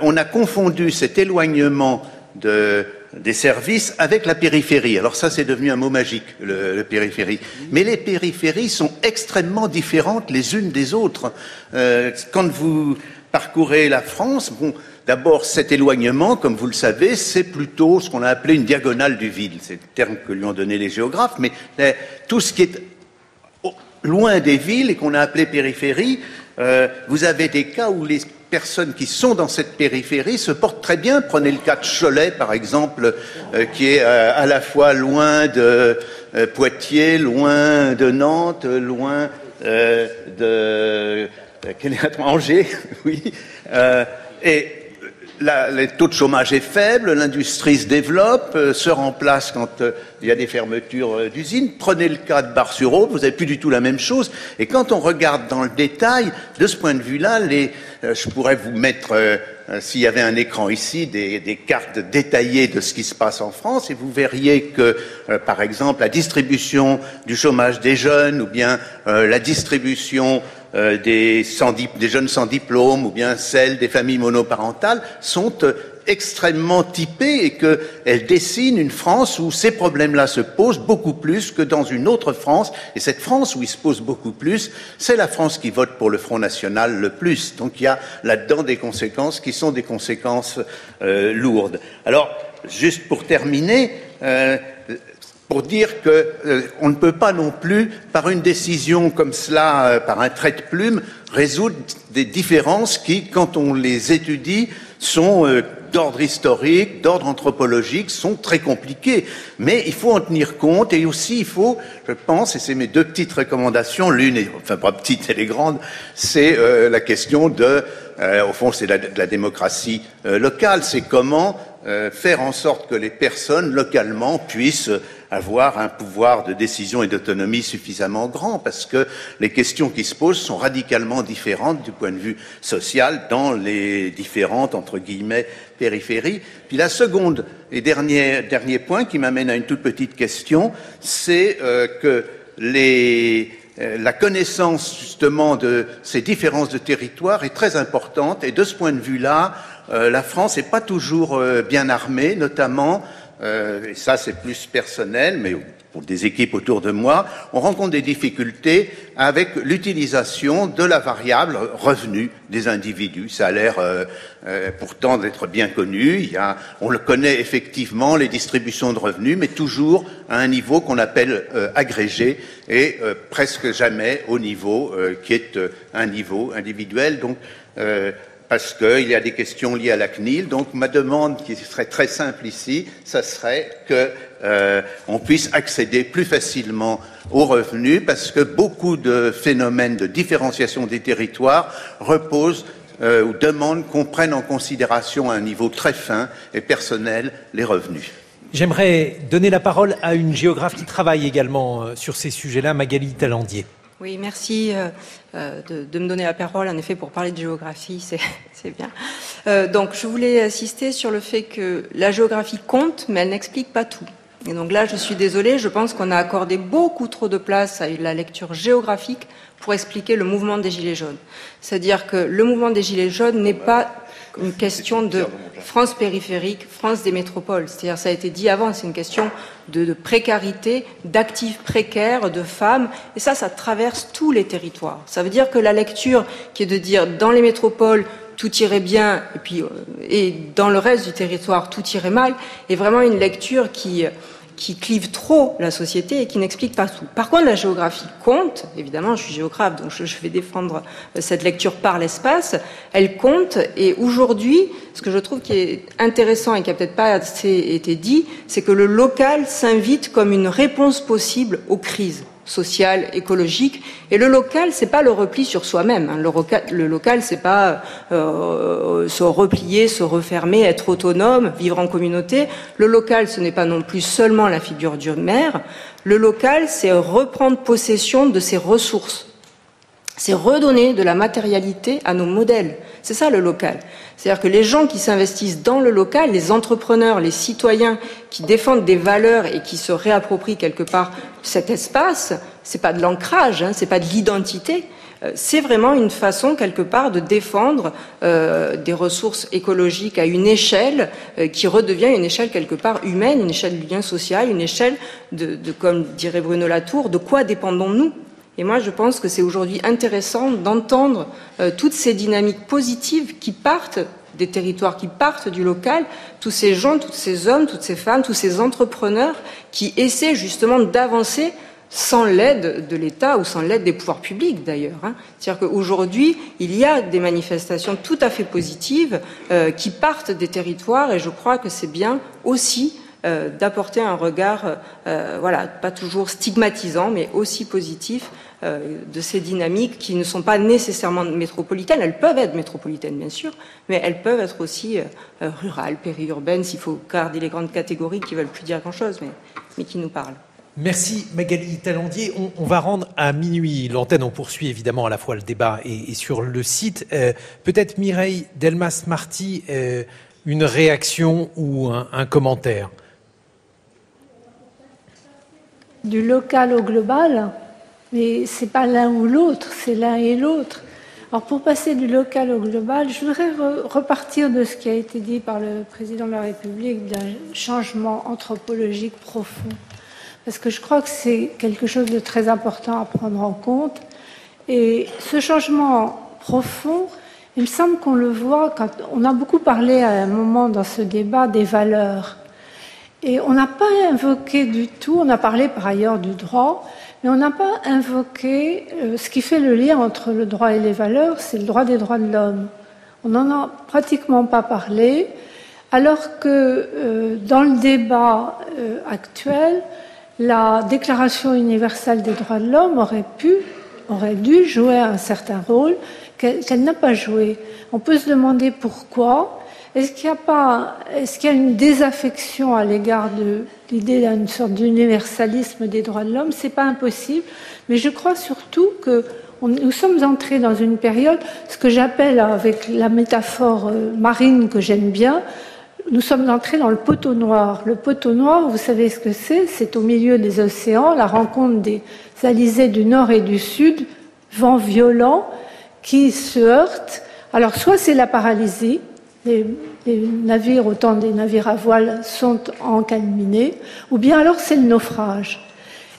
on a confondu cet éloignement de des services avec la périphérie. Alors ça, c'est devenu un mot magique, le, périphérie. Mais les périphéries sont extrêmement différentes les unes des autres. Euh, quand vous parcourez la France, bon, d'abord cet éloignement, comme vous le savez, c'est plutôt ce qu'on a appelé une diagonale du vide. C'est le terme que lui ont donné les géographes. Mais tout ce qui est loin des villes et qu'on a appelé périphérie, euh, vous avez des cas où les personnes qui sont dans cette périphérie se portent très bien. Prenez le cas de Cholet, par exemple, euh, qui est euh, à la fois loin de Poitiers, loin de Nantes, loin de Angers, oui. Le taux de chômage est faible, l'industrie se développe, euh, se remplace quand euh, il y a des fermetures euh, d'usines. Prenez le cas de Bar-sur-Aube, vous n'avez plus du tout la même chose. Et quand on regarde dans le détail, de ce point de vue-là, je pourrais vous mettre, s'il y avait un écran ici, des, des, cartes détaillées de ce qui se passe en France, et vous verriez que, par exemple, la distribution du chômage des jeunes, ou bien la distribution euh, des, jeunes sans diplôme ou bien celles des familles monoparentales sont euh, extrêmement typées et qu'elles dessinent une France où ces problèmes-là se posent beaucoup plus que dans une autre France. Et cette France où ils se posent beaucoup plus, c'est la France qui vote pour le Front National le plus. Donc il y a là-dedans des conséquences qui sont des conséquences euh, lourdes. Alors, juste pour terminer, pour dire qu'on euh, ne peut pas non plus, par une décision comme cela, euh, par un trait de plume, résoudre des différences qui, quand on les étudie, sont euh, d'ordre historique, d'ordre anthropologique, sont très compliquées. Mais il faut en tenir compte et aussi il faut, je pense, et c'est mes deux petites recommandations, l'une, enfin pas petite, elle est grande, c'est la question de, au fond, c'est de la démocratie locale, c'est comment faire en sorte que les personnes localement puissent avoir un pouvoir de décision et d'autonomie suffisamment grand, parce que les questions qui se posent sont radicalement différentes du point de vue social dans les différentes, entre guillemets, périphéries. Puis la seconde et dernier, dernier point qui m'amène à une toute petite question, c'est euh, que les, euh, la connaissance justement de ces différences de territoire est très importante et de ce point de vue-là, euh, la France n'est pas toujours bien armée, notamment euh, et ça c'est plus personnel, mais pour des équipes autour de moi, on rencontre des difficultés avec l'utilisation de la variable revenu des individus. Ça a l'air euh, euh, pourtant d'être bien connu. Il y a, on le connaît effectivement, les distributions de revenus, mais toujours à un niveau qu'on appelle agrégé et presque jamais au niveau qui est un niveau individuel. Donc, parce qu'il y a des questions liées à la CNIL. Donc ma demande, qui serait très simple ici, ce serait qu'on euh, puisse accéder plus facilement aux revenus, parce que beaucoup de phénomènes de différenciation des territoires reposent euh, ou demandent qu'on prenne en considération à un niveau très fin et personnel les revenus. J'aimerais donner la parole à une géographe qui travaille également euh, sur ces sujets-là, Magali Talandier. Oui, merci euh, euh, de, me donner la parole, en effet, pour parler de géographie, c'est bien. Euh, donc, je voulais insister sur le fait que la géographie compte, mais elle n'explique pas tout. Et donc là, je suis désolée, je pense qu'on a accordé beaucoup trop de place à la lecture géographique pour expliquer le mouvement des Gilets jaunes. C'est-à-dire que le mouvement des Gilets jaunes n'est pas une question de France périphérique, France des métropoles. C'est-à-dire, ça a été dit avant, c'est une question de, précarité, d'actifs précaires, de femmes, et ça, ça traverse tous les territoires. Ça veut dire que la lecture qui est de dire dans les métropoles, tout irait bien, et puis euh, et dans le reste du territoire, tout irait mal, est vraiment une lecture qui qui clivent trop la société et qui n'expliquent pas tout. Par contre, la géographie compte, évidemment, je suis géographe, donc je, vais défendre euh, cette lecture par l'espace, elle compte, et aujourd'hui, ce que je trouve qui est intéressant et qui a peut-être pas assez été dit, c'est que le local s'invite comme une réponse possible aux crises social, écologique. Et le local, c'est pas le repli sur soi-même. Hein. Le, local, le local, c'est pas euh, se replier, se refermer, être autonome, vivre en communauté. Le local, ce n'est pas non plus seulement la figure du maire. Le local, c'est reprendre possession de ses ressources. C'est redonner de la matérialité à nos modèles. C'est ça le local. C'est-à-dire que les gens qui s'investissent dans le local, les entrepreneurs, les citoyens qui défendent des valeurs et qui se réapproprient quelque part cet espace, c'est pas de l'ancrage, hein, c'est pas de l'identité, euh, c'est vraiment une façon quelque part de défendre euh, des ressources écologiques à une échelle euh, qui redevient une échelle quelque part humaine, une échelle du lien social, une échelle de, de comme dirait Bruno Latour, de quoi dépendons-nous? Et moi, je pense que c'est aujourd'hui intéressant d'entendre euh, toutes ces dynamiques positives qui partent des territoires, qui partent du local, tous ces gens, tous ces hommes, toutes ces femmes, tous ces entrepreneurs qui essaient justement d'avancer sans l'aide de l'État ou sans l'aide des pouvoirs publics d'ailleurs. Hein. C'est-à-dire qu'aujourd'hui, il y a des manifestations tout à fait positives euh, qui partent des territoires et je crois que c'est bien aussi euh, d'apporter un regard, voilà, pas toujours stigmatisant, mais aussi positif de ces dynamiques qui ne sont pas nécessairement métropolitaines. Elles peuvent être métropolitaines, bien sûr, mais elles peuvent être aussi euh, euh, rurales, périurbaines, s'il faut garder les grandes catégories qui veulent plus dire grand-chose, mais, mais qui nous parlent. Merci Magali Talandier. On, va rendre à minuit l'antenne. On poursuit évidemment à la fois le débat et, sur le site. Peut-être Mireille Delmas-Marty, une réaction ou un commentaire? Du local au global? Mais ce n'est pas l'un ou l'autre, c'est l'un et l'autre. Alors pour passer du local au global, je voudrais repartir de ce qui a été dit par le président de la République d'un changement anthropologique profond. Parce que je crois que c'est quelque chose de très important à prendre en compte. Et ce changement profond, il me semble qu'on le voit quand on a beaucoup parlé à un moment dans ce débat des valeurs. Et on n'a pas invoqué du tout, on a parlé par ailleurs du droit, mais on n'a pas invoqué euh, ce qui fait le lien entre le droit et les valeurs, c'est le droit des droits de l'homme. On n'en a pratiquement pas parlé, alors que euh, dans le débat euh, actuel, la Déclaration universelle des droits de l'homme aurait pu, aurait dû jouer un certain rôle qu'elle n'a pas joué. On peut se demander pourquoi. Est-ce qu'il y a pas, est-ce qu'il y a une désaffection à l'égard de l'idée d'une sorte d'universalisme des droits de l'homme? C'est pas impossible, mais je crois surtout que nous sommes entrés dans une période, ce que j'appelle avec la métaphore euh, marine que j'aime bien, nous sommes entrés dans le poteau noir. Le poteau noir, vous savez ce que c'est? C'est au milieu des océans, la rencontre des alizés du nord et du sud, vent violent qui se heurtent. Alors soit c'est la paralysie, les, navires, autant des navires à voile, sont encalminés, ou bien alors c'est le naufrage.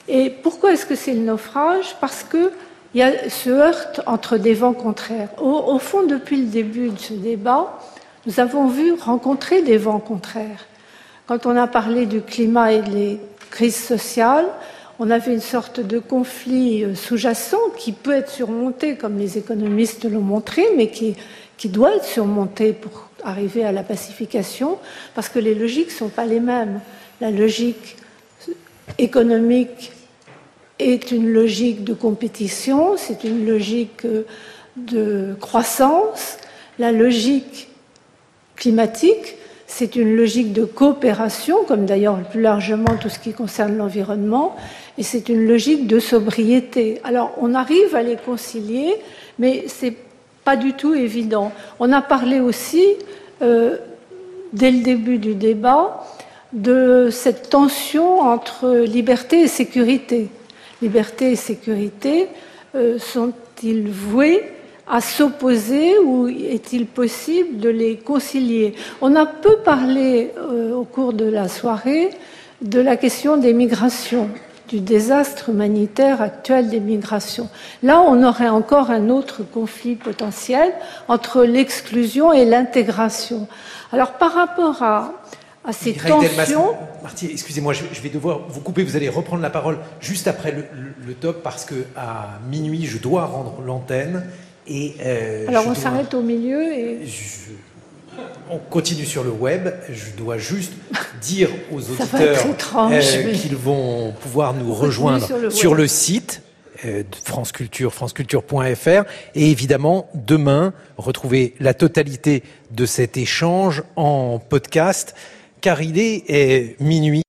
Et pourquoi est-ce que c'est le naufrage? Parce qu'il y a ce heurte entre des vents contraires. Au, fond, depuis le début de ce débat, nous avons vu rencontrer des vents contraires. Quand on a parlé du climat et des crises sociales, on avait une sorte de conflit euh, sous-jacent qui peut être surmonté, comme les économistes l'ont montré, mais qui, qui doit être surmonté pour arriver à la pacification, parce que les logiques ne sont pas les mêmes. La logique économique est une logique de compétition, c'est une logique de croissance. La logique climatique, c'est une logique de coopération, comme d'ailleurs plus largement tout ce qui concerne l'environnement, et c'est une logique de sobriété. Alors on arrive à les concilier, mais c'est pas du tout évident. On a parlé aussi, euh, dès le début du débat, de cette tension entre liberté et sécurité. Liberté et sécurité euh, sont-ils voués à s'opposer ou est-il possible de les concilier? On a peu parlé euh, au cours de la soirée de la question des migrations du désastre humanitaire actuel des migrations. Là, on aurait encore un autre conflit potentiel entre l'exclusion et l'intégration. Alors, par rapport à, à ces tensions. Marty, excusez-moi, je, vais devoir vous couper. Vous allez reprendre la parole juste après le, top parce que à minuit, je dois rendre l'antenne. Et, euh, Alors on s'arrête au milieu et. On continue sur le web. Je dois juste dire aux auditeurs euh, qu'ils vont pouvoir nous rejoindre sur le, site euh, de France Culture, franceculture.fr. Et évidemment, demain, retrouver la totalité de cet échange en podcast car il est minuit.